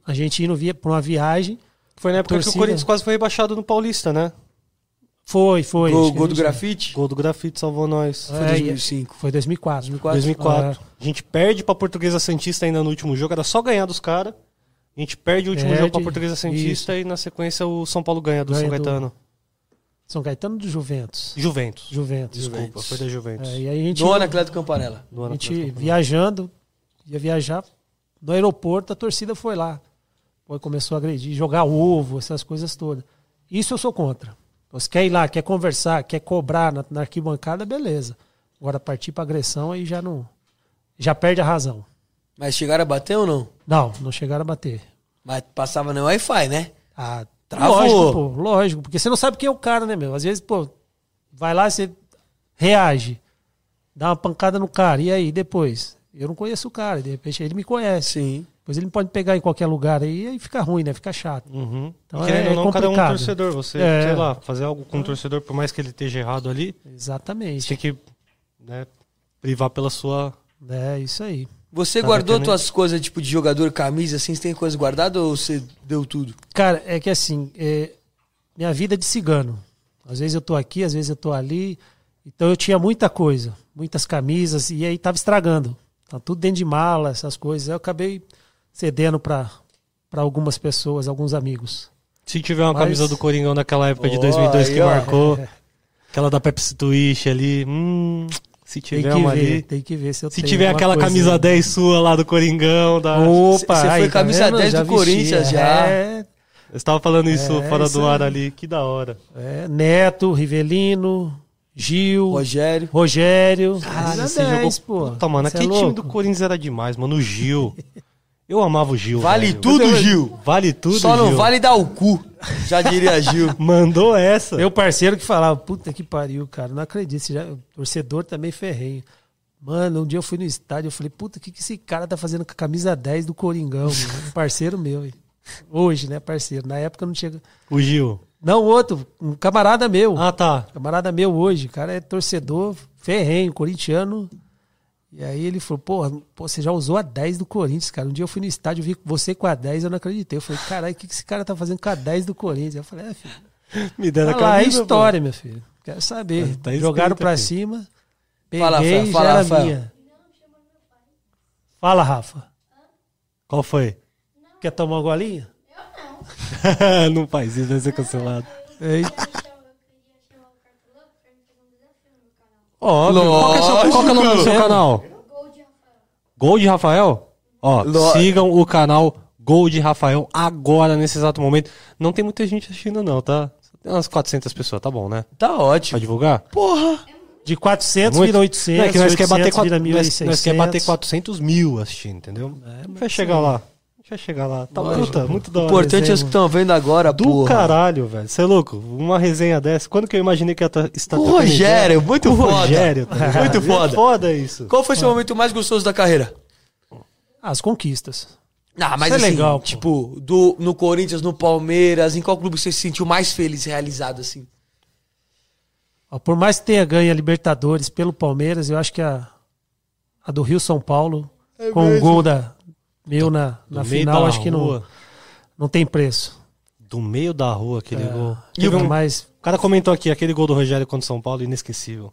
A gente indo via, pra uma viagem. Foi na época que o torcida. Corinthians quase foi rebaixado no Paulista, né? Foi, foi. Gol, gol do grafite? Gol do grafite salvou nós. Foi É, 2005. Foi 2004. 2004. 2004. A gente perde pra Portuguesa Santista ainda no último jogo, era só ganhar dos caras. A gente perde o último Perde, jogo pra Portuguesa Santista e na sequência o São Paulo ganha do Ganha São do- Caetano. São Caetano do Juventus. Juventus. Juventus. Desculpa, foi da Juventus. É, e aí a gente, No Anacleto Campanella. Do a ano gente atrás. viajando, ia viajar no aeroporto, a torcida foi lá. Foi, começou a agredir, jogar ovo, essas coisas todas. Isso eu sou contra. Você quer ir lá, quer conversar, quer cobrar na, na arquibancada, beleza. Agora partir para agressão aí já não. Já perde a razão. Mas chegaram a bater ou não? Não, não chegaram a bater. Mas passava no Wi-Fi, né? Ah, Travou. Lógico, pô, lógico. Porque você não sabe quem é o cara, né, meu? Às vezes, pô, vai lá, você reage, dá uma pancada no cara, e aí, depois? Eu não conheço o cara, de repente ele me conhece. Sim. Depois ele pode pegar em qualquer lugar aí e aí fica ruim, né? Fica chato. Uhum. Então E querendo é ou não, cada um complicado. torcedor. Você, É. sei lá, fazer algo com o torcedor, por mais que ele esteja errado ali, você Exatamente. tem que né, privar pela sua. É isso aí. Você Tá guardou batendo, tuas coisas, tipo, de jogador, camisa, assim? Você tem coisa guardada ou você deu tudo? Cara, é que assim, é, minha vida é de cigano. Às vezes eu tô aqui, às vezes eu tô ali. Então eu tinha muita coisa, muitas camisas, e aí tava estragando. Tá tudo dentro de mala, essas coisas. Aí eu acabei cedendo para algumas pessoas, alguns amigos. Se tiver uma Mas- camisa do Coringão naquela época de Ó, 2002 aí, que ó. marcou, É, aquela da Pepsi Twitch ali, hum, se tem tiver que uma ver, tem que ver se eu Se tenho tiver aquela camisa aí. 10 sua lá do Coringão, da... Opa, Você foi aí, tá camisa vendo? 10 Já do Corinthians, vestia. já. É, Eu estava falando isso É, fora isso do ar aí. ali, que da hora. é, Neto, Rivelino, Gil, Rogério. Rogério. Caralho, camisa você 10, jogou... pô. Puta, mano, Cê é aquele time do Corinthians era demais, mano. O Gil. Eu amava o Gil. Vale velho. tudo, Gil. Vale tudo, Só não Gil. vale dar o cu, já diria Gil. Mandou essa. Meu parceiro que falava, puta que pariu, cara, não acredito. já- torcedor também ferrenho. Mano, um dia eu fui no estádio, eu falei, puta, o que, que esse cara tá fazendo com a camisa 10 do Coringão? mano? Um parceiro meu. Hoje, né, parceiro? Na época não tinha. O Gil. Não, outro, um camarada meu. Ah, tá. Camarada meu hoje, o cara é torcedor ferrenho, corintiano. E aí ele falou, pô, você já usou a 10 do Corinthians, cara. Um dia eu fui no estádio, vi você com a 10, eu não acreditei. Eu falei, caralho, o que que esse cara tá fazendo com a 10 do Corinthians? Eu falei, é, filho, Me deram tá a lá, é história, meu filho. Quero saber. Tá- tá Jogaram pra aqui. cima, peguei, Fala, Rafael, já fala, era Rafael. minha. Fala, Rafa. Qual foi? Quer tomar uma golinha? não faz isso, vai ser cancelado. Eita. Óbvio. Qual que é, seu, qual que é o nome do seu canal? Gol de Rafael? Ó, Lo- sigam o canal Gol de Rafael agora, nesse exato momento. Não tem muita gente assistindo não, tá? Só Tem umas 400 pessoas, tá bom, né? Tá Pra ótimo. divulgar? Porra! De 400 Muito. vira 800, Não, é que nós quer 800 bater, vira nós, nós quer 1.600. bater 400 mil assistindo, entendeu? gente vai chegar lá. Vai chegar lá. Tá Lógico. puta, muito da O hora. importante é que estão vendo agora, Do porra. caralho, velho. Você é louco? Uma resenha dessa. Quando que eu imaginei que ia tá- estar O Rogério, muito o foda. Rogério, tá? Muito É foda. foda isso. Qual foi seu momento mais gostoso da carreira? As conquistas. Ah, mas Isso é assim, legal, pô. tipo, do, no Corinthians, no Palmeiras, em qual clube você se sentiu mais feliz, realizado, assim? Ó, por mais que tenha ganho a Libertadores pelo Palmeiras, eu acho que a, a do Rio São Paulo, com o gol da, meu na, na final, da acho que não, rua. não tem preço. Do meio da rua, aquele gol. E o mais O cara comentou aqui, aquele gol do Rogério contra o São Paulo, inesquecível.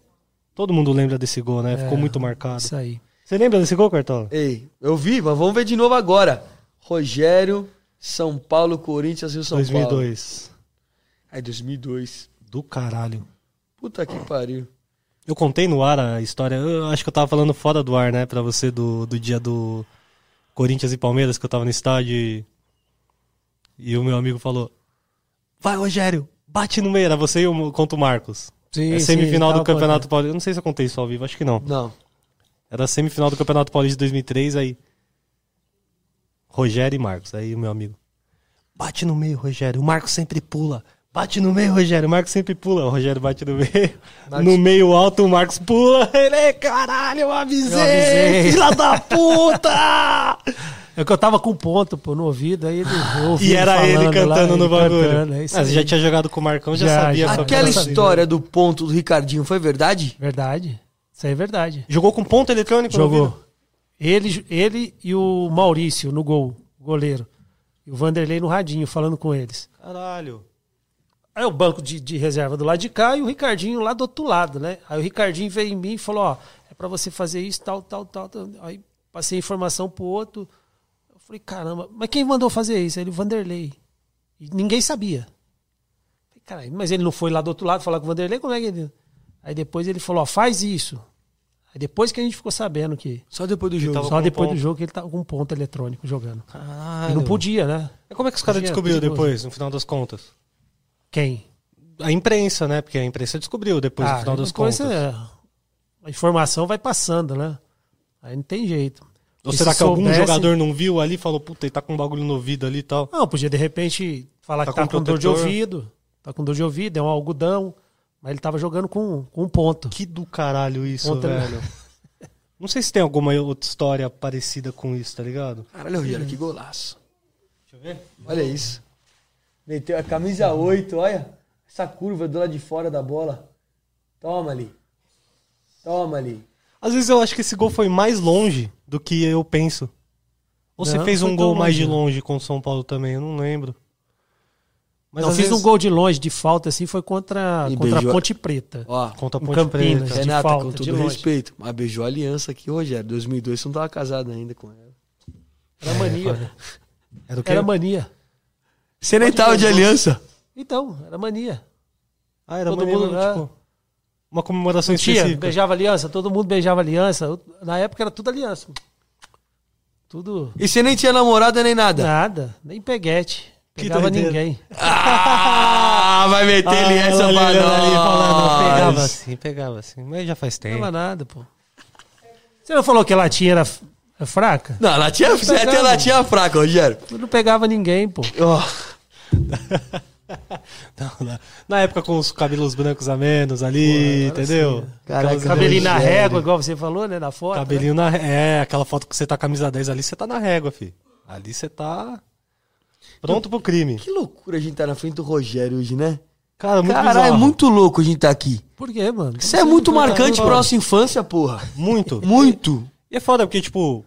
Todo mundo lembra desse gol, né? Ficou É, muito marcado. isso aí. Você lembra desse gol, Cartola? Ei, eu vi, mas vamos ver de novo agora. Rogério, São Paulo, Corinthians, Rio São 2002. Paulo. Ai, 2002. Do caralho. Puta que pariu. Eu contei no ar a história. Eu acho que eu tava falando fora do ar, né? Pra você do, do dia do Corinthians e Palmeiras, que eu tava no estádio e, e o meu amigo falou: Vai, Rogério, bate no meio. Era você e o, contra o Marcos. Sim, é sim, semifinal tava do Campeonato. Paulista. Eu não sei se eu contei isso ao vivo, acho que não. Não. Era semifinal do Campeonato Paulista de 2003, aí. Rogério e Marcos. Aí o meu amigo. Bate no meio, Rogério. O Marcos sempre pula. Bate no meio, Rogério. O Marcos sempre pula. O Rogério bate no meio. Marcos- No meio alto, o Marcos pula. Ele é caralho, eu avisei. Eu avisei. Filha da puta! É que eu tava com ponto, pô, no ouvido, aí ele ouviu e era ele falando lá, cantando no ele bagulho. cantando, é Mas já tinha jogado com o Marcão, já, Já, sabia. já. Aquela história do ponto do Ricardinho foi verdade? Verdade. Isso aí é verdade. Jogou com ponto eletrônico? no ouvido? Jogou. Ele, ele e o Maurício no gol, goleiro. E o Vanderlei no radinho, falando com eles. Caralho. Aí o banco de, de reserva do lado de cá e o Ricardinho lá do outro lado, né? Aí o Ricardinho veio em mim e falou, ó, é pra você fazer isso, tal, tal, tal. tal. Aí passei a informação pro outro. Eu falei, caramba, mas quem mandou fazer isso? Aí ele, o Vanderlei. E ninguém sabia. Falei, Caralho, mas ele não foi lá do outro lado falar com o Vanderlei? Como é que ele... Aí depois ele falou, ó, faz isso. Aí depois que a gente ficou sabendo que... Só depois do jogo. Só depois ponto. do jogo que ele tava com um ponto eletrônico jogando. Caralho. E não podia, né? Mas como é que os caras perigoso. depois, no final das contas? Quem? A imprensa, né? Porque a imprensa descobriu depois, no final das depois contas. é- a informação vai passando, né? Aí não tem jeito. Ou E será se que algum soubesse- jogador não viu ali e falou, puta, ele tá com um bagulho no ouvido ali e tal? Não, podia de repente falar Tá que tá com com dor de ouvido. Tá com dor de ouvido, é um algodão. Mas ele tava jogando com, com um ponto. Que do caralho isso, Outra- velho. Não sei se tem alguma outra história parecida com isso, tá ligado? Caralho, Rogério, que golaço. Deixa eu ver. Olha isso. Meteu a camisa 8, olha. Essa curva do lado de fora da bola. Toma ali. Toma ali. Às vezes eu acho que esse gol foi mais longe do que eu penso. Ou você Não, fez foi um gol mais longe, de não. longe com o São Paulo também, eu não lembro. Mas Não, às fiz vezes- um gol de longe, de falta, assim, foi contra, E contra beijou- a Ponte Preta. Ó, Contra a Ponte Campinas. Preta. de Renata, falta, com de todo respeito, mas beijou a aliança aqui, Rogério. 2002 você não tava casado ainda com ela. Era mania. Era o quê? Era mania. Você nem tava de aliança. Então, era mania. Ah, era Todo maneiro, mundo, é. tipo, uma comemoração Tia, específica. beijava aliança, todo mundo beijava aliança. Na época era tudo aliança. Tudo. E você nem tinha namorada nem nada. Nada, nem peguete. Pegava ninguém. Ah, vai meter ele essa pra nós. Pegava assim, pegava assim. Mas já faz Não tempo. pegava nada, pô. Você não falou que a latinha era é fraca? Não, ela tinha, você pegava. tem latinha fraca, Rogério. Eu não pegava ninguém, pô. Ó, Não, na, na época com os cabelos brancos a menos ali, entendeu? Caraca, Cabelinho na régua, igual você falou, né? Na foto. né? Cabelinho na É, aquela foto que você tá camisa 10 ali, você tá na régua, fi. Ali você tá pronto pro crime. que loucura a gente tá na frente do Rogério hoje, né? Cara, muito Caralho, é bizarro. muito louco a gente tá aqui. Por quê, mano? Isso é muito Não, marcante pra nossa infância, porra. Muito. Muito. E é foda, porque, tipo,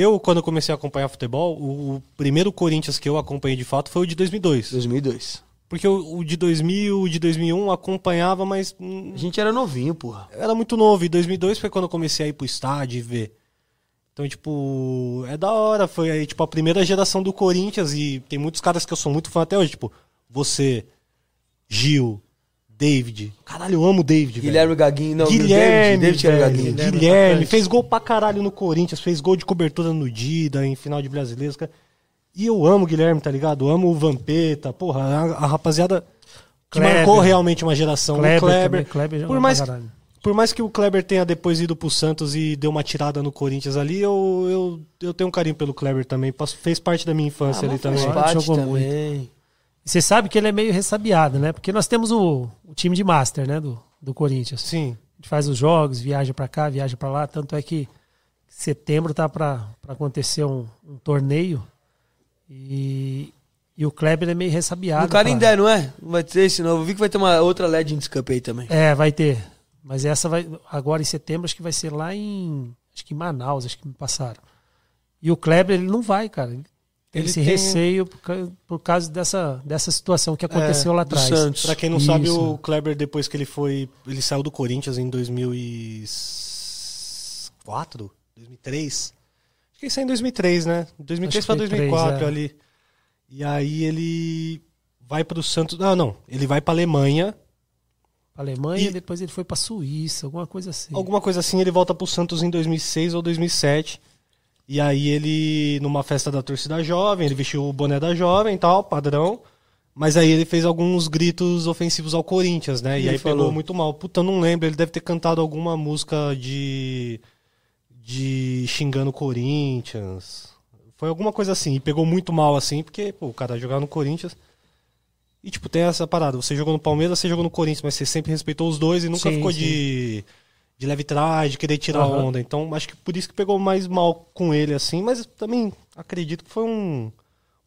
eu, quando eu comecei a acompanhar futebol, o, o primeiro Corinthians que eu acompanhei de fato foi o de 2002. 2002. Porque o, o de 2000, o de 2001 eu acompanhava, mas hum, A gente era novinho, porra. era muito novo. E 2002 foi quando eu comecei a ir pro estádio e ver. Então, tipo, é da hora. Foi aí, tipo, a primeira geração do Corinthians. E tem muitos caras que eu sou muito fã até hoje. Tipo, você, Gil, David. Caralho, eu amo o David, velho. Guilherme Gaguinho, não, Guilherme, David, David era velho, Gaguinho. Guilherme, fez gol pra caralho no Corinthians, fez gol de cobertura no Dida, em final de brasileiros, cara. E eu amo o Guilherme, tá ligado? Eu amo o Vampeta, porra, a, a rapaziada que Kleber. marcou realmente uma geração. Kleber, o Kleber, Kleber por mais, por mais que o Kleber tenha depois ido pro Santos e deu uma tirada no Corinthians ali, eu, eu, eu tenho um carinho pelo Kleber também. Fez parte da minha infância Ah, ali também. Parte Jogou também. E Você sabe que ele é meio ressabiado, né? Porque nós temos o, o time de master, né? Do, do Corinthians. Sim. A gente faz os jogos, viaja pra cá, viaja pra lá. Tanto é que setembro tá pra pra acontecer um, um torneio. E, e o Kleber é meio ressabiado. No pra- Carindé, não é? Não vai ter esse novo. Eu vi que vai ter uma outra Legends Cup aí também. É, vai ter. Mas essa vai. Agora em setembro, acho que vai ser lá em. Acho que em Manaus, acho que me passaram. E o Kleber, ele não vai, cara. Ele Ele esse tem- receio por, por causa dessa, dessa situação que aconteceu É, lá atrás. Pra quem não sabe, Isso. o Kleber, depois que ele foi. Ele saiu do Corinthians em 2004? 2003? Acho que ele saiu em 2003, né? 2003 Acho pra que foi 2004 três, é. ali. E aí ele vai pro Santos. Não, não. Ele vai pra Alemanha. Alemanha, E- depois ele foi pra Suíça, alguma coisa assim. Alguma coisa assim, ele volta pro Santos em 2006 ou 2007. E aí ele, numa festa da torcida jovem, ele vestiu o boné da jovem e tal, padrão. Mas aí ele fez alguns gritos ofensivos ao Corinthians, né? E, E aí falou? pegou muito mal. Puta, eu não lembro. Ele deve ter cantado alguma música de. de xingando o Corinthians. Foi alguma coisa assim. E pegou muito mal assim, porque, pô, o cara jogava no Corinthians. E, tipo, tem essa parada. Você jogou no Palmeiras, você jogou no Corinthians, mas você sempre respeitou os dois e nunca Sim, ficou sim. de, de leve trás, de querer tirar Aham. onda. Então, acho que por isso que pegou mais mal com ele, assim. Mas também acredito que foi um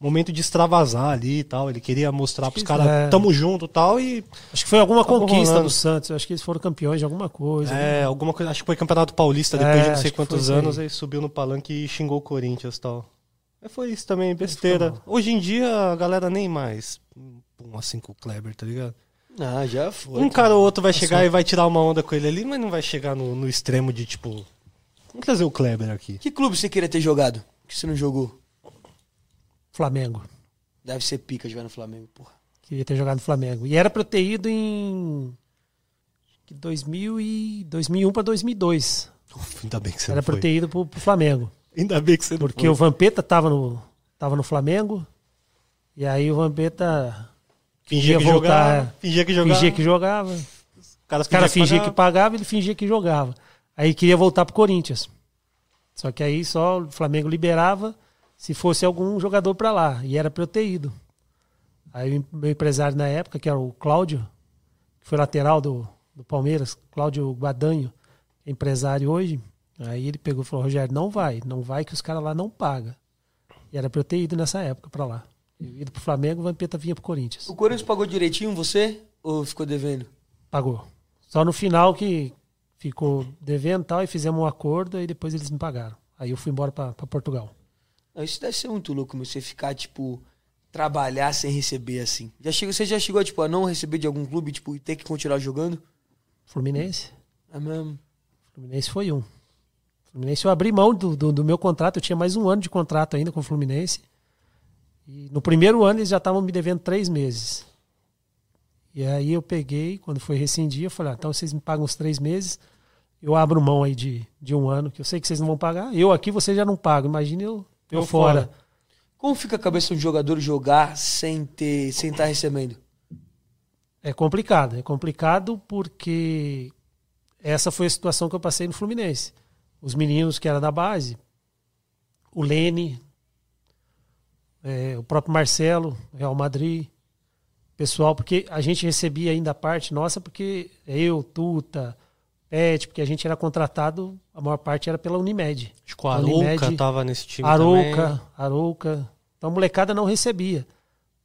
momento de extravasar ali e tal. Ele queria mostrar pros que- caras, é. tamo junto e tal. E, Acho que foi alguma conquista rolando. do Santos. Acho que eles foram campeões de alguma coisa. né? é, alguma coisa. Acho que foi Campeonato Paulista, É, depois de não sei quantos anos, aí subiu no palanque e xingou o Corinthians e tal. Mas foi isso também, besteira. Hoje em dia, a galera nem mais. Pum, assim com o Kleber, tá ligado? Ah, já foi. Um cara ou outro vai Tá chegar e vai tirar uma onda com ele ali, mas não vai chegar no, no extremo de tipo. Vamos trazer o Kleber aqui. Que clube você queria ter jogado? Que você não jogou? Flamengo. Deve ser pica jogar no Flamengo, porra. Queria ter jogado no Flamengo. E era pra eu ter ido em. que 2000 e 2001 pra 2002. Uf, ainda bem que você Era não pra eu foi. ter ido pro, pro Flamengo. Ainda bem que você não Porque foi. o Vampeta tava no, tava no Flamengo. E aí o Vampeta fingia ia que voltar, jogava. é. Fingia que jogava. fingia que jogava. Os caras O cara fingia que pagava. ele fingia que jogava. Aí queria voltar pro Corinthians. Só que aí só o Flamengo liberava se fosse algum jogador pra lá. E era pra eu ter ido. Aí meu empresário na época, que era o Cláudio, que foi lateral do, do Palmeiras, Cláudio Guadanho, empresário hoje. Aí ele pegou e falou: Rogério, não vai, não vai que os caras lá não pagam. E era pra eu ter ido nessa época pra lá. Eu ido pro Flamengo, o Vampeta vinha pro Corinthians. O Corinthians pagou direitinho você? Ou ficou devendo? Pagou. Só no final que ficou devendo e tal, e fizemos um acordo, e depois eles me pagaram. Aí eu fui embora pra pra Portugal. Isso deve ser muito louco, meu, você ficar, tipo, trabalhar sem receber assim. Já chegou, você já chegou, tipo, a não receber de algum clube, tipo, e ter que continuar jogando? Fluminense? É mesmo. Fluminense foi um. Fluminense eu abri mão do, do, do meu contrato, eu tinha mais um ano de contrato ainda com o Fluminense. E no primeiro ano eles já estavam me devendo três meses. E aí eu peguei, quando foi rescindir, eu falei, ah, então vocês me pagam os três meses, eu abro mão aí de, de um ano, que eu sei que vocês não vão pagar. Eu aqui, vocês já não pagam. Imagina eu, eu Eu fora. fora. Como fica a cabeça de um jogador jogar sem ter, sem estar recebendo? É complicado. É complicado porque essa foi a situação que eu passei no Fluminense. Os meninos que eram da base, o Lene, é, o próprio Marcelo, Real Madrid, pessoal, porque a gente recebia ainda a parte nossa, porque eu, Tuta, Pet, porque a gente era contratado, a maior parte era pela Unimed. Acho que o Arouca tava nesse time também. Arouca, Arouca. Então a molecada não recebia.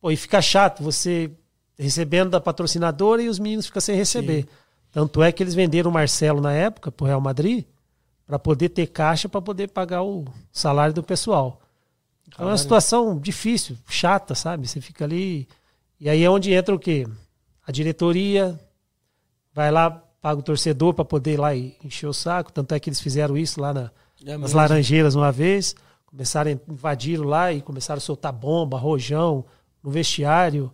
Pô, e fica chato você recebendo da patrocinadora e os meninos ficam sem receber. Tanto é que eles venderam o Marcelo na época pro Real Madrid para poder ter caixa para poder pagar o salário do pessoal. Então é uma situação difícil, chata, sabe? Você fica ali. E aí é onde entra o quê? A diretoria vai lá, paga o torcedor para poder ir lá e encher o saco. Tanto é que eles fizeram isso lá na, É nas. Laranjeiras uma vez. Começaram a invadir lá e começaram a soltar bomba, rojão no vestiário.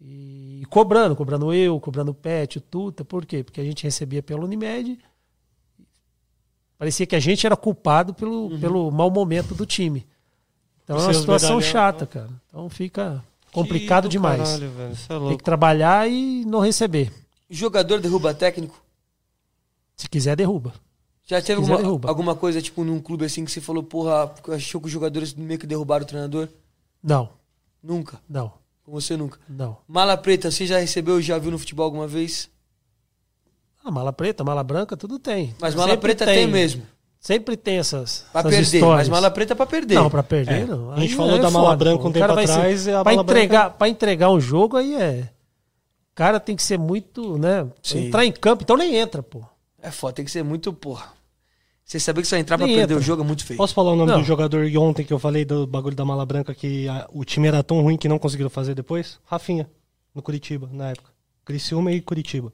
E cobrando, cobrando eu, cobrando o Pet, o Tuta. Por quê? Porque a gente recebia pelo Unimed. Parecia que a gente era culpado pelo, Uhum. pelo mau momento do time. Então é uma situação chata, cara. Então fica complicado demais. Caralho, velho. Isso é Tem louco. que trabalhar e não receber. Jogador derruba técnico? Se quiser, derruba. Já teve quiser, alguma, derruba. alguma coisa, tipo, num clube assim que você falou, porra, achou que os jogadores meio que derrubaram o treinador? Não, Nunca. não, Com você nunca. não. Mala preta, você já recebeu e já viu no futebol alguma vez? Ah, mala preta, mala branca, tudo tem. Mas mala Sempre preta tem, mesmo. Sempre tem essas, Pra essas perder. histórias. Mas mala preta é pra perder. Não, pra perder É. não. A gente Aí falou é da mala foda, branca um O tempo cara vai ser- atrás, a pra mala entregar, pra entregar um jogo aí é... O cara tem que ser muito, né? Sim. Entrar em campo, então nem entra, pô. É foda, tem que ser muito, porra. Você saber que você vai entrar pra Nem perder entra. o jogo é muito feio. Posso falar o nome Não. do jogador de ontem que eu falei do bagulho da mala branca que a- o time era tão ruim que não conseguiram fazer depois? Rafinha, no Curitiba, na época. Criciúma e Curitiba.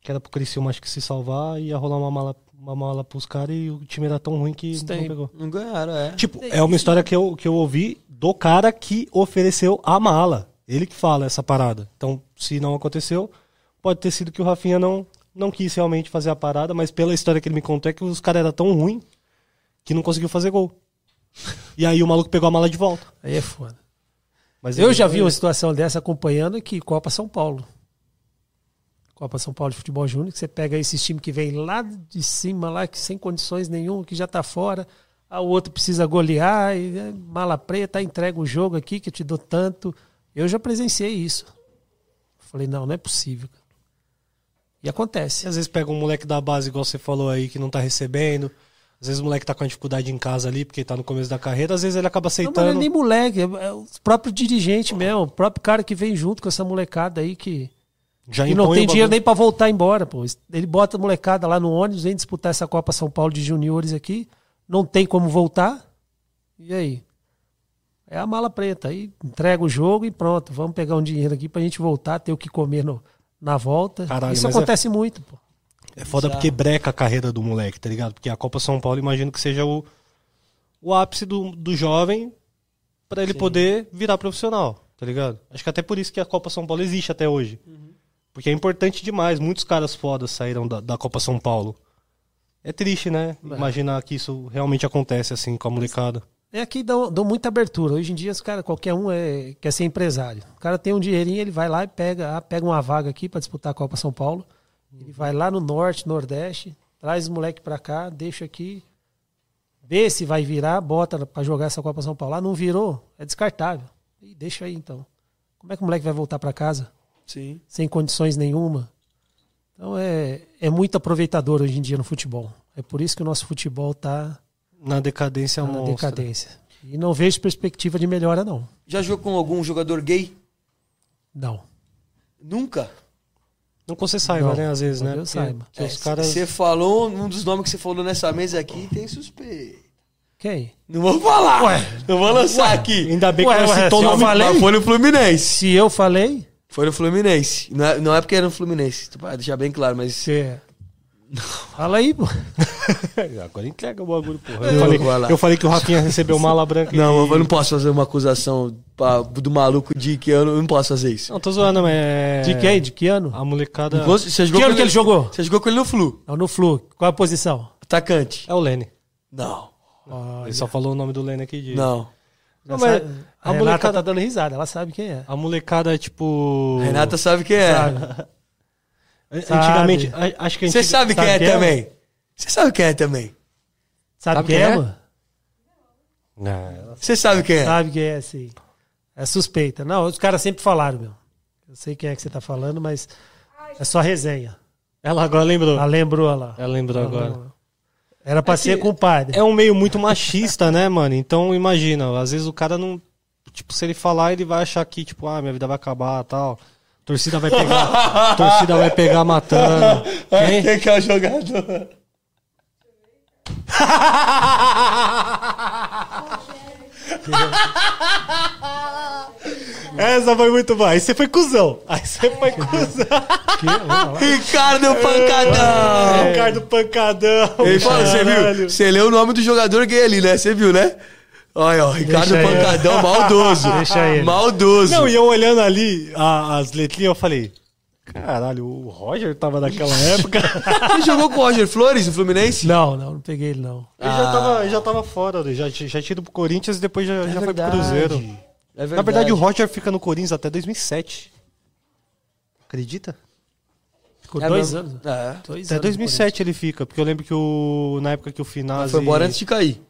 Que era pro Criciúma acho que se salvar e ia rolar uma mala, uma mala pros caras e o time era tão ruim que Isso não pegou. Não ganharam, é. Tipo, é uma história que eu, que eu ouvi do cara que ofereceu a mala. Ele que fala essa parada. Então, se não aconteceu, pode ter sido que o Rafinha não, não quis realmente fazer a parada, mas pela história que ele me contou é que os caras eram tão ruins que não conseguiu fazer gol. E aí o maluco pegou a mala de volta. Aí é foda. Mas Eu já vi uma situação dessa acompanhando aqui, Copa São Paulo. Copa São Paulo de Futebol Júnior, que você pega esses times que vem lá de cima, lá, que sem condições nenhuma, que já tá fora, a o outro precisa golear, e é, mala preta, entrega o jogo aqui, que eu te dou tanto. Eu já presenciei isso. Falei, não, não é possível. E E acontece. às vezes pega um moleque da base, igual você falou aí, que não tá recebendo. Às vezes o moleque tá com a dificuldade em casa ali, porque tá no começo da carreira. Às vezes ele acaba Não, mas não aceitando. é nem moleque, é, é o próprio dirigente mesmo, o próprio cara que vem junto com essa molecada aí que. Já E não tem dinheiro nem pra voltar embora, pô. Ele bota a molecada lá no ônibus, vem disputar essa Copa São Paulo de juniores aqui, não tem como voltar. E aí? É a mala preta. Aí entrega o jogo e pronto. Vamos pegar um dinheiro aqui pra gente voltar, ter o que comer no- na volta. Caralho, Isso mas acontece muito, pô. É foda porque breca a carreira do moleque, tá ligado? Porque a Copa São Paulo, imagino que seja o, o ápice do, do jovem pra ele poder virar profissional, tá ligado? Acho que até por isso que a Copa São Paulo existe até hoje. Porque é importante demais. Muitos caras fodas saíram da, da Copa São Paulo. É triste, né? Imaginar que isso realmente acontece assim com a molecada. É aqui dão, dão muita abertura. Hoje em dia, os cara, qualquer um é, quer ser empresário. O cara tem um dinheirinho, ele vai lá e pega, ah, pega uma vaga aqui para disputar a Copa São Paulo. Ele vai lá no norte, nordeste, traz os moleque pra cá, deixa aqui, vê se vai virar, bota pra jogar essa Copa São Paulo. Ah, não virou, é descartável. E deixa aí então. Como é que o moleque vai voltar pra casa Sim. sem condições nenhuma? Então é, é muito aproveitador hoje em dia no futebol. É por isso que o nosso futebol tá Na decadência Tá na monstra. decadência. E não vejo perspectiva de melhora, não. Já jogou com algum jogador gay? Não. Nunca. Não que você saiba, Não, né? Às vezes, não né? que eu saiba. porque os É, caras... Você falou, um dos nomes que você falou nessa mesa aqui tem suspeito. Quem? Não vou falar. Não vou lançar aqui. Ainda bem Ué, que não ué, citou o nome. falei- Mas foi no Fluminense. Se eu falei, Foi no Fluminense. Não é, não é porque era no Fluminense. Pra deixar bem claro, mas. você. Fala aí, pô. Agora entrega o bagulho, porra. Eu Eu falei, eu falei que o Rafinha recebeu mala branca. Não, e... eu não posso fazer uma acusação pra- do maluco de que não, eu não posso fazer isso. Não, tô zoando, mas é... De quem? De que ano? A molecada... Você jogou Que ano que ele jogou? Você jogou com ele no Flu. Não, no Flu. Qual a posição? Atacante. É o Lene. Não. Ele só falou o nome do Lene aqui. De... Não. Não, mas a, a Renata molecada- tá dando risada, ela sabe quem é. A molecada, tipo... Renata sabe quem é. Sabe? Antigamente, a- acho que a Você antiga- sabe quem Sabe é quem é? também. Você sabe quem é também. Sabe, Sabe quem quem é, é? mano? Não, Você sabe quem é. Sabe quem é, sim. É suspeita. Não, os caras sempre falaram, meu. Eu sei quem é que você tá falando, mas é só resenha. Ela agora lembrou. Ela lembrou lá. Ela lembrou agora. Era pra É ser compadre. É um meio muito machista, né, mano? Então, imagina, às vezes o cara não... Tipo, se ele falar, ele vai achar que, tipo, ah, minha vida vai acabar tal. Torcida vai pegar... torcida vai pegar matando. Quem? Quem que é o jogador? Essa foi muito boa. Aí você foi cuzão. Aí você foi cuzão. Ricardo Pancadão! Ricardo Pancadão. Ele fala, você viu? Você leu o nome do jogador gay ali, né? Você viu, né? Olha, ó, Ricardo Deixa ele. Pancadão, maldoso. Deixa ele. Maldoso. Não, e eu olhando ali a- as letrinhas, eu falei... Caralho, o Roger tava naquela época. Você jogou com o Roger Flores, no Fluminense? Não, não, não peguei ele, não. Ele já, tava, ele já tava fora, ele já, já tinha ido pro Corinthians e depois já, já foi pro Cruzeiro. É Na verdade, o Roger fica no Corinthians até 2007. Acredita? Ficou É dois mesmo? anos. É. Dois Até anos 2007 ele fica, porque eu lembro que o, na época que o Finazzi... Foi embora antes de cair.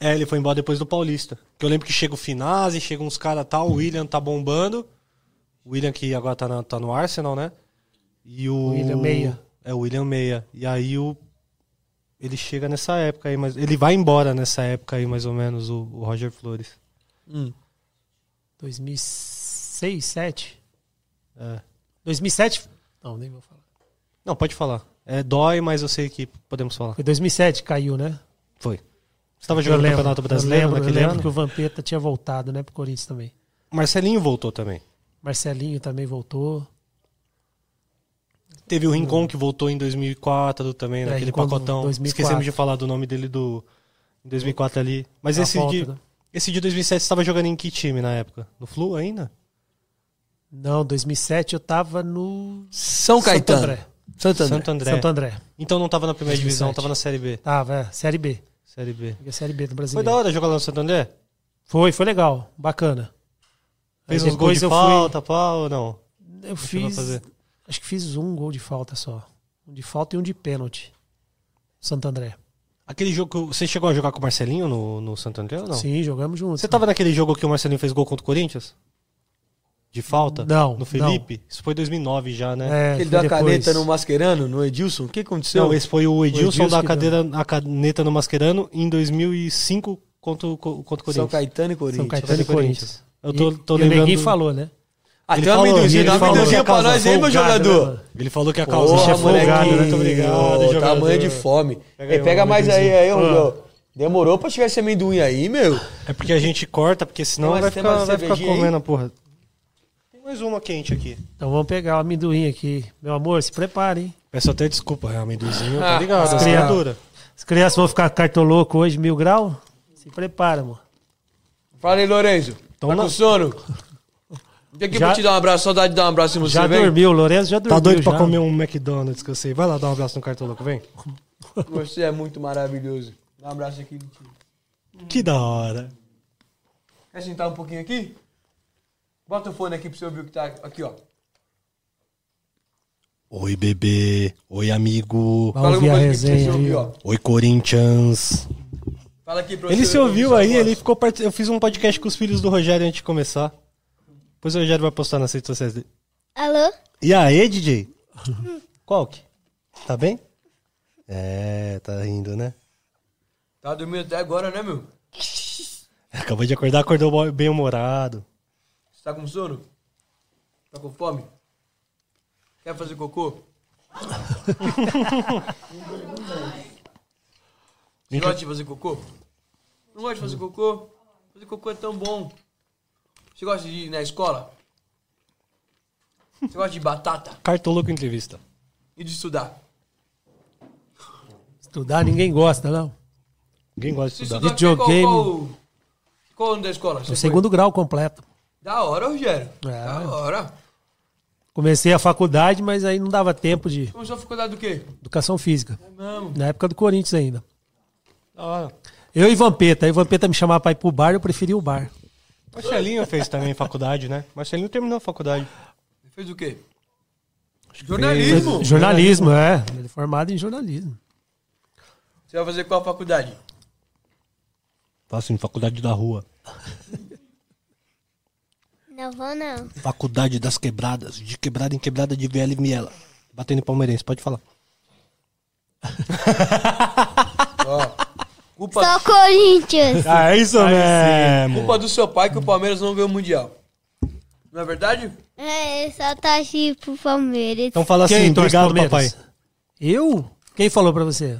É, ele foi embora depois do Paulista. Que eu lembro que chega o Finazzi, chega uns caras tal, o William tá bombando. O William que agora tá, na- tá no Arsenal, né? E o... William Meia. É, o William Meia. E aí o... Ele chega nessa época aí, mas ele vai embora nessa época aí, mais ou menos, o, o Roger Flores. Hum. 2006, 2007? É. 2007? Não, nem vou falar. Não, pode falar. É, dói, mas eu sei que podemos falar. Foi 2007 que caiu, né? Foi. Você tava jogando lembro, Campeonato Brasileiro eu lembro, naquele eu lembro ano? que o Vampeta tinha voltado, né, pro Corinthians também. Marcelinho voltou também. Marcelinho também voltou. Teve o Rincon que voltou em 2004 também, É, naquele Rincon pacotão. 2004. Esquecemos de falar do nome dele do em 2004 ali. Mas A esse volta, de, né? esse de 2007 você estava jogando em que time na época? No Flu ainda? Não, 2007 eu tava no São Santo Caetano. André. Santo André. Santo André. Santo André. Então não tava na primeira 2007. divisão, tava na Série B. Tava, é, Série B. Série B. Série B do Foi Brasileiro. da hora jogar lá no Santo André? Foi, foi legal. Bacana. Fez uns gols de eu fui- falta, pau ou não? Eu fiz. fazer? Acho que fiz um gol de falta só. Um de falta e um de pênalti. Santo André. Aquele jogo que você chegou a jogar com o Marcelinho no, no Santo André ou não? Sim, jogamos juntos. Você tava naquele jogo que o Marcelinho fez gol contra o Corinthians? De falta? Não, No Felipe? Isso foi 2009 já, né? É, Ele deu a caneta no Mascherano, no Edilson. O que aconteceu? Não, esse foi o Edilson, Edilson da que cadeira, a caneta no Mascherano em 2005 contra o, contra o São Corinthians. Caetano e Corinthians. São Caetano e Corinthians. Eu tô, E- tô e o lembrando... Neguinho falou, né? Ah, Ele tem falou, amendozinho, dá um falou amendozinho pra nós aí, meu folgada, jogador. né? Ele falou que a Porra, causa é folgado, né? Muito obrigado, jogador. Tamanho de fome. Pega aí, pega mais aí, aí, ô, amendozinho. ô. Demorou pra chegar esse amendoim aí, meu. É porque a gente corta, porque senão vai ficar, vai ficar comendo a porra. Tem mais uma quente aqui. Então vamos pegar o amendoim aqui. Meu amor, se prepare, hein? Peço até desculpa, é amendozinho, Ah, tá ligado? ah, criado. criatura. As crianças vão ficar cartoloco hoje, mil grau? Se prepara, mano. Fala aí, Lorenzo. Então tá não- com sono? Vem aqui Já- pra te dar um abraço. Saudade de dar um abraço em você, Já vem. dormiu, o Lourenço já dormiu. Tá doido pra já. comer um McDonald's que eu sei. Vai lá dar um abraço no cartoloco, vem. Você é muito maravilhoso. Dá um abraço aqui. tio. Que da hora. Quer sentar um pouquinho aqui? Bota o fone aqui pra você ouvir o que tá aqui, ó. Oi, bebê. Oi, amigo. Vamos ouvir a resenha aí, ó. Oi, Corinthians. Fala aqui pra Ele se ouviu aí, ele ficou part... Eu fiz um podcast com os filhos do Rogério antes de começar. Depois o Rogério vai postar nas redes sociais dele. Alô? E aí, DJ? Qual que? Tá bem? É, tá rindo, né? Tá dormindo até agora, né, meu? Acabou de acordar, acordou bem humorado. Você tá com sono? Tá com fome? Quer fazer cocô? Você gosta de fazer cocô? Não gosta de fazer cocô? Fazer cocô é tão bom. Você gosta de ir na escola? Você gosta de batata? Cartoloco entrevista. E de estudar? Estudar ninguém gosta, não. Ninguém gosta de estudar. estudou até Videogame. Qual, qual, qual ano da escola? Você O segundo grau completo. Da hora, Rogério. É. Da hora. Comecei a faculdade, mas aí não dava tempo de Começou a faculdade do quê? educação física. Não. Na época do Corinthians ainda. Hora. Eu e Vampeta. Aí o Vampeta me chamava pra ir pro bar, eu preferi o bar. Marcelinho fez também faculdade, né? Marcelinho terminou a faculdade. Fez o quê? Jornalismo. Jornalismo, é. Ele é formado em jornalismo. Você vai fazer qual faculdade? Faço em faculdade da rua. Não vou, não. Faculdade das quebradas. De quebrada em quebrada de Viela e Miela. Batendo em palmeirense, pode falar. Ó, culpa, Só Corinthians. Ah, é isso mesmo. culpa do seu pai que o Palmeiras não ganhou o Mundial. Não é verdade? É, só tá assim pro Palmeiras. Então fala Quem assim, torce obrigado, Palmeiras? papai. Eu? Quem falou pra você?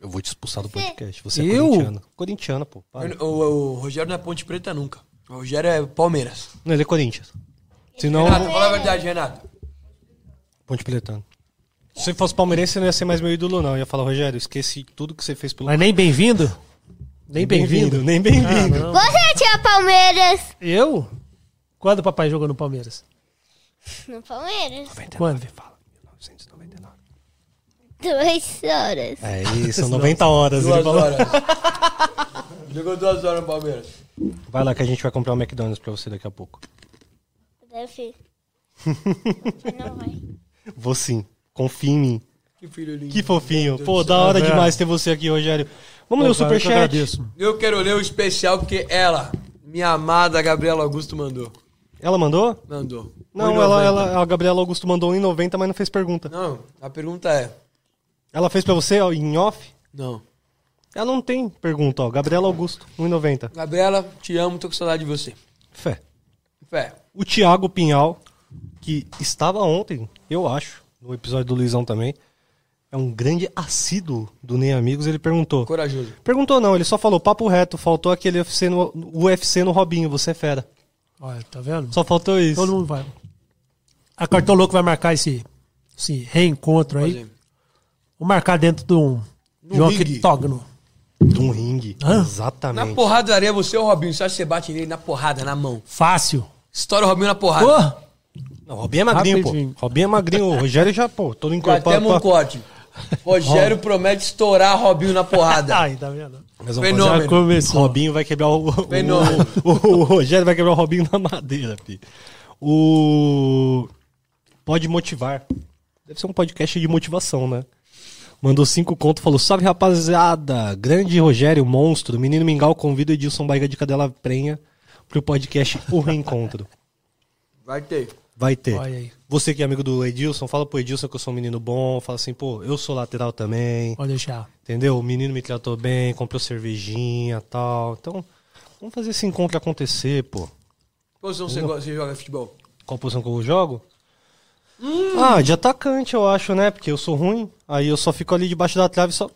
Eu vou te expulsar do podcast. Você é Eu? corintiano. Corintiano, pô. para. O, o- o Rogério não é Ponte Preta nunca. O Rogério é Palmeiras. Não, ele é Corinthians. Senão, Renato, fala a verdade, Renato. Ponte Pretano. Se você fosse palmeirense, você não ia ser mais meu ídolo, não. Eu ia falar, Rogério, esqueci tudo que você fez pelo Mas nem bem-vindo? Nem bem-vindo? Nem bem-vindo. Ah. Você tinha Palmeiras Eu? Quando o papai jogou no Palmeiras? no Palmeiras. Quando? Fala, 1999. Duas horas. É isso, são 90 horas. Duas horas. Jogou duas horas no Palmeiras. Vai lá que a gente vai comprar um McDonald's pra você daqui a pouco. Deve. Não vai. Vou sim. Confia em mim. Que filho lindo. Que fofinho. Pô, da hora velho. demais ter você aqui, Rogério. Vamos ler o Pô, eu que superchat. agradeço. Eu quero ler o especial porque ela, minha amada Gabriela Augusto, mandou. Ela mandou? Mandou. Não, 1,90. ela, ela, a Gabriela Augusto mandou 1,90, mas não fez pergunta. Não, a pergunta é. Ela fez pra você ó, em off? Não. Ela não tem pergunta, ó. Gabriela Augusto, 1,90. Gabriela, te amo, tô com saudade de você. Fé. Fé. O Thiago Pinhal, que estava ontem, eu acho, no episódio do Luizão também, é um grande assíduo do Nem Amigos, ele perguntou. Corajoso. Perguntou não, ele só falou papo reto, faltou aquele UFC no, UFC no Robinho, você é fera. Olha, tá vendo? Só faltou isso. Todo mundo vai. A Cartão Louco vai marcar esse, esse reencontro aí. Vou marcar dentro de um No João ringue. Octógono. De um ringue. Hã? Exatamente. Na porradaria, você ou o Robinho? Você acha que você bate nele na porrada, na mão? Fácil. Estoura o Robinho na porrada. Porra! Não, Robinho é magrinho, Rapidinho. pô. Robinho é magrinho. O Rogério já, pô, todo Até encorpado. um pá. corte. Rogério promete estourar Robinho na porrada. Ai, tá vendo? Mas vamos Fenômeno. Já começou. Robinho vai quebrar o, o, Fenômeno. o, o Rogério vai quebrar o Robinho na madeira, fi. O pode motivar. Deve ser um podcast de motivação, né? Mandou cinco contos, falou: "Salve rapaziada, grande Rogério, monstro, menino Mingau convida o Edilson Barriga de Cadela Prenha pro podcast O Reencontro. Vai ter. Vai ter. Olha aí. Você que é amigo do Edilson, fala pro Edilson que eu sou um menino bom, fala assim, pô, eu sou lateral também. Pode deixar. Entendeu? O menino me tratou bem, comprou cervejinha e tal. Então, vamos fazer esse encontro acontecer, pô. Posição você, gosta- você joga futebol? Qual posição que eu jogo? Ah, de atacante, eu acho, né? Porque eu sou ruim. Aí eu só fico ali debaixo da trave e só.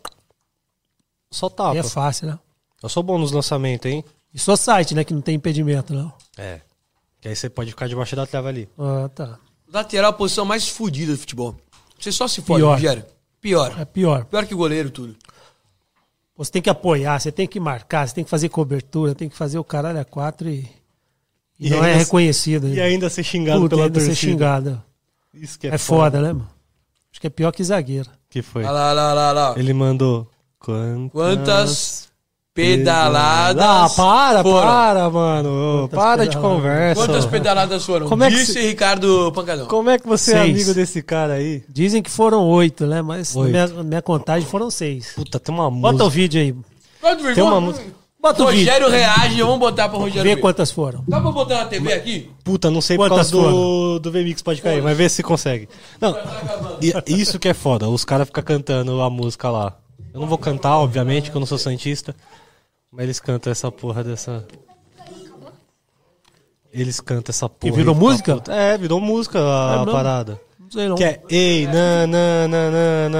Só tapa. Aí é fácil, né? Eu sou bom nos lançamentos, hein? E só site, né? Que não tem impedimento, não. É. Que aí você pode ficar debaixo da trave ali. Ah, tá. Lateral é a posição mais fodida do futebol. Você só se fode, Pior. Rogério. Pior. É pior. Pior que goleiro, tudo. Você tem que apoiar, você tem que marcar, você tem que fazer cobertura, tem que fazer o caralho a quatro e, e E não é reconhecido. E ainda ser xingado Puta, pela ainda ser torcida. xingado. Isso que é, É, foda, né, mano? Acho que é pior que zagueiro. Que foi? Olha lá, lá, lá, lá. Ele mandou. Quantas, Quantas pedaladas Ah, para, foram? para, mano. Quantas para de pedaladas? conversa. Quantas pedaladas foram? Como é que Disse se- Ricardo Pancadão. Como é que você é Seis. amigo desse cara aí? Dizem que foram oito, né? Mas na Oito. minha, na minha contagem foram seis. Puta, tem uma Bota o música. vídeo aí. Tem uma música. Bota o vídeo. Rogério reage, vamos botar pra Rogério Vê ver. quantas foram. Dá pra botar na TV aqui? Puta, não sei por Quantas causa do, do VMix pode cair, mas vê se consegue. Não, e- isso que é foda, os caras ficam cantando a música lá. Eu não vou cantar, obviamente, que eu não sou santista. Mas eles cantam essa porra dessa. Eles cantam essa porra. virou aí, música? puta. É, virou música a É parada. Não sei não. Que é Ei, nananana,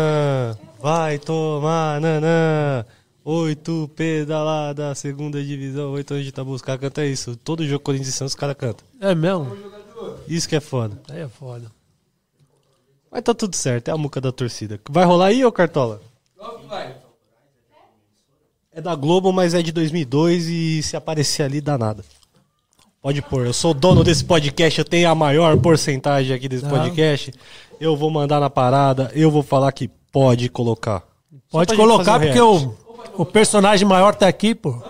vai tomar nanã. Oito pedalada, segunda divisão, oito anos de tabu. Os caras cantam isso. Todo jogo Corinthians e Santos os caras cantam. É mesmo? Isso que é foda. Aí é foda. Mas tá tudo certo, é a muca da torcida. Vai rolar aí, ô Cartola? É da Globo, mas é de 2002 e se aparecer ali dá nada. Pode pôr, eu sou dono desse podcast, eu tenho a maior porcentagem aqui desse Ah. podcast. Eu vou mandar na parada, eu vou falar que pode colocar. Pode colocar um porque o, o personagem maior tá aqui, pô.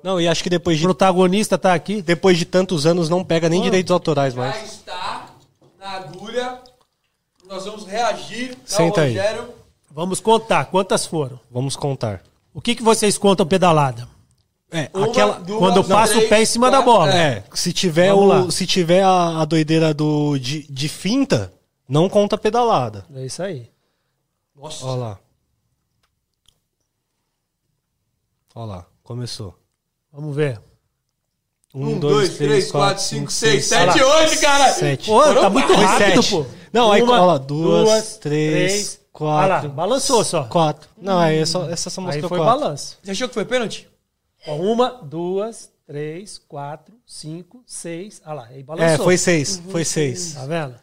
Não, e acho que depois O de, protagonista tá aqui. depois de tantos anos não pega nem direitos autorais Já mais. está na agulha. Nós vamos reagir ao Senta aí. Rogério. Vamos contar quantas foram. Vamos contar. O que, que vocês contam pedalada? É, Uma, aquela. duas, Quando passa o pé em cima da quatro, bola. É, se tiver, Vamos o, lá. se tiver a, a doideira do, de, de finta, não conta pedalada. É isso aí. Nossa. Olha lá. Olha lá, começou. Vamos ver. Um, dois, três, quatro, cinco, seis, sete, oito, cara. Sete. Pô, tá muito rápido, sete. pô. Não, aí, Uma, olha lá, duas, três, Olha lá, quatro. balançou só. Quatro. Não, aí é só, essa só Aí mostrou foi quatro. balanço. Você achou que foi pênalti? Ó, uma, duas, três, quatro, cinco, seis. Olha lá, aí É, balançou. foi seis. Foi seis. Tá vendo?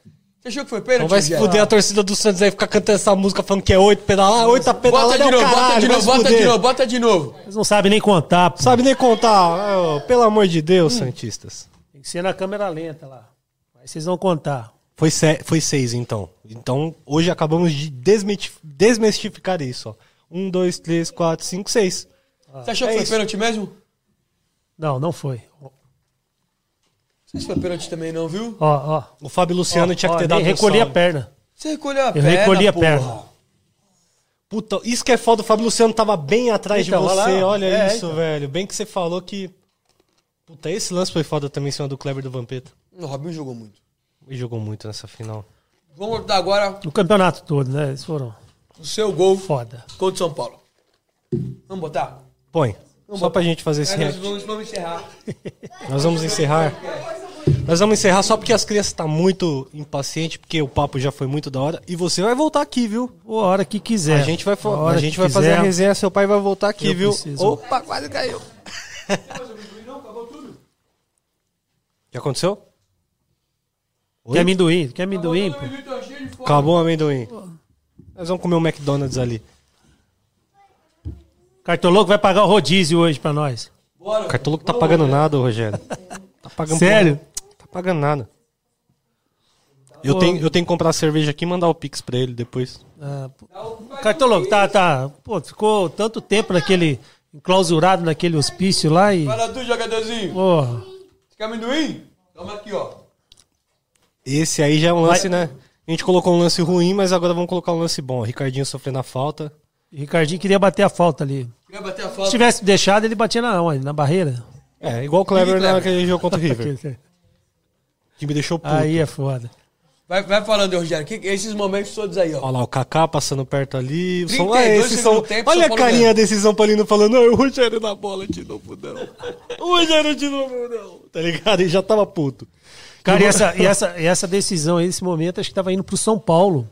Você achou que foi pênalti? Não vai se fuder a torcida do Santos aí ficar cantando essa música falando que é oito pedalar, oito a pedalar Bota de é o novo, bota caralho, de vai novo, bota de novo, bota de novo. Eles não sabem nem contar, pô. Sabe nem contar. Ô, pelo amor de Deus, Santistas. Tem que ser na câmera lenta lá. Aí vocês vão contar. Foi, se- foi seis, então. Então, hoje acabamos de desmistificar isso. Ó. Um, dois, três, quatro, cinco, seis. Você achou é que foi isso. pênalti mesmo? Não, não foi. Não sei se foi pênalti também não, viu? Ó, ó. O Fábio Luciano Ó, tinha que ó, ter nem dado um recolhi a salve. perna. Você recolheu a Eu perna, recolhi a porra. perna. Puta, isso que é foda, o Fábio Luciano tava bem atrás Então, de você. lá, ó. Olha É, isso, então. velho. Bem que você falou que. Puta, esse lance foi foda também em cima do Kleber do Vampeta. O Robinho jogou muito. Ele jogou muito nessa final. Vamos dar agora O campeonato todo, né? Eles foram o seu gol foda. contra o São Paulo. Vamos botar? Põe. Só pra gente fazer esse Aí nós react. vamos, vamos encerrar. Nós vamos encerrar. Nós vamos encerrar só porque as crianças estão muito impacientes, porque o papo já foi muito da hora. E você vai voltar aqui, viu? A hora que quiser. A gente vai, A a gente vai fazer a resenha, seu pai vai voltar aqui, Eu viu? preciso. Opa, quase caiu. O que aconteceu? Quer amendoim? Quer amendoim, pô? Acabou o amendoim. Nós vamos comer um McDonald's ali. Cartoloco vai pagar o rodízio hoje pra nós. O cartoloco tá pagando nada, ô, Rogério. Tá pagando Sério? Tá pagando nada. Eu tenho, eu tenho que comprar cerveja aqui e mandar o Pix pra ele depois. Ah. Cartoloco, tá, tá. Pô, ficou tanto tempo naquele. enclausurado naquele hospício lá e. Fala tu, jogadorzinho. Porra. Você quer amendoim? Toma aqui, ó. Esse aí já é um lance, né? A gente colocou um lance ruim, mas agora vamos colocar um lance bom. Ricardinho sofrendo a falta. Ricardinho queria bater a falta ali. Quer bater a Se falta? tivesse deixado, ele batia na onde? Na barreira. É, igual o Kleber Kleber. naquele jogo contra o River. Que me deixou puto. Aí é foda. Vai, vai falando, Rogério. Que, esses momentos todos aí, ó. Olha lá, o Kaká passando perto ali. São, 32 ah, esses são, tempo, olha a carinha desse São Paulino falando, "Ai, o Rogério na bola de novo, não. O Rogério de novo, não. Tá ligado? Ele já tava puto. Cara, e essa, e essa, e essa decisão aí, esse momento, acho que tava indo pro São Paulo.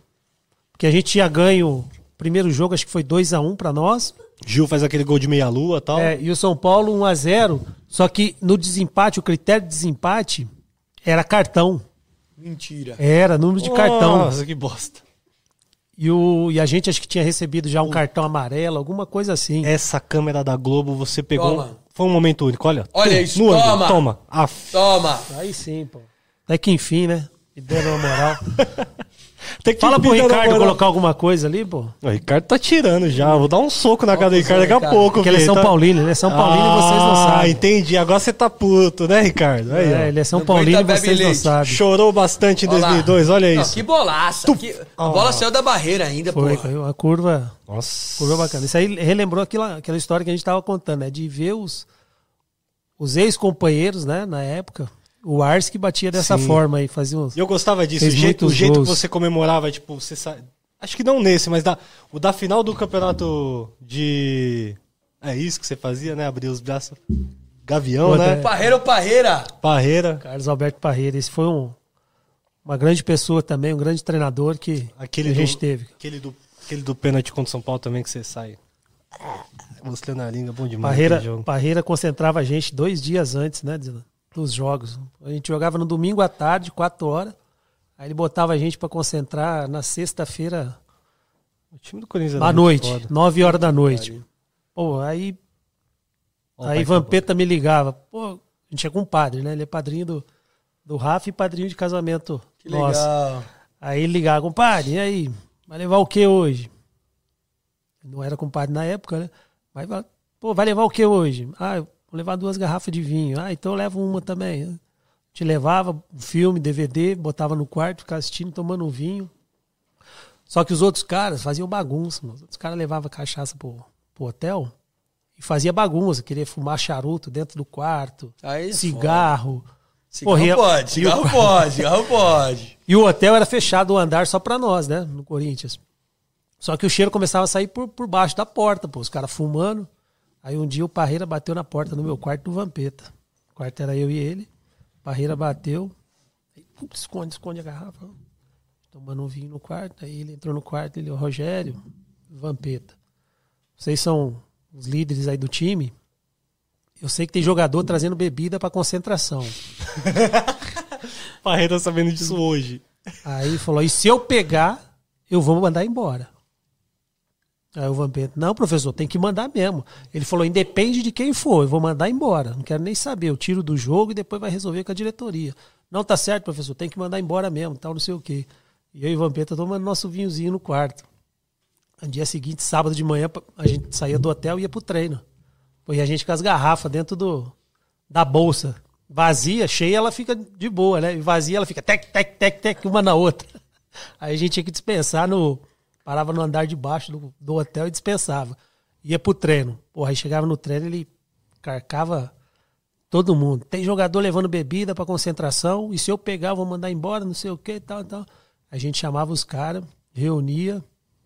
Porque a gente tinha ganho o primeiro jogo, acho que foi 2 a 1 pra nós. Gil faz aquele gol de meia-lua e tal. É, e o São Paulo 1 a 0 Só que no desempate, o critério de desempate era cartão. Mentira. Era número de cartão. Nossa, que bosta. E, o, e a gente acho que tinha recebido já um cartão amarelo, alguma coisa assim. Essa câmera da Globo, você pegou. Toma. Foi um momento único, olha. Olha Tum, isso, ângulo, toma. Toma. Aff. Toma. Aí sim, pô. Até que enfim, né? Me deram uma moral. Tem que Fala pro Ricardo moral. colocar alguma coisa ali, pô. O Ricardo tá tirando já. Vou dar um soco na cara do Ricardo daqui a Ricardo. pouco. Porque ele é São tá? Paulino, ele é São Paulino e vocês não Ah, sabem. entendi. Agora você tá puto, né, Ricardo? Aí, É, ó. ele é São Não Paulino e aguenta, vocês não sabem. Chorou bastante em Olha lá. 2002, olha Não, isso. que bolaça. Que... A bola saiu da barreira ainda, Foi, pô. foi uma curva, Nossa. curva bacana. Isso aí relembrou aquela, aquela história que a gente tava contando, né? De ver os, os ex-companheiros, né, na época. O Ars que batia dessa Sim. forma aí, fazia uns. Eu gostava disso. O jeito, o jeito que você comemorava, tipo, você sa... Acho que não nesse, mas da... o da final do campeonato de. É isso que você fazia, né? Abrir os braços. Gavião, Pô, né? é. Parreira ou parreira? Parreira. Carlos Alberto Parreira. Esse foi um, uma grande pessoa também, um grande treinador que Aquele a do, gente teve. Aquele do, aquele do pênalti contra o São Paulo também que você sai. Mostrando a língua, bom demais. Parreira. Parreira concentrava a gente dois dias antes, né, de- dos jogos. A gente jogava no domingo à tarde, quatro horas. Aí ele botava a gente para concentrar na sexta-feira O time do Corinthians à noite, foda. nove horas da noite. Pô, aí Ó, aí Vampeta me ligava. Pô, a gente é compadre, né? Ele é padrinho do, do Rafa e padrinho de casamento Que nosso. legal. Aí ele ligava, compadre, e aí? Vai levar o que hoje? Não era compadre na época, né? Mas, vai- pô, vai levar o que hoje? Ah, eu vou levar duas garrafas de vinho. Ah, então eu levo uma também. Te levava um filme, DVD, botava no quarto, ficava assistindo, tomando um vinho. Só que os outros caras faziam bagunça, mano. Os caras levavam cachaça pro, pro hotel e fazia bagunça, queria fumar charuto dentro do quarto, Aí é cigarro. Cigarro Porra, e- pode, cigarro o- pode, cigarro pode. E o hotel era fechado o andar só pra nós, né? No Corinthians. Só que o cheiro começava a sair por, por baixo da porta, pô. Os caras fumando. Aí um dia o Parreira bateu na porta no meu quarto do Vampeta. O quarto era eu e ele. Parreira bateu. Esconde, esconde a garrafa. tomando um vinho no quarto. Aí ele entrou no quarto, ele, o Rogério, Vampeta. Vocês são os líderes aí do time. Eu sei que tem jogador trazendo bebida pra concentração. Parreira tá sabendo disso hoje. Aí falou: e se eu pegar, eu vou mandar embora. Aí o Vampeta, não, professor, tem que mandar mesmo. Ele falou: independe de quem for, eu vou mandar embora. Não quero nem saber. Eu tiro do jogo e depois vai resolver com a diretoria. Não, tá certo, professor, tem que mandar embora mesmo, tal, não sei o quê. E eu e o Vampeta tomando nosso vinhozinho no quarto. No dia seguinte, sábado de manhã, a gente saía do hotel e ia pro treino. E a gente com as garrafas dentro do, da bolsa. Vazia, cheia, ela fica de boa, né? E vazia, ela fica tec, tec, tec, tec, uma na outra. Aí a gente tinha que dispensar no. Parava no andar de baixo do, do hotel e dispensava. Ia pro treino. Porra, aí chegava no treino, ele carcava todo mundo. Tem jogador levando bebida para concentração, e se eu pegar, vou mandar embora, não sei o que, tal, tal. A gente chamava os caras, reunia.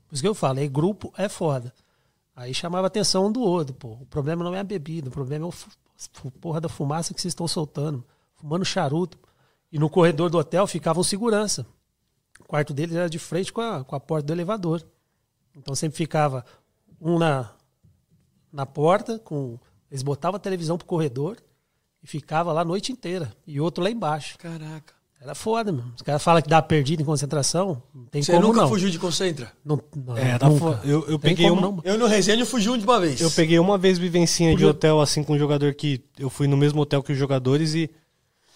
Por isso que eu falo, aí grupo é foda. Aí chamava atenção um do outro, pô. O problema não é a bebida, o problema é o porra da fumaça que vocês estão soltando. Fumando charuto. E no corredor do hotel ficava um segurança. O quarto deles era de frente com a, com a porta do elevador. Então sempre ficava um na, na porta, com eles botavam a televisão pro corredor e ficava lá a noite inteira. E outro lá embaixo. Caraca. Era foda, mano. Os caras falam que dá perdido em concentração. Não tem Você como nunca não. fugiu de concentra? Não, não, É, dá nunca. fo- eu, eu peguei como uma, não. Eu no resenha fugi de uma vez. Eu peguei uma vez vivencinha de Podia- hotel, assim, com um jogador que. Eu fui no mesmo hotel que os jogadores e.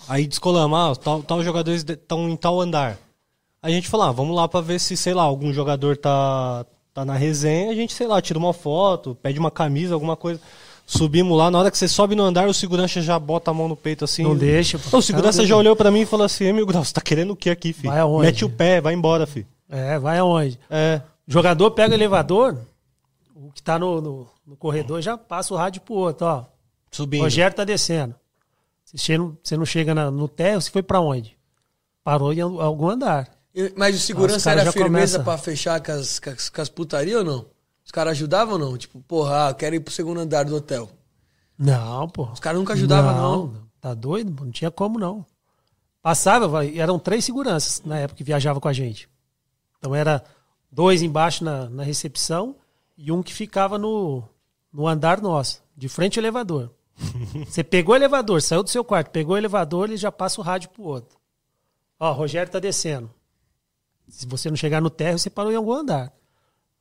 Aí descolamos, ah, tal, tal jogadores estão em tal andar. A gente falou, ah, vamos lá pra ver se, sei lá, algum jogador tá, tá na resenha. A gente, sei lá, tira uma foto, pede uma camisa, alguma coisa. Subimos lá, na hora que você sobe no andar, o segurança já bota a mão no peito assim. Não deixa, pô. O segurança Cara, já olhou pra mim e falou assim: meu grau, você tá querendo o que aqui, filho? Vai aonde? Mete o pé, vai embora, filho. É, vai aonde? É. O jogador pega o elevador, o que tá no, no, no corredor já passa o rádio pro outro, ó. Subindo. Rogério tá descendo. Você, chega, você não chega na- no térreo, você foi pra onde? Parou em algum andar. Mas o segurança era firmeza começa. pra fechar com as, com as, com as putarias ou não? Os caras ajudavam ou não? Tipo, porra, ah, quero ir pro segundo andar do hotel. Não, pô. Os caras nunca ajudavam, não. Tá doido? Não tinha como, não. Passava, eram três seguranças na época que viajava com a gente. Então era dois embaixo na, na recepção e um que ficava no, no andar nosso, de frente ao elevador. Você pegou o elevador, saiu do seu quarto, pegou o elevador, ele já passa o rádio pro outro. Ó, Rogério tá descendo. Se você não chegar no térreo, você parou em algum andar.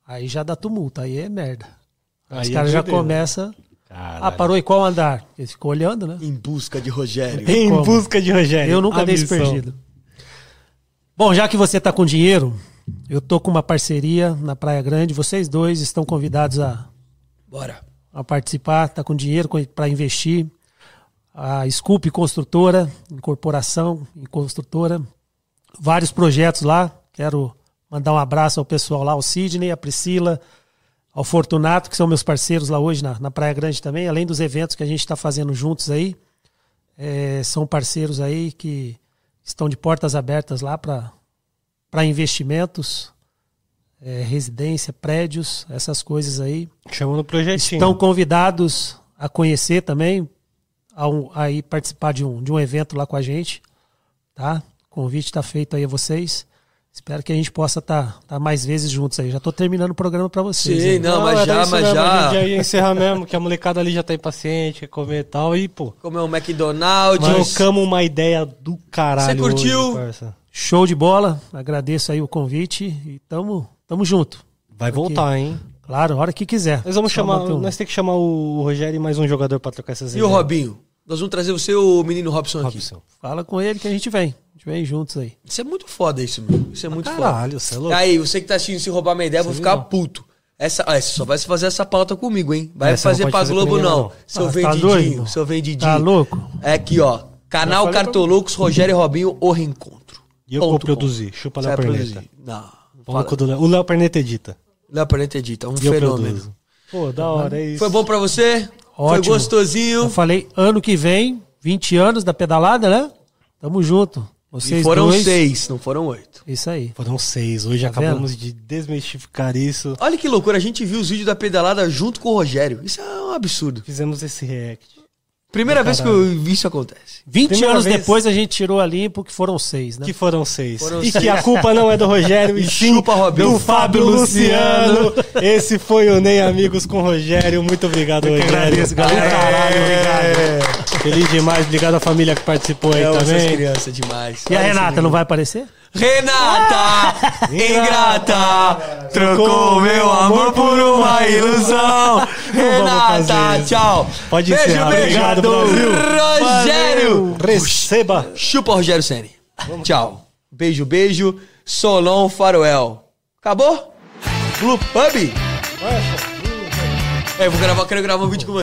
Aí já dá tumulto, aí é merda. Aí Os é caras já doideira. começam. Ah, parou em qual andar? Ele ficou olhando, né? Em busca de Rogério. Em Como? busca de Rogério. Eu nunca A dei esse missão. perdido. Bom, já que você tá com dinheiro, eu tô com uma parceria na Praia Grande. Vocês dois estão convidados a, Bora. a participar, tá com dinheiro para investir. A Scoop Construtora, incorporação em construtora. Vários projetos lá. Quero mandar um abraço ao pessoal lá, ao Sidney, a Priscila, ao Fortunato, que são meus parceiros lá hoje na, na Praia Grande também, além dos eventos que a gente está fazendo juntos aí. É, são parceiros aí que estão de portas abertas lá para investimentos, é, residência, prédios, essas coisas aí. Chamou no projetinho. Estão convidados a conhecer também, a, um- a participar de um, de um evento lá com a gente, tá? O convite está feito aí a vocês. Espero que a gente possa estar mais vezes juntos aí. Já estou terminando o programa para vocês. Sim, hein? não, mas já, isso mas mesmo, A já. gente já ia encerrar mesmo, que a molecada ali já tá impaciente, quer comer e tal. E, pô, Comer um McDonald's. trocamos uma ideia do caralho. Você curtiu? hoje. Show de bola. Agradeço aí o convite e tamo, tamo junto. Vai voltar, hein? Claro, a hora que quiser. Nós vamos Só chamar. um- Nós temos que chamar o Rogério e mais um jogador pra trocar essas E o Robinho? Nós vamos trazer você e o menino Robson aqui. Robson. Fala com ele que a gente vem. A gente vem juntos aí. Isso é muito foda, isso, meu. Isso é muito foda. Caralho, você é louco. Aí, você que tá assistindo se roubar minha ideia, eu vou ficar puto. Essa, ah, você só vai fazer essa pauta comigo, hein? Vai Essa não fazer pra fazer com Globo, não. não. Seu Ah, tá vendidinho, doido? seu vendidinho. Tá louco? É aqui, ó. Canal pra- Cartoloucos, Rogério e Robinho, o reencontro. E eu Ponto vou com. produzir. Chupa Você Léo Perneta. Não. Fala. com o Léo. Perneta edita. Léo Perneta edita, um E fenômeno. Pô, da hora, é isso. Foi bom pra você? Foi Ótimo. gostosinho? Eu falei, ano que vem, 20 anos da pedalada, né? Tamo junto. Vocês E foram dois. seis, não foram oito. Isso aí. Foram seis. Hoje Tá acabamos de desmistificar isso. Olha que loucura, a gente viu os vídeos da pedalada junto com o Rogério. Isso é um absurdo. Fizemos esse react. Primeira vez que eu- isso acontece. 20 Primeira anos vez. depois a gente tirou a limpo, que foram seis, né? Que foram seis. Foram e seis. que a culpa não é do Rogério, e sim do Fábio Luciano. Esse foi o Nem Amigos com o Rogério. Muito obrigado, Rogério. agradeço, galera. Caralho, obrigado. Feliz demais. Obrigado à família que participou aí Eu também. crianças demais. E a Renata não vai aparecer? Renata, ingrata, trocou meu amor por uma ilusão. Renata, tchau. Pode beijo, encerrar. beijo. Obrigado, Brasil. Rogério. Receba. Chupa, Rogério Senni. Tchau. Beijo, beijo. Solon Faroel. Acabou? Blue Pub? É, vou gravar, quero gravar um vídeo com você.